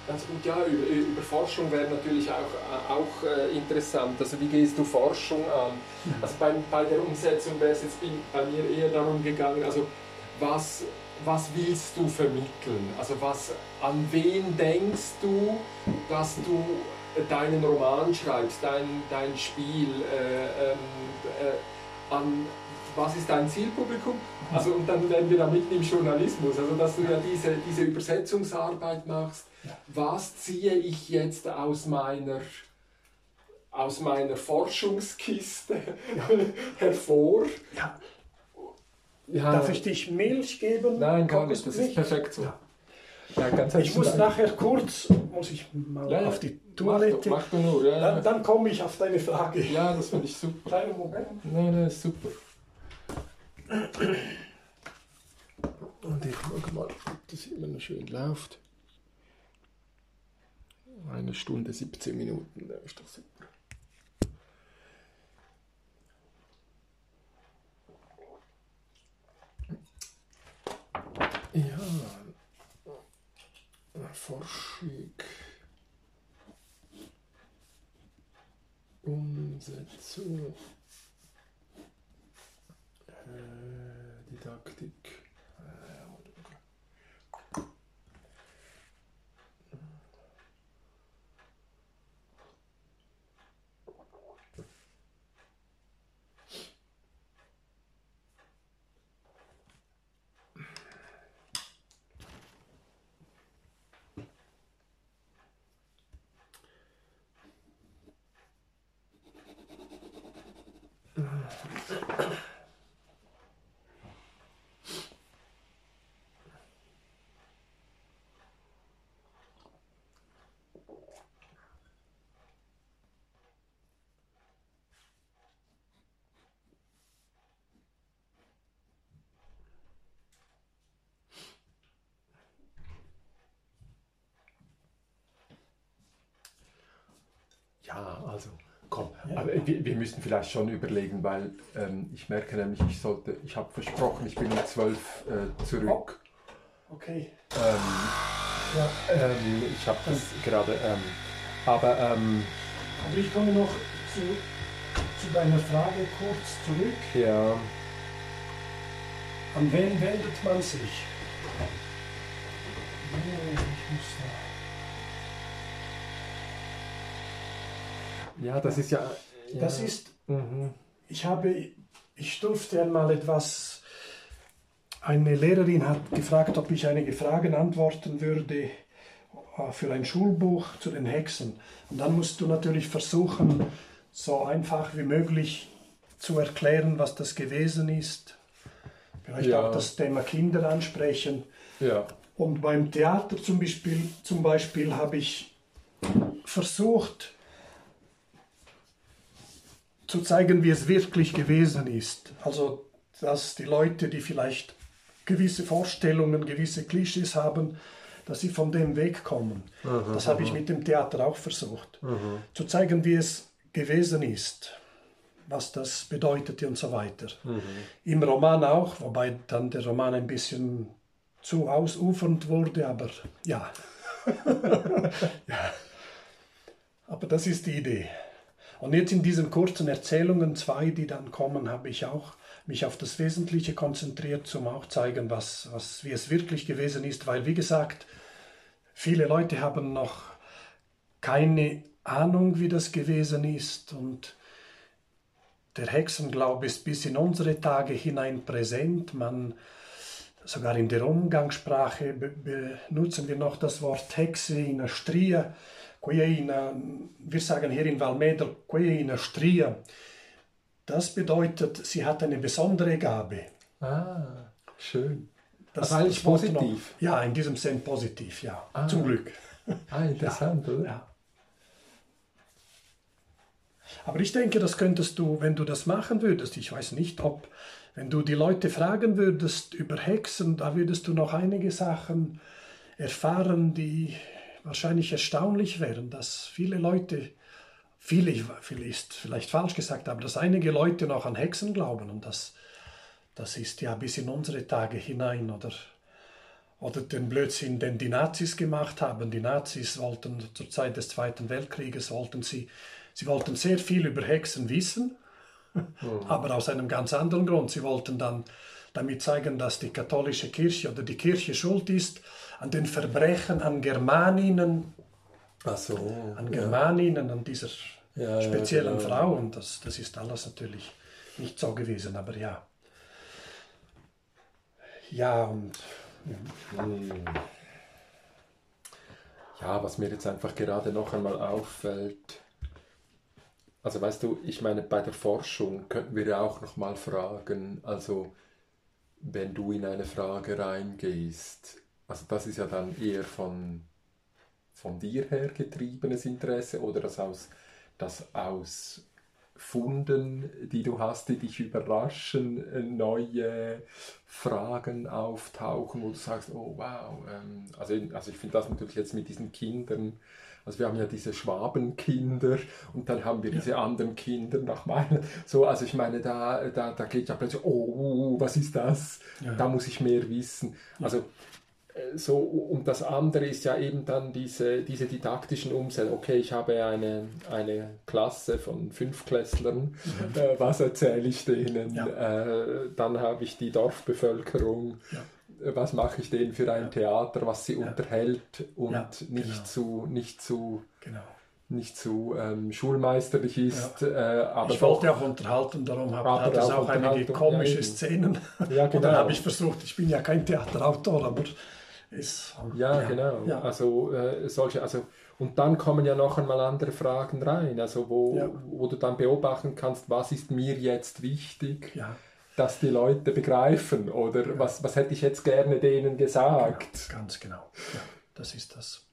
Ganz gut, ja, über, über Forschung wäre natürlich auch, auch äh, interessant. Also wie gehst du Forschung an? Also bei, bei der Umsetzung wäre es jetzt bei bei mir eher darum gegangen, also was, was willst du vermitteln? Also was, an wen denkst du, dass du deinen Roman schreibst, dein, dein Spiel, äh, ähm, äh, an was ist dein Zielpublikum? Also und dann werden wir da mitten im Journalismus, also dass du ja diese, diese Übersetzungsarbeit machst. Was ziehe ich jetzt aus meiner aus meiner Forschungskiste [LAUGHS] hervor? ja. Ja, Darf ich dich Milch geben? Nein, gar nicht. Das ist perfekt so. Ja. Ja, Ich muss Dank. nachher kurz muss ich mal Ja, auf die Mach Toilette. mach du nur, ja. Dann, dann komme ich auf deine Frage. ja das finde ich super. Kleinen Moment. Nein, nein, ist super. Und ich gucke mal, ob das immer noch schön läuft. Eine Stunde 17 Minuten, da ist doch super. Ja, Forschung, Umsetzung. Äh, Didaktik. Äh, Ja, also komm, aber wir, wir müssen vielleicht schon überlegen, weil ähm, ich merke nämlich, ich sollte, ich habe versprochen, ich bin um zwölf äh, zurück. Okay. Ähm, Ja, ähm, ich habe das gerade. Ähm, aber. Ähm, aber ich komme noch zu, zu deiner Frage kurz zurück. Ja. An wen wendet man sich? Ich muss da. Ja, das ist ja. ja. Das ist. Mhm. Ich habe. Ich durfte einmal etwas. Eine Lehrerin hat gefragt, ob ich einige Fragen antworten würde äh, für ein Schulbuch zu den Hexen. Und dann musst du natürlich versuchen, so einfach wie möglich zu erklären, was das gewesen ist. Vielleicht ja. auch das Thema Kinder ansprechen. Ja. Und beim Theater zum Beispiel, zum Beispiel habe ich versucht zu zeigen, wie es wirklich gewesen ist. Also, dass die Leute, die vielleicht gewisse Vorstellungen, gewisse Klischees haben, dass sie von dem wegkommen. Aha, das habe ich mit dem Theater auch versucht. Aha. Zu zeigen, wie es gewesen ist, was das bedeutete und so weiter. Mhm. Im Roman auch, wobei dann der Roman ein bisschen zu ausufernd wurde, aber ja. [LAUGHS] ja. Aber das ist die Idee. Und jetzt in diesen kurzen Erzählungen, zwei, die dann kommen, habe ich auch mich auf das Wesentliche konzentriert, zum auch zeigen, was, was, wie es wirklich gewesen ist, weil, wie gesagt, viele Leute haben noch keine Ahnung, wie das gewesen ist. Und der Hexenglaube ist bis in unsere Tage hinein präsent. Man sogar in der Umgangssprache benutzen wir noch das Wort Hexe in der Stria. Wir sagen hier in Valmeda, in der Stria. Das bedeutet, sie hat eine besondere Gabe. Ah, schön. Das ist eigentlich positiv. Noch, ja, in diesem Sinn positiv, ja. Ah. Zum Glück. Ah, interessant, ja, oder? Ja. Aber ich denke, das könntest du, wenn du das machen würdest, ich weiß nicht, ob wenn du die Leute fragen würdest über Hexen, da würdest du noch einige Sachen erfahren, die wahrscheinlich erstaunlich wären, dass viele Leute, viele, viele ist vielleicht falsch gesagt, aber dass einige Leute noch an Hexen glauben und das, das ist ja bis in unsere Tage hinein oder, oder den Blödsinn, den die Nazis gemacht haben. Die Nazis wollten zur Zeit des Zweiten Weltkrieges, wollten sie, sie wollten sehr viel über Hexen wissen Mhm. Aber aus einem ganz anderen Grund. Sie wollten dann damit zeigen, dass die katholische Kirche oder die Kirche schuld ist an den Verbrechen an Germaninnen, so, an Germaninnen, ja. an dieser ja, speziellen genau. Frau. Und das, das ist alles natürlich nicht so gewesen, aber ja. Ja, und. Ja, was mir jetzt einfach gerade noch einmal auffällt, also weißt du, ich meine, bei der Forschung könnten wir ja auch nochmal fragen, also wenn du in eine Frage reingehst, also das ist ja dann eher von, von dir her getriebenes Interesse oder das aus, das aus Funden, die du hast, die dich überraschen, neue Fragen auftauchen, wo du sagst, oh wow, ähm, also, also ich finde das natürlich jetzt mit diesen Kindern, also wir haben ja diese Schwabenkinder und dann haben wir ja. diese anderen Kinder nach meiner. So, also ich meine, da, da, da geht ja plötzlich, oh, was ist das? Ja. Da muss ich mehr wissen. Also äh, so, und das andere ist ja eben dann diese, diese didaktischen Umsetzungen. Okay, ich habe eine, eine Klasse von Fünfklässlern, mhm. äh, was erzähle ich denen? Ja. Äh, dann habe ich die Dorfbevölkerung. Ja was mache ich denen für ein ja. Theater, was sie ja. unterhält und ja, nicht genau. zu, nicht zu, genau. nicht zu ähm, schulmeisterlich ist. Äh, aber ich wollte auch unterhalten, darum habe, hat es auch einige komische Szenen. Ja, genau. [LAUGHS] Und dann genau. habe ich versucht, ich bin ja kein Theaterautor, aber es... Ja, genau. Also äh, solche, also und dann kommen ja noch einmal andere Fragen rein, also wo, wo du dann beobachten kannst, was ist mir jetzt wichtig. Ja dass die Leute begreifen oder ja. was, was hätte ich jetzt gerne denen gesagt. Genau, ganz genau. Ja, das ist das.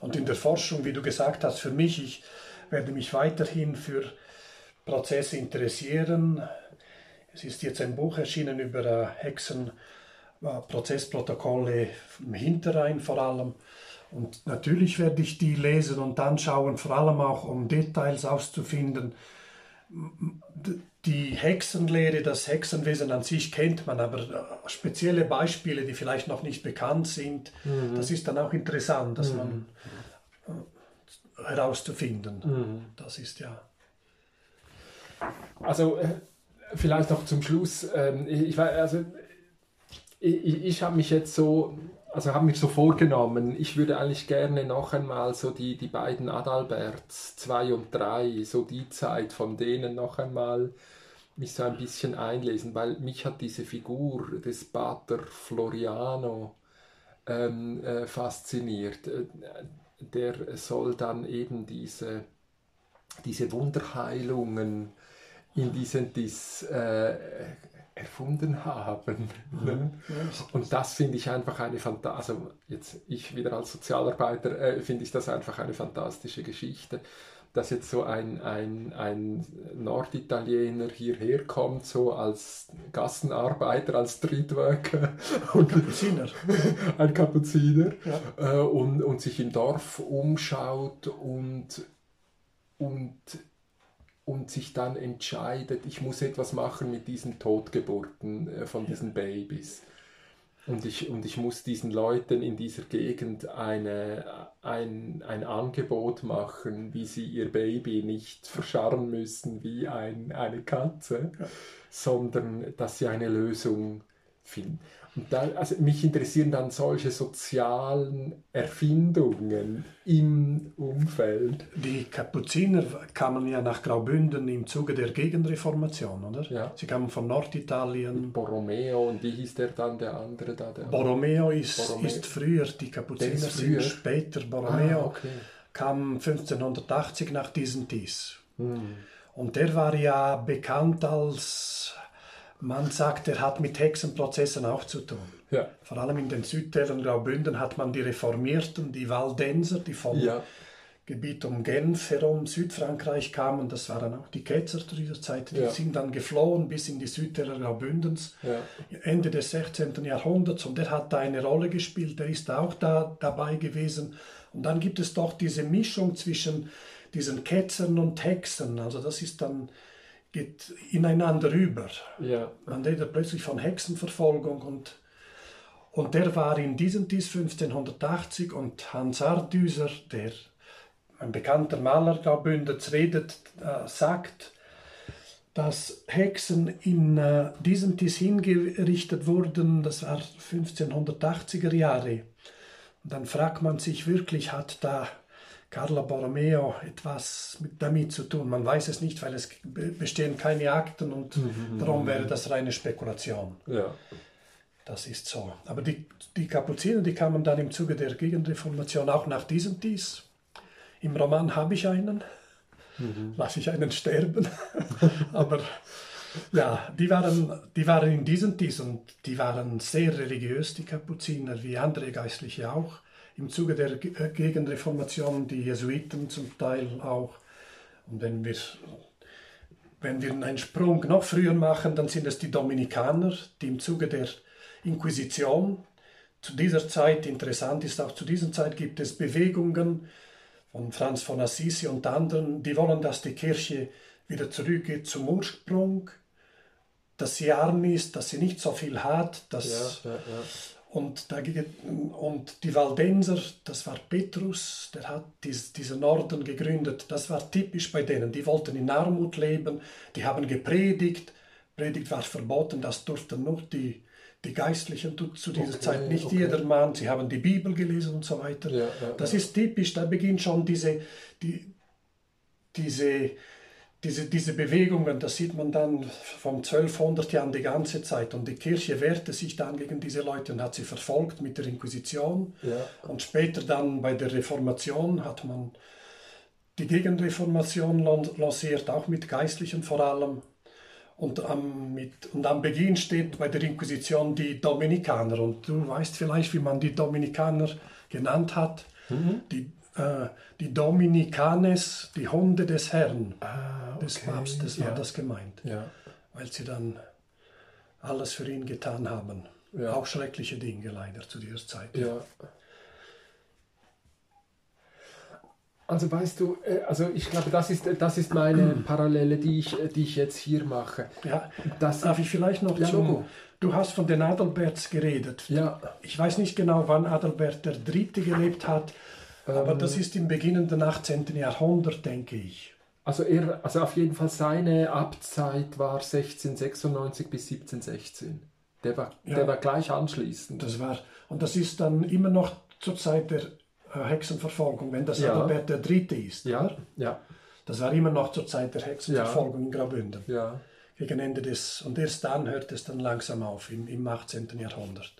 Und in der Forschung, wie du gesagt hast, für mich, ich werde mich weiterhin für Prozesse interessieren. Es ist jetzt ein Buch erschienen über äh, Hexen, Prozessprotokolle im Hinterrhein vor allem. Und natürlich werde ich die lesen und anschauen, vor allem auch um Details auszufinden, die Hexenlehre, das Hexenwesen an sich kennt man, aber äh, spezielle Beispiele, die vielleicht noch nicht bekannt sind, mhm. das ist dann auch interessant, dass mhm. man äh, herauszufinden. Mhm. Das ist ja. Also äh, vielleicht noch zum Schluss. Ähm, ich, also, ich, ich habe mich jetzt so also habe mich so vorgenommen, ich würde eigentlich gerne noch einmal so die, die beiden Adalberts 2 und 3, so die Zeit von denen noch einmal mich so ein bisschen einlesen, weil mich hat diese Figur des Pater Floriano ähm, äh, fasziniert. Äh, der soll dann eben diese, diese Wunderheilungen in diesen Dis, äh, erfunden haben. Ne? Und das finde ich einfach eine fantastische, also jetzt ich wieder als Sozialarbeiter äh, finde ich das einfach eine fantastische Geschichte, dass jetzt so ein, ein, ein Norditaliener hierher kommt, so als Gassenarbeiter, als Streetworker. Und Kapuziner. [LAUGHS] ein Kapuziner. Ja. Äh, und, und sich im Dorf umschaut und, und und sich dann entscheidet, ich muss etwas machen mit diesen Totgeburten äh, von diesen Babys. Und ich, und ich muss diesen Leuten in dieser Gegend eine, ein, ein Angebot machen, wie sie ihr Baby nicht verscharren müssen wie ein, eine Katze, ja. sondern dass sie eine Lösung finden. Und da, also mich interessieren dann solche sozialen Erfindungen im Umfeld. Die Kapuziner kamen ja nach Graubünden im Zuge der Gegenreformation, oder? Ja. Sie kamen von Norditalien. Borromeo und wie hieß der dann, der andere da? Der Borromeo ist, Borromeo. ist früher, die Kapuziner sind später. Borromeo ah, okay. kam 1580 nach diesen Dies. Hm. Und der war ja bekannt als man sagt, er hat mit Hexenprozessen auch zu tun. Ja. Vor allem in den Südtälern Graubünden hat man die Reformierten, die Waldenser, die vom ja. Gebiet um Genf herum Südfrankreich kamen, das waren auch die Ketzer zu dieser Zeit, die ja. sind dann geflohen bis in die Südtäler Graubündens, Ende des 16. Jahrhunderts und er hat da eine Rolle gespielt, er ist auch da dabei gewesen. Und dann gibt es doch diese Mischung zwischen diesen Ketzern und Hexen, also das ist dann geht ineinander über. Ja. Man redet plötzlich von Hexenverfolgung und, und der war in diesem Dies 1580 und Hans Ardüser, der ein bekannter Maler Graubündens redet, äh, sagt, dass Hexen in äh, diesem Dies hingerichtet wurden, das war 1580er Jahre. Und dann fragt man sich wirklich, hat da Carla Borromeo etwas damit zu tun. Man weiß es nicht, weil es bestehen keine Akten und mhm, darum wäre das reine Spekulation. Ja. Das ist so. Aber die, die Kapuziner, die kamen dann im Zuge der Gegenreformation auch nach diesem Dies. Im Roman habe ich einen, mhm. lasse ich einen sterben. [LAUGHS] Aber ja, die waren, die waren in diesem Dies und die waren sehr religiös, die Kapuziner, wie andere Geistliche auch im Zuge der äh, Gegenreformation die Jesuiten zum Teil auch. Und wenn wir, wenn wir einen Sprung noch früher machen, dann sind es die Dominikaner, die im Zuge der Inquisition zu dieser Zeit, interessant ist auch zu dieser Zeit, gibt es Bewegungen von Franz von Assisi und anderen, die wollen, dass die Kirche wieder zurückgeht zum Ursprung, dass sie arm ist, dass sie nicht so viel hat, dass, ja, ja, ja. Und, dagegen, und die Waldenser, das war Petrus, der hat dies, diesen Orden gegründet. Das war typisch bei denen. Die wollten in Armut leben, die haben gepredigt. Predigt war verboten, das durften nur die, die Geistlichen zu dieser okay, Zeit, nicht okay. jedermann. Sie haben die Bibel gelesen und so weiter. Ja, ja, das ja. ist typisch, da beginnt schon diese, die, diese diese, diese Bewegungen, das sieht man dann von 1200 Jahren die ganze Zeit. Und die Kirche wehrte sich dann gegen diese Leute und hat sie verfolgt mit der Inquisition. Ja. Und später dann bei der Reformation hat man die Gegenreformation lanciert, auch mit Geistlichen vor allem. Und am, mit, und am Beginn steht bei der Inquisition die Dominikaner. Und du weißt vielleicht, wie man die Dominikaner genannt hat. Mhm. Die die Dominikanes, die Hunde des Herrn, ah, okay. des Papstes ja. war das gemeint. Ja. Weil sie dann alles für ihn getan haben. Ja. Auch schreckliche Dinge leider zu dieser Zeit. Ja. Also weißt du, äh, also ich glaube, das ist, das ist meine [CLEARS THROAT] Parallele, die ich, die ich jetzt hier mache. Ja, Das, darf ich vielleicht noch Ja, zum... Du hast von den Adalberts geredet. ja, Ich weiß nicht genau, wann Adalbert III. gelebt hat, aber das ist im beginnenden 18. Jahrhundert, denke ich. also er, also auf jeden Fall seine Abzeit war 1696 bis 1716. Der war, Ja. der war gleich anschließend. Das war, und das ist dann immer noch zur Zeit der äh, Hexenverfolgung, wenn das Ja. Adalbert III. ist. Ja, ja, Das war immer noch zur Zeit der Hexenverfolgung in Graubünden. ja. Gegen Ende des, und erst dann hört es dann langsam auf, im, im 18. Jahrhundert.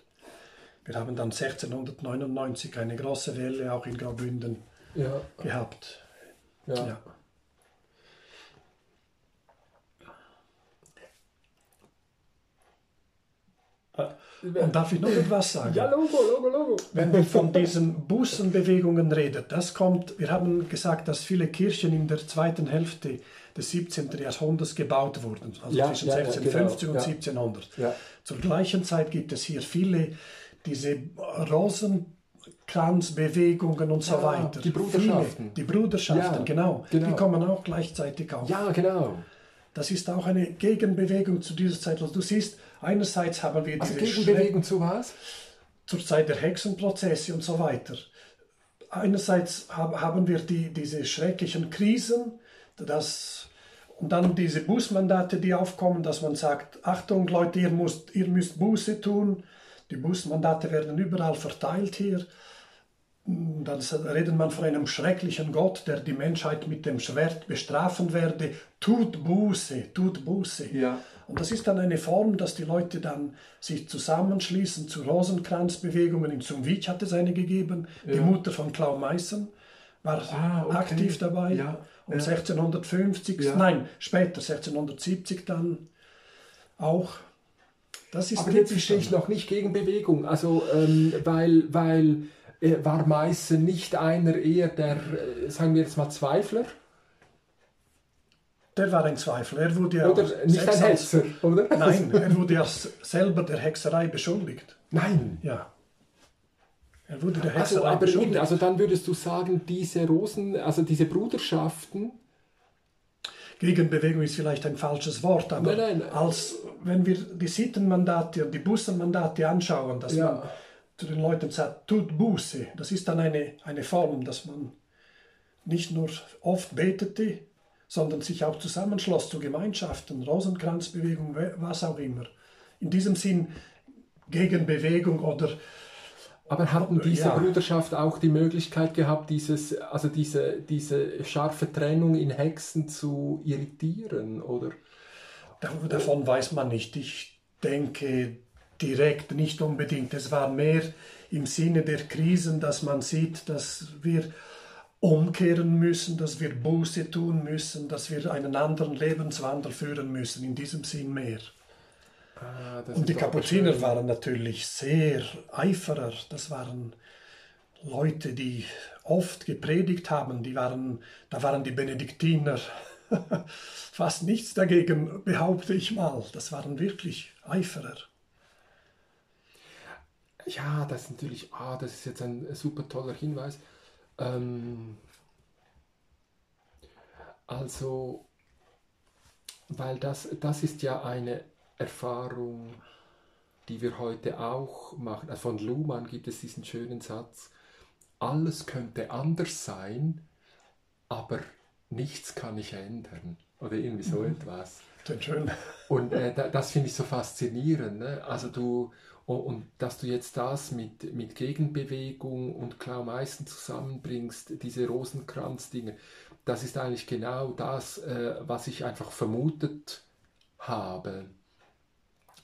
Wir haben dann 1699 eine große Welle auch in Graubünden Ja, gehabt. ja. Ja. Und darf ich noch etwas sagen? Ja, Logo, Logo, Logo. Wenn wir von diesen Bußenbewegungen reden, das kommt, wir haben gesagt, dass viele Kirchen in der zweiten Hälfte des 17. Jahrhunderts gebaut wurden, also Ja, zwischen ja, ja, 1650 genau, und ja. 1700. Ja. Zur gleichen Zeit gibt es hier viele diese Rosenkranzbewegungen und so Ja, weiter. die Bruderschaften. Viele, die Bruderschaften, Ja, genau. genau. Die kommen auch gleichzeitig auf. Ja, genau. Das ist auch eine Gegenbewegung zu dieser Zeit. Also du siehst, einerseits haben wir Also diese Gegenbewegung zu was? zur Zeit der Hexenprozesse und so weiter. Einerseits hab- haben wir die, diese schrecklichen Krisen, das, und dann diese Bußmandate, die aufkommen, dass man sagt, Achtung Leute, ihr müsst, ihr müsst Buße tun. Die Bußmandate werden überall verteilt hier. Dann redet man von einem schrecklichen Gott, der die Menschheit mit dem Schwert bestrafen werde. Tut Buße, tut Buße. Ja. Und das ist dann eine Form, dass die Leute dann sich zusammenschließen zu Rosenkranzbewegungen. In Zumwitsch hat es eine gegeben. Die Ja. Mutter von Klau Meissen war Ah, okay. aktiv dabei. Ja, Und ja. 1650, Ja. nein, später, 1670 dann auch. Das ist Aber jetzt verstehe ich noch nicht Gegenbewegung. Also, ähm, weil, weil äh, war Meißen nicht einer eher der, äh, sagen wir jetzt mal, Zweifler? Der war ein Zweifel. Er wurde ja Oder nicht selbst ein als- Hetzer, oder? [LAUGHS] Nein, er wurde ja selber der Hexerei beschuldigt. Nein. Ja. Er wurde der Also, Hexerei aber eben, beschuldigt. also dann würdest du sagen, diese Rosen, also diese Bruderschaften, Gegenbewegung ist vielleicht ein falsches Wort, aber Nein, nein. als wenn wir die Sittenmandate und die Bussenmandate anschauen, dass Ja. man zu den Leuten sagt, tut Buße, das ist dann eine, eine Form, dass man nicht nur oft betete, sondern sich auch zusammenschloss zu Gemeinschaften, Rosenkranzbewegung, we- was auch immer. In diesem Sinn Gegenbewegung oder aber hatten diese Ja. Bruderschaft auch die Möglichkeit gehabt, dieses, also diese, diese scharfe Trennung in Hexen zu irritieren, oder? Dav- Davon weiß man nicht. Ich denke direkt nicht unbedingt. Es war mehr im Sinne der Krisen, dass man sieht, dass wir umkehren müssen, dass wir Buße tun müssen, dass wir einen anderen Lebenswandel führen müssen. In diesem Sinn mehr. Ah, Und die Kapuziner schön. waren natürlich sehr Eiferer. Das waren Leute, die oft gepredigt haben. Die waren, da waren die Benediktiner [LAUGHS] fast nichts dagegen, behaupte ich mal. Das waren wirklich Eiferer. Ja, das ist natürlich, ah, das ist jetzt ein super toller Hinweis. Ähm, also, weil das, das ist ja eine Erfahrung, die wir heute auch machen. Also von Luhmann gibt es diesen schönen Satz, alles könnte anders sein, aber nichts kann ich ändern. Oder irgendwie so etwas. Sehr schön. Und äh, da, das finde ich so faszinierend. Ne? Also du, und, und dass du jetzt das mit, mit Gegenbewegung und Klau Meißen zusammenbringst, diese Rosenkranz-Dinge, das ist eigentlich genau das, äh, was ich einfach vermutet habe.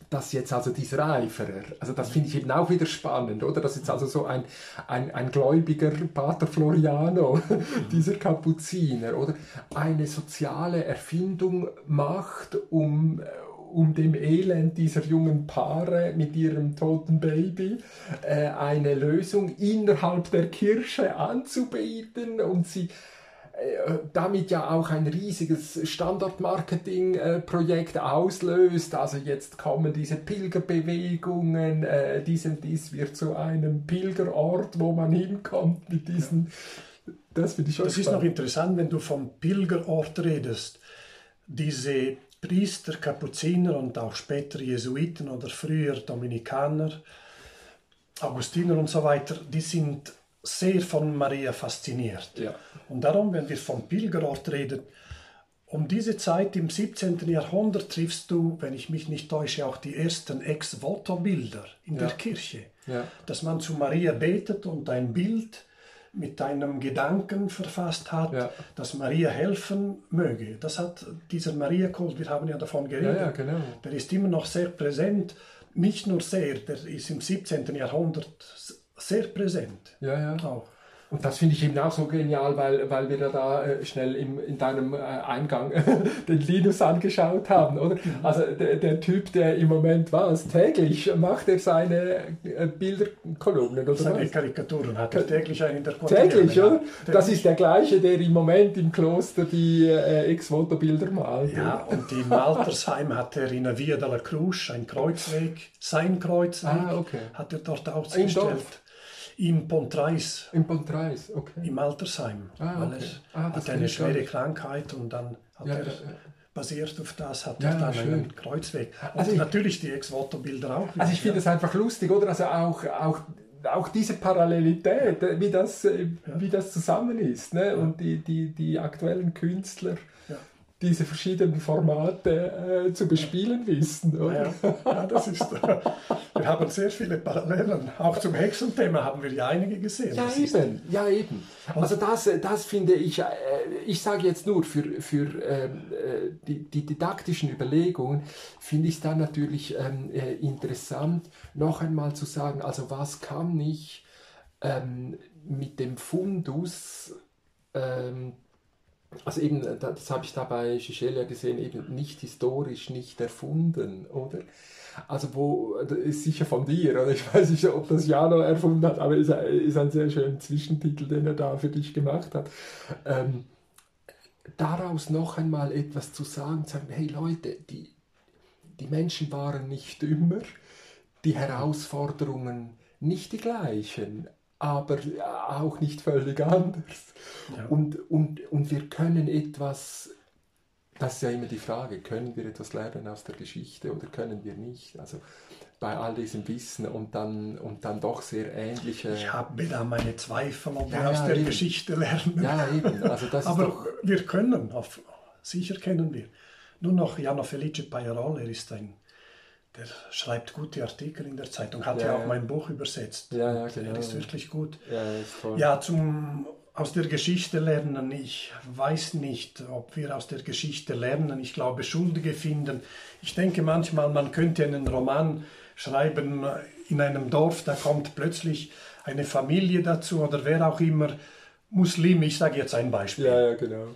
Dass jetzt also dieser Eiferer, also das finde ich eben auch wieder spannend, oder? Dass jetzt also so ein, ein, ein gläubiger Pater Floriano, [LAUGHS] dieser Kapuziner, oder? Eine soziale Erfindung macht, um, äh, um dem Elend dieser jungen Paare mit ihrem toten Baby äh, eine Lösung innerhalb der Kirche anzubieten und sie damit ja auch ein riesiges Standortmarketing-Projekt auslöst. Also jetzt kommen diese Pilgerbewegungen, äh, dies und dies wird zu einem Pilgerort, wo man hinkommt mit diesen Das finde ich Das ist noch interessant, wenn du vom Pilgerort redest. Diese Priester, Kapuziner und auch später Jesuiten oder früher Dominikaner, Augustiner und so weiter, die sind sehr von Maria fasziniert. Ja. Und darum, wenn wir vom Pilgerort reden, um diese Zeit im 17. Jahrhundert triffst du, wenn ich mich nicht täusche, auch die ersten Ex-Voto-Bilder in der Ja. Kirche. Ja. Dass man zu Maria betet und ein Bild mit einem Gedanken verfasst hat, Ja. dass Maria helfen möge. Das hat dieser Maria-Kult, wir haben ja davon Ja, geredet, ja, genau. der ist immer noch sehr präsent. Nicht nur sehr, der ist im 17. Jahrhundert sehr präsent. Ja, ja. Auch. Und das finde ich eben auch so genial, weil, weil wir da äh, schnell im, in deinem äh, Eingang [LAUGHS] den Linus angeschaut haben, oder? Also der, der Typ, der im Moment was, täglich macht er seine äh, Bilderkolumnen, oder Seine was? Karikaturen hat er täglich einen in der Quotidiana, Täglich, ja. oder? Das ist der gleiche, der im Moment im Kloster die äh, Ex-Voto-Bilder malt. Ja, und im Altersheim hat er in der Via della Cruz, ein Kreuzweg, sein Kreuzweg, Ah, okay. hat er dort ausgestellt. Im Pontreis, Im Pontreis, okay. im Altersheim. Ah, weil okay. er Ah, kenn eine schwere nicht. Krankheit und dann hat Ja, er, ja, ja. basiert auf das, hat Ja, er dann schön. einen Kreuzweg. Und Also ich- natürlich die Ex-Voto-Bilder auch. Also ich finde es einfach lustig, oder? Also auch, auch, auch diese Parallelität, wie das, wie das zusammen ist. Ne? Und die, die, die aktuellen Künstler Ja. Diese verschiedenen Formate äh, zu bespielen wissen. Oder? Ja, ja, das ist. wir haben sehr viele Parallelen. Auch zum Hexenthema haben wir ja einige gesehen. Ja, eben, ja, eben. Also das, äh, das finde ich, äh, ich sage jetzt nur, für, für ähm, äh, die, die didaktischen Überlegungen finde ich es dann natürlich ähm, äh, interessant, noch einmal zu sagen, also was kann ich ähm, mit dem Fundus, also eben, äh, das habe ich da bei Schischel ja gesehen, eben nicht historisch, nicht erfunden, oder? Also wo, das ist sicher von dir, oder ich weiß nicht, ob das Jano erfunden hat, aber ist, ist ein sehr schöner Zwischentitel, den er da für dich gemacht hat. Ähm, daraus noch einmal etwas zu sagen, zu sagen, hey Leute, die, die Menschen waren nicht dümmer, die Herausforderungen nicht die gleichen, aber auch nicht völlig anders. Ja. Und, und, und wir können etwas, das ist ja immer die Frage, können wir etwas lernen aus der Geschichte oder können wir nicht? Also bei all diesem Wissen und dann, und dann doch sehr ähnliche... Ich habe da meine Zweifel, ob Ja, wir aus ja, der eben. Geschichte lernen. Ja, eben, also das ist Aber doch... wir können, auf, sicher können wir. Nur noch Jano Felice Pajarol, er ist ein, der schreibt gute Artikel in der Zeitung, hat ja, Ja, auch ja. mein Buch übersetzt. Ja, ja, genau. Er ist wirklich gut. Ja, ist toll. Ja, zum aus der Geschichte lernen. Ich weiß nicht, ob wir aus der Geschichte lernen. Ich glaube, Schuldige finden. Ich denke manchmal, man könnte einen Roman schreiben in einem Dorf, da kommt plötzlich eine Familie dazu oder wer auch immer, Muslim, ich sage jetzt ein Beispiel. ja, ja, genau.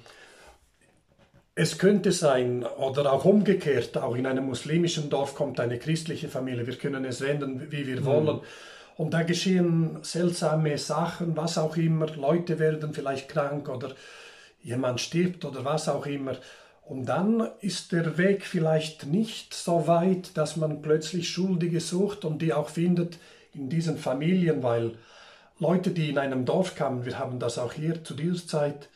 Es könnte sein, oder auch umgekehrt, auch in einem muslimischen Dorf kommt eine christliche Familie. Wir können es wenden, wie wir wollen. Und da geschehen seltsame Sachen, was auch immer. Leute werden vielleicht krank oder jemand stirbt oder was auch immer. Und dann ist der Weg vielleicht nicht so weit, dass man plötzlich Schuldige sucht und die auch findet in diesen Familien, weil Leute, die in einem Dorf kamen, wir haben das auch hier zu dieser Zeit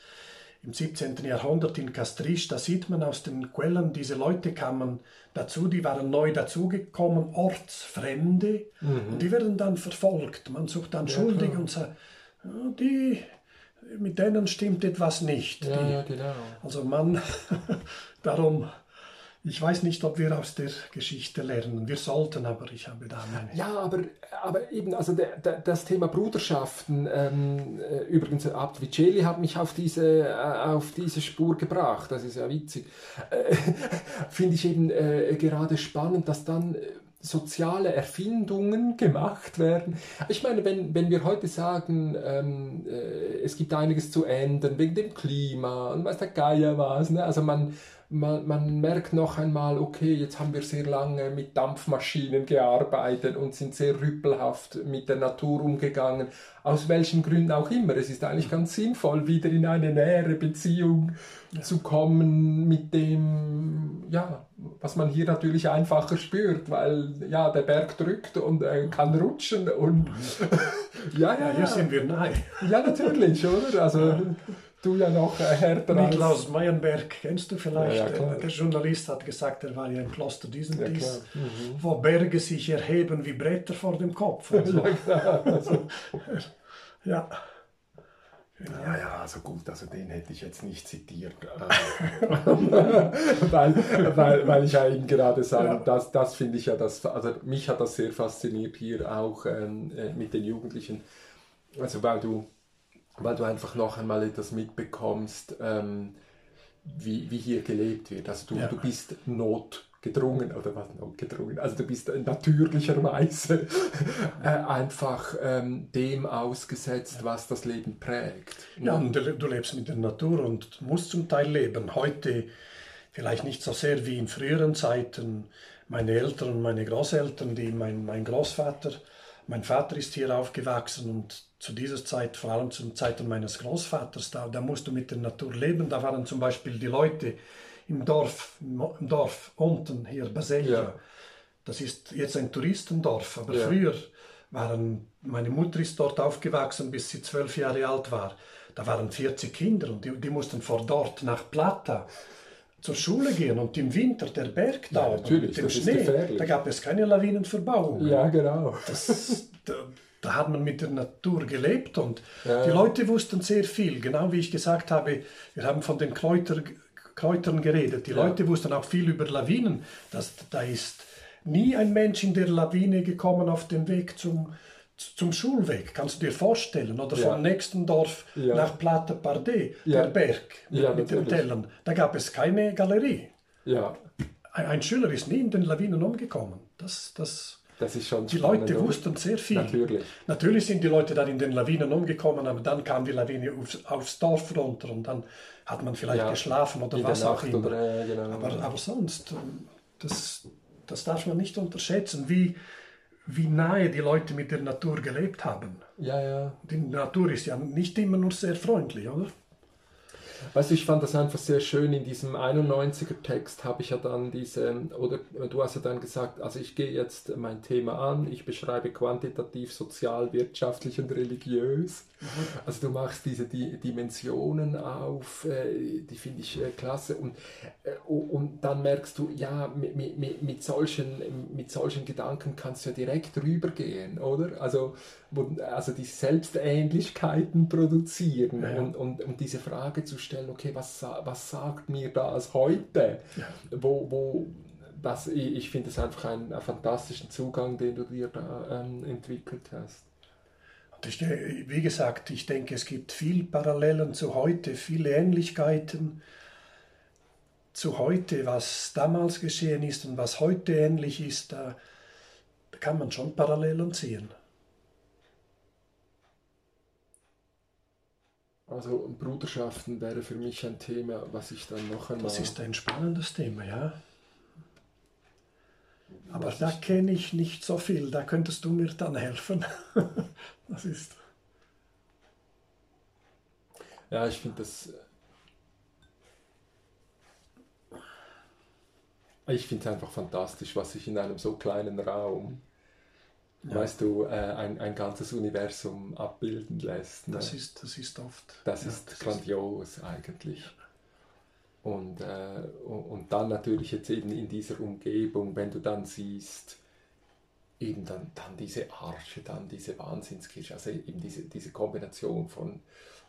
im 17. Jahrhundert in Castrice, da sieht man aus den Quellen, diese Leute kamen dazu, die waren neu dazugekommen, Ortsfremde, und die werden dann verfolgt. Man sucht dann Schuldige und sagt, ja, die, mit denen stimmt etwas nicht. Ja, die, ja, genau. Also man, [LAUGHS] darum, ich weiß nicht, ob wir aus der Geschichte lernen. Wir sollten, aber ich habe da meine... Ja, aber, aber eben, also der, der, das Thema Bruderschaften, ähm, äh, übrigens, Abt Vicelli hat mich auf diese, äh, auf diese Spur gebracht, das ist ja witzig. Äh, [LAUGHS] Finde ich eben äh, gerade spannend, dass dann äh, soziale Erfindungen gemacht werden. Ich meine, wenn, wenn wir heute sagen, ähm, äh, es gibt einiges zu ändern wegen dem Klima und weiß der Geier was, ne? also man, man, man merkt noch einmal, okay, jetzt haben wir sehr lange mit Dampfmaschinen gearbeitet und sind sehr rüppelhaft mit der Natur umgegangen, aus welchen Gründen auch immer. Es ist eigentlich ganz sinnvoll, wieder in eine nähere Beziehung ja. zu kommen mit dem, ja, was man hier natürlich einfacher spürt, weil ja, der Berg drückt und äh, kann rutschen und ja, [LAUGHS] ja, ja, hier sind wir nahe. Ja, natürlich, oder? Also du ja noch äh, härter Niklaus als... Meyerberg kennst du vielleicht. Ja, ja, der Journalist hat gesagt, er war ja im Kloster diesen ja, dies, mhm. wo Berge sich erheben wie Bretter vor dem Kopf. [LAUGHS] Also. ja, also. [LAUGHS] ja. Ja, ja, also gut, also den hätte ich jetzt nicht zitiert. [LAUGHS] weil, weil, weil ich ja eben gerade sage, ja. das, das finde ich ja, das, also mich hat das sehr fasziniert hier auch ähm, äh, mit den Jugendlichen. Also weil du weil du einfach noch einmal etwas mitbekommst, ähm, wie, wie hier gelebt wird. Also du, ja. du bist notgedrungen, oder was notgedrungen, also du bist natürlicherweise [LAUGHS] äh, einfach ähm, dem ausgesetzt, was das Leben prägt. Ja, und du, du lebst mit der Natur und musst zum Teil leben. Heute vielleicht nicht so sehr wie in früheren Zeiten. Meine Eltern, meine Großeltern, die mein, mein Großvater, mein Vater ist hier aufgewachsen und zu dieser Zeit, vor allem zu Zeiten meines Großvaters, da, da musst du mit der Natur leben. Da waren zum Beispiel die Leute im Dorf, im Dorf unten hier, Baselgia. Ja. Das ist jetzt ein Touristendorf, aber ja. früher waren, meine Mutter ist dort aufgewachsen, bis sie zwölf Jahre alt war. Da waren 40 Kinder und die, die mussten vor dort nach Plata zur Schule gehen und im Winter der Berg da ja, mit dem Schnee, da gab es keine Lawinenverbauung. Ja, genau. Das, da hat man mit der Natur gelebt und ja. die Leute wussten sehr viel. Genau wie ich gesagt habe, wir haben von den Kräuter, Kräutern geredet. Die ja. Leute wussten auch viel über Lawinen. Das, da ist nie ein Mensch in der Lawine gekommen auf dem Weg zum, zum Schulweg, kannst du dir vorstellen, oder ja. vom nächsten Dorf ja. nach Plata Parde, ja. der Berg mit, mit den Tellern. Da gab es keine Galerie. Ja. Ein, ein Schüler ist nie in den Lawinen umgekommen. Das, das das ist schon die spannend, Leute wussten sehr viel. Natürlich. Natürlich sind die Leute dann in den Lawinen umgekommen, aber dann kam die Lawine aufs, aufs Dorf runter und dann hat man vielleicht ja, geschlafen oder was auch immer. Oder, genau. aber, aber sonst, ähm, das, das darf man nicht unterschätzen, wie, wie nahe die Leute mit der Natur gelebt haben. Ja, ja. Die Natur ist ja nicht immer nur sehr freundlich, oder? Weißt du, ich fand das einfach sehr schön. In diesem 91er Text habe ich ja dann diese, oder du hast ja dann gesagt, also ich gehe jetzt mein Thema an, ich beschreibe quantitativ, sozial, wirtschaftlich und religiös. Mhm. Also du machst diese die Dimensionen auf, äh, die finde ich äh, klasse. Und, äh, und dann merkst du, ja, mit, mit, mit, solchen, mit solchen Gedanken kannst du ja direkt rübergehen, oder? Also, also die Selbstähnlichkeiten produzieren ja. und, und, und diese Frage zu stellen, okay, was, was sagt mir das heute? Ja. Wo, wo, das, ich finde es einfach einen, einen, fantastischen Zugang, den du dir da ähm, entwickelt hast. Ich, wie gesagt, ich denke, es gibt viele Parallelen zu heute, viele Ähnlichkeiten zu heute, was damals geschehen ist und was heute ähnlich ist, da kann man schon Parallelen ziehen. Also Bruderschaften wäre für mich ein Thema, was ich dann noch einmal... Das ist ein spannendes Thema, ja. Aber da kenne ich nicht so viel, da könntest du mir dann helfen. [LAUGHS] das ist. Ja, ich finde das. Ich finde es einfach fantastisch, was sich in einem so kleinen Raum, ja. weißt du, äh, ein, ein ganzes Universum abbilden lässt. Ne? Das, ist, das ist oft. Das ja, ist das grandios ist, eigentlich. Und, äh, und dann natürlich jetzt eben in dieser Umgebung, wenn du dann siehst, eben dann, dann diese Arche, dann diese Wahnsinnskirche, also eben diese, diese Kombination von,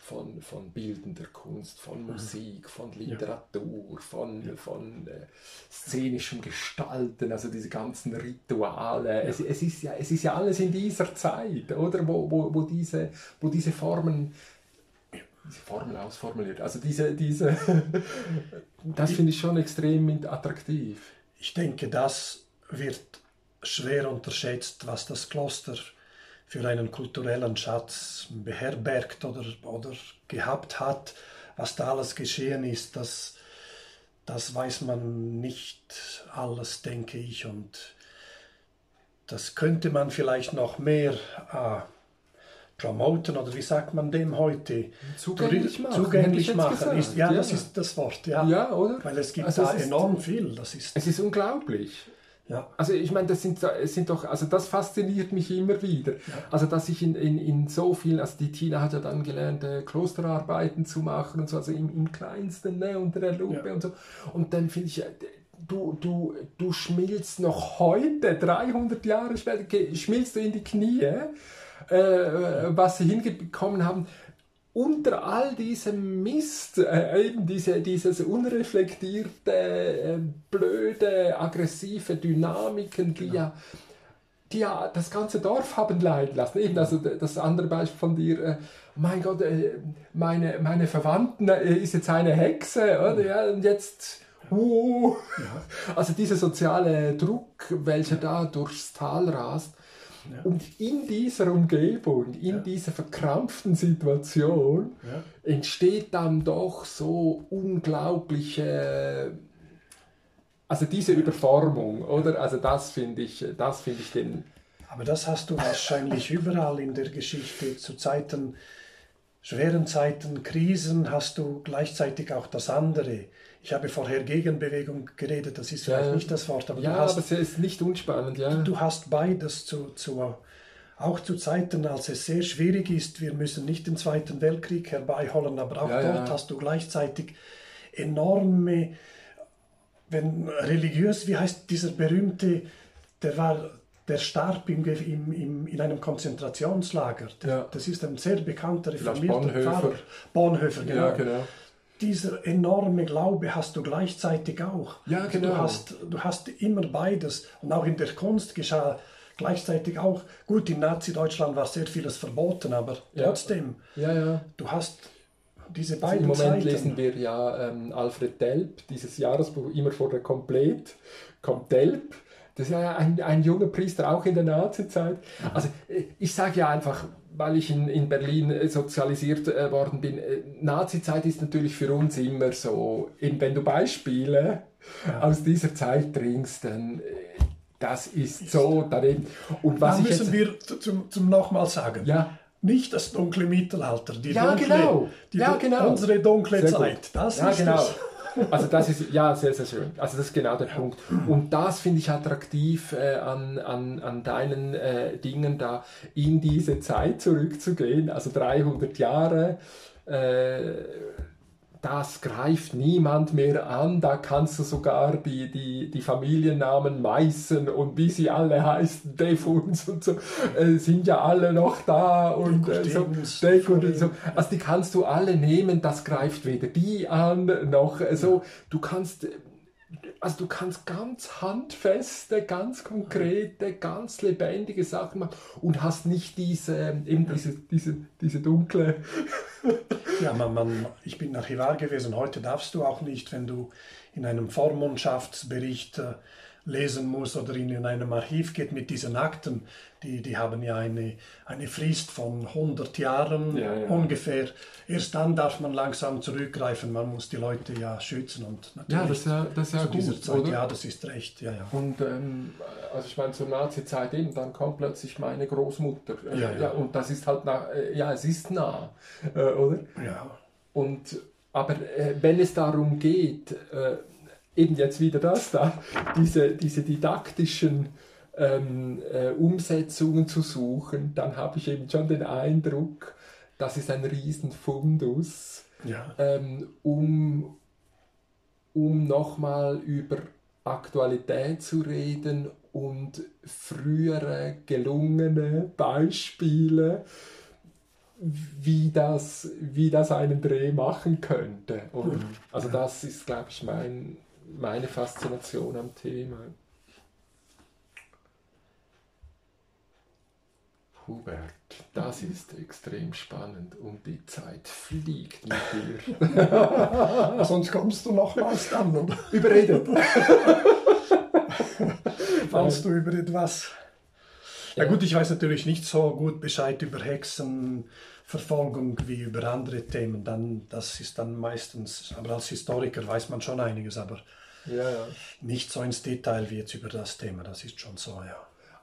von, von bildender Kunst, von. Musik, von Literatur, von, von äh, szenischem Gestalten, also diese ganzen Rituale. Es, es, ist ja, es ist ja alles in dieser Zeit, oder? Wo, wo, wo, diese, wo diese Formen diese Formel ausformuliert. Also diese, diese [LAUGHS] das finde ich schon extrem attraktiv. Ich denke, das wird schwer unterschätzt, was das Kloster für einen kulturellen Schatz beherbergt oder, oder gehabt hat, was da alles geschehen ist. Das, das weiß man nicht alles, denke ich. Und das könnte man vielleicht noch mehr äh, promoten oder wie sagt man dem heute? Zugänglich machen. Zugänglich machen. Ist, ja, ja, das ist das Wort. Ja, ja oder? Weil es gibt also da enorm ist, viel. Das ist, es ist unglaublich. Ja. Also ich meine, das sind, sind doch, also das fasziniert mich immer wieder. Ja. Also dass ich in, in, in so vielen, also die Tina hat ja dann gelernt, äh, Klosterarbeiten zu machen und so, also im, im Kleinsten, ne, unter der Lupe ja. und so. Und dann finde ich, äh, du, du, du schmilzt noch heute, 300 Jahre später, schmilzt du in die Knie, äh, was sie hingekommen haben unter all diesem Mist, äh, eben diese, dieses unreflektierte, äh, blöde, aggressive Dynamiken, die genau. ja die ja das ganze Dorf haben leiden lassen. Eben, also das andere Beispiel von dir, äh, mein Gott, äh, meine, meine Verwandten äh, ist jetzt eine Hexe, oder? Ja, und jetzt, uh, also dieser soziale Druck, welcher da durchs Tal rast, ja. Und in dieser Umgebung, in ja. dieser verkrampften Situation, ja. entsteht dann doch so unglaubliche, also diese Überformung, oder? Also das finde ich, das finde ich den. Aber das hast du wahrscheinlich überall in der Geschichte zu Zeiten, schweren Zeiten, Krisen hast du gleichzeitig auch das andere. Ich habe vorher Gegenbewegung geredet, das ist vielleicht ja, nicht das Wort, aber ja, du hast, aber es ist nicht unspannend, ja. Du, hast beides zu, zu, auch zu Zeiten, als es sehr schwierig ist. Wir müssen nicht den Zweiten Weltkrieg herbeiholen, aber auch ja, dort hast du gleichzeitig enorme, wenn religiös, wie heißt dieser berühmte, der war der starb im, im, im, in einem Konzentrationslager. Ja. Das ist ein sehr bekannter reformierter Bonhoeffer. Pfarrer. Bonhoeffer, genau. Ja, genau dieser enorme Glaube hast du gleichzeitig auch. Ja, also genau. Du hast, du hast immer beides. Und auch in der Kunst geschah gleichzeitig auch. Gut, in Nazi-Deutschland war sehr vieles verboten, aber ja. trotzdem. Ja, ja. Du hast diese beiden also Im Moment Zeiten. lesen wir ja ähm, Alfred Delp, dieses Jahresbuch immer vor der Komplett, kommt Delp. Das ist ja ein, ein junger Priester, auch in der Nazi-Zeit. Also äh, ich sage ja einfach, weil ich in, in Berlin äh, sozialisiert äh, worden bin, äh, Nazi-Zeit ist natürlich für uns immer so, wenn du Beispiele ja. aus dieser Zeit bringst, dann das ist so daneben. Und was da müssen wir zum, zum nochmal sagen. Ja. Nicht das dunkle Mittelalter, die ja, dunkle, genau. Die, ja, genau. unsere dunkle Sehr Zeit. Gut. Das ja, ist genau. Das. Also das ist, ja, sehr, sehr schön. Also das ist genau der Punkt. Und das finde ich attraktiv äh, an, an, an deinen äh, Dingen da, in diese Zeit zurückzugehen, also 300 Jahre. Äh, das greift niemand mehr an. Da kannst du sogar die, die, die Familiennamen Meißen und wie sie alle heißen, Defuns und so, äh, sind ja alle noch da und äh, so, und so. Also die kannst du alle nehmen, das greift weder die an noch äh, so. Du kannst also du kannst ganz handfeste, ganz konkrete, ganz lebendige Sachen machen und hast nicht diese, eben diese, diese, diese dunkle. [LAUGHS] ja, man, man, ich bin Archivar gewesen. Heute darfst du auch nicht, wenn du in einem Vormundschaftsbericht äh, lesen muss oder in einem Archiv geht mit diesen Akten, die, die haben ja eine, eine Frist von 100 Jahren ja, ja. ungefähr. Erst dann darf man langsam zurückgreifen, man muss die Leute ja schützen und natürlich ja, das ist ja, das ist ja gut, Zeit, oder? ja, das ist recht, ja, ja. Und ähm, also ich meine, zur Nazi-Zeit eben, dann kommt plötzlich meine Großmutter, äh, ja, ja. und das ist halt, nah, äh, ja, es ist nah, äh, oder? Ja. Und, aber äh, wenn es darum geht, äh, eben jetzt wieder das da, diese, diese didaktischen ähm, äh, Umsetzungen zu suchen, dann habe ich eben schon den Eindruck, das ist ein Riesenfundus, ja. ähm, um, um nochmal über Aktualität zu reden und frühere gelungene Beispiele, wie das, wie das einen Dreh machen könnte. Und mhm. also das ist, glaube ich, mein, meine Faszination am Thema. Hubert, das ist extrem spannend und die Zeit fliegt mit [LAUGHS] dir. Sonst kommst du nochmals dann, oder? [LAUGHS] Überredet. [LAUGHS] Falls du über etwas Ja. ja gut, ich weiß natürlich nicht so gut Bescheid über Hexenverfolgung wie über andere Themen. Dann, das ist dann meistens, aber als Historiker weiß man schon einiges, aber ja, ja. nicht so ins Detail wie jetzt über das Thema. Das ist schon so, ja.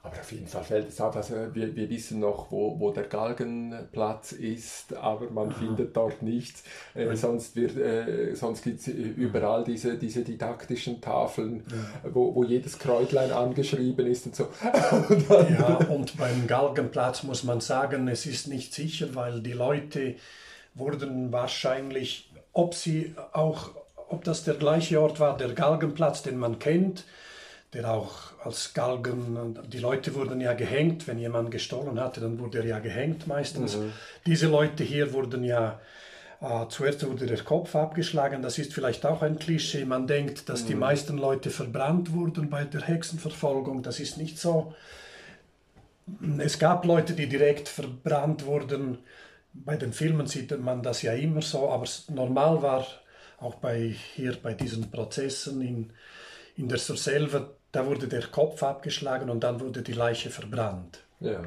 Aber auf jeden Fall fällt es auf, also wir, wir wissen noch, wo, wo der Galgenplatz ist, aber man Aha. findet dort nichts. Äh, sonst äh, sonst gibt es überall diese, diese didaktischen Tafeln, ja. wo, wo jedes Kräutlein angeschrieben ist und so. [LAUGHS] und ja, und beim Galgenplatz muss man sagen, es ist nicht sicher, weil die Leute wurden wahrscheinlich, ob sie auch, ob das der gleiche Ort war, der Galgenplatz, den man kennt, der auch als Galgen, die Leute wurden ja gehängt, wenn jemand gestohlen hatte, dann wurde er ja gehängt meistens. Mhm. Diese Leute hier wurden ja, äh, zuerst wurde der Kopf abgeschlagen, das ist vielleicht auch ein Klischee, man denkt, dass mhm. die meisten Leute verbrannt wurden bei der Hexenverfolgung, das ist nicht so. Es gab Leute, die direkt verbrannt wurden, bei den Filmen sieht man das ja immer so, aber normal war auch bei, hier bei diesen Prozessen in, in der Surselva, da wurde der Kopf abgeschlagen und dann wurde die Leiche verbrannt. Ja.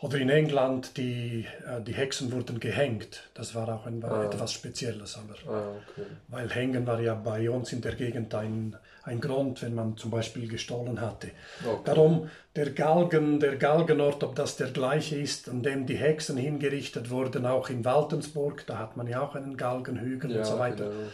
Oder in England, die, äh, die Hexen wurden gehängt. Das war auch ein, ah. etwas Spezielles. Aber, ah, okay. Weil Hängen war ja bei uns in der Gegend ein, ein Grund, wenn man zum Beispiel gestohlen hatte. Okay. Darum der Galgen, der Galgenort, ob das der gleiche ist, an dem die Hexen hingerichtet wurden, auch in Waltensburg, da hat man ja auch einen Galgenhügel ja, und so weiter. Genau.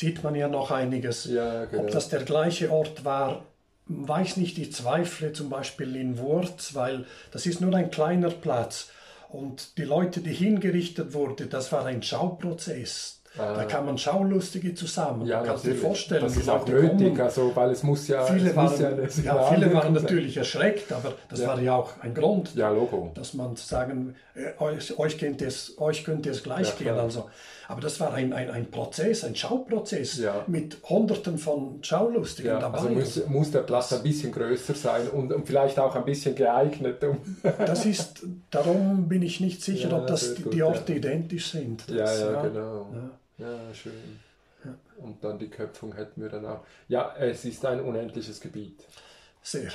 Sieht man ja noch einiges. Ja, genau. Ob das der gleiche Ort war, weiß nicht, ich zweifle zum Beispiel in Wurz, weil das ist nur ein kleiner Platz. Und die Leute, die hingerichtet wurden, das war ein Schauprozess. Da kann man Schaulustige zusammen. Ja, kannst dir vorstellen, das ist auch nötig, also, weil es muss ja. Viele waren, ja, ja, viele waren natürlich erschreckt, aber das ja. war ja auch ein Grund, dass man sagen, äh, euch, euch, könnte es, euch könnte es gleich gehen. Also, aber das war ein, ein, ein Prozess, ein Schauprozess mit Hunderten von Schaulustigen dabei. Also muss, muss der Platz ein bisschen größer sein und, und vielleicht auch ein bisschen geeignet. Um [LAUGHS] das ist, darum bin ich nicht sicher, ob das die, die Orte identisch sind. Das, ja, ja, genau. Ja, schön. Ja. Und dann die Köpfung hätten wir dann auch. Ja, es ist ein unendliches Gebiet. Sehr.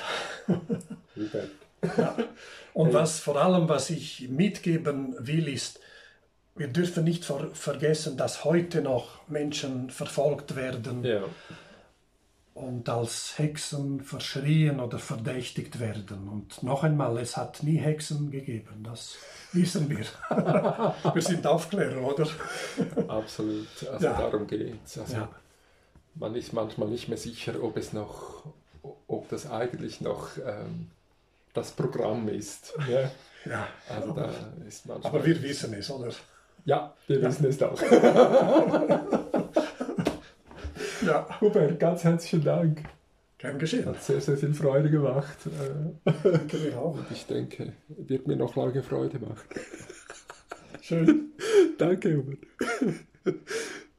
ja. [LAUGHS] Und was vor allem, was ich mitgeben will, ist, wir dürfen nicht ver vergessen, dass heute noch Menschen verfolgt werden ja. und als Hexen verschrien oder verdächtigt werden. Und noch einmal, es hat nie Hexen gegeben. Das wissen wir. [LAUGHS] wir sind Aufklärer, oder? Absolut. Also ja. darum geht es. Also ja. Man ist manchmal nicht mehr sicher, ob es noch, ob das eigentlich noch ähm, das Programm ist. Ja. ja. Also da ist manchmal Aber wir wissen es, oder? Ja, wir wissen es auch. ja. Hubert, ganz herzlichen Dank. Gern geschehen. Hat sehr, sehr viel Freude gemacht. Und ich denke, wird mir noch lange Freude machen. Schön. Danke, Hubert.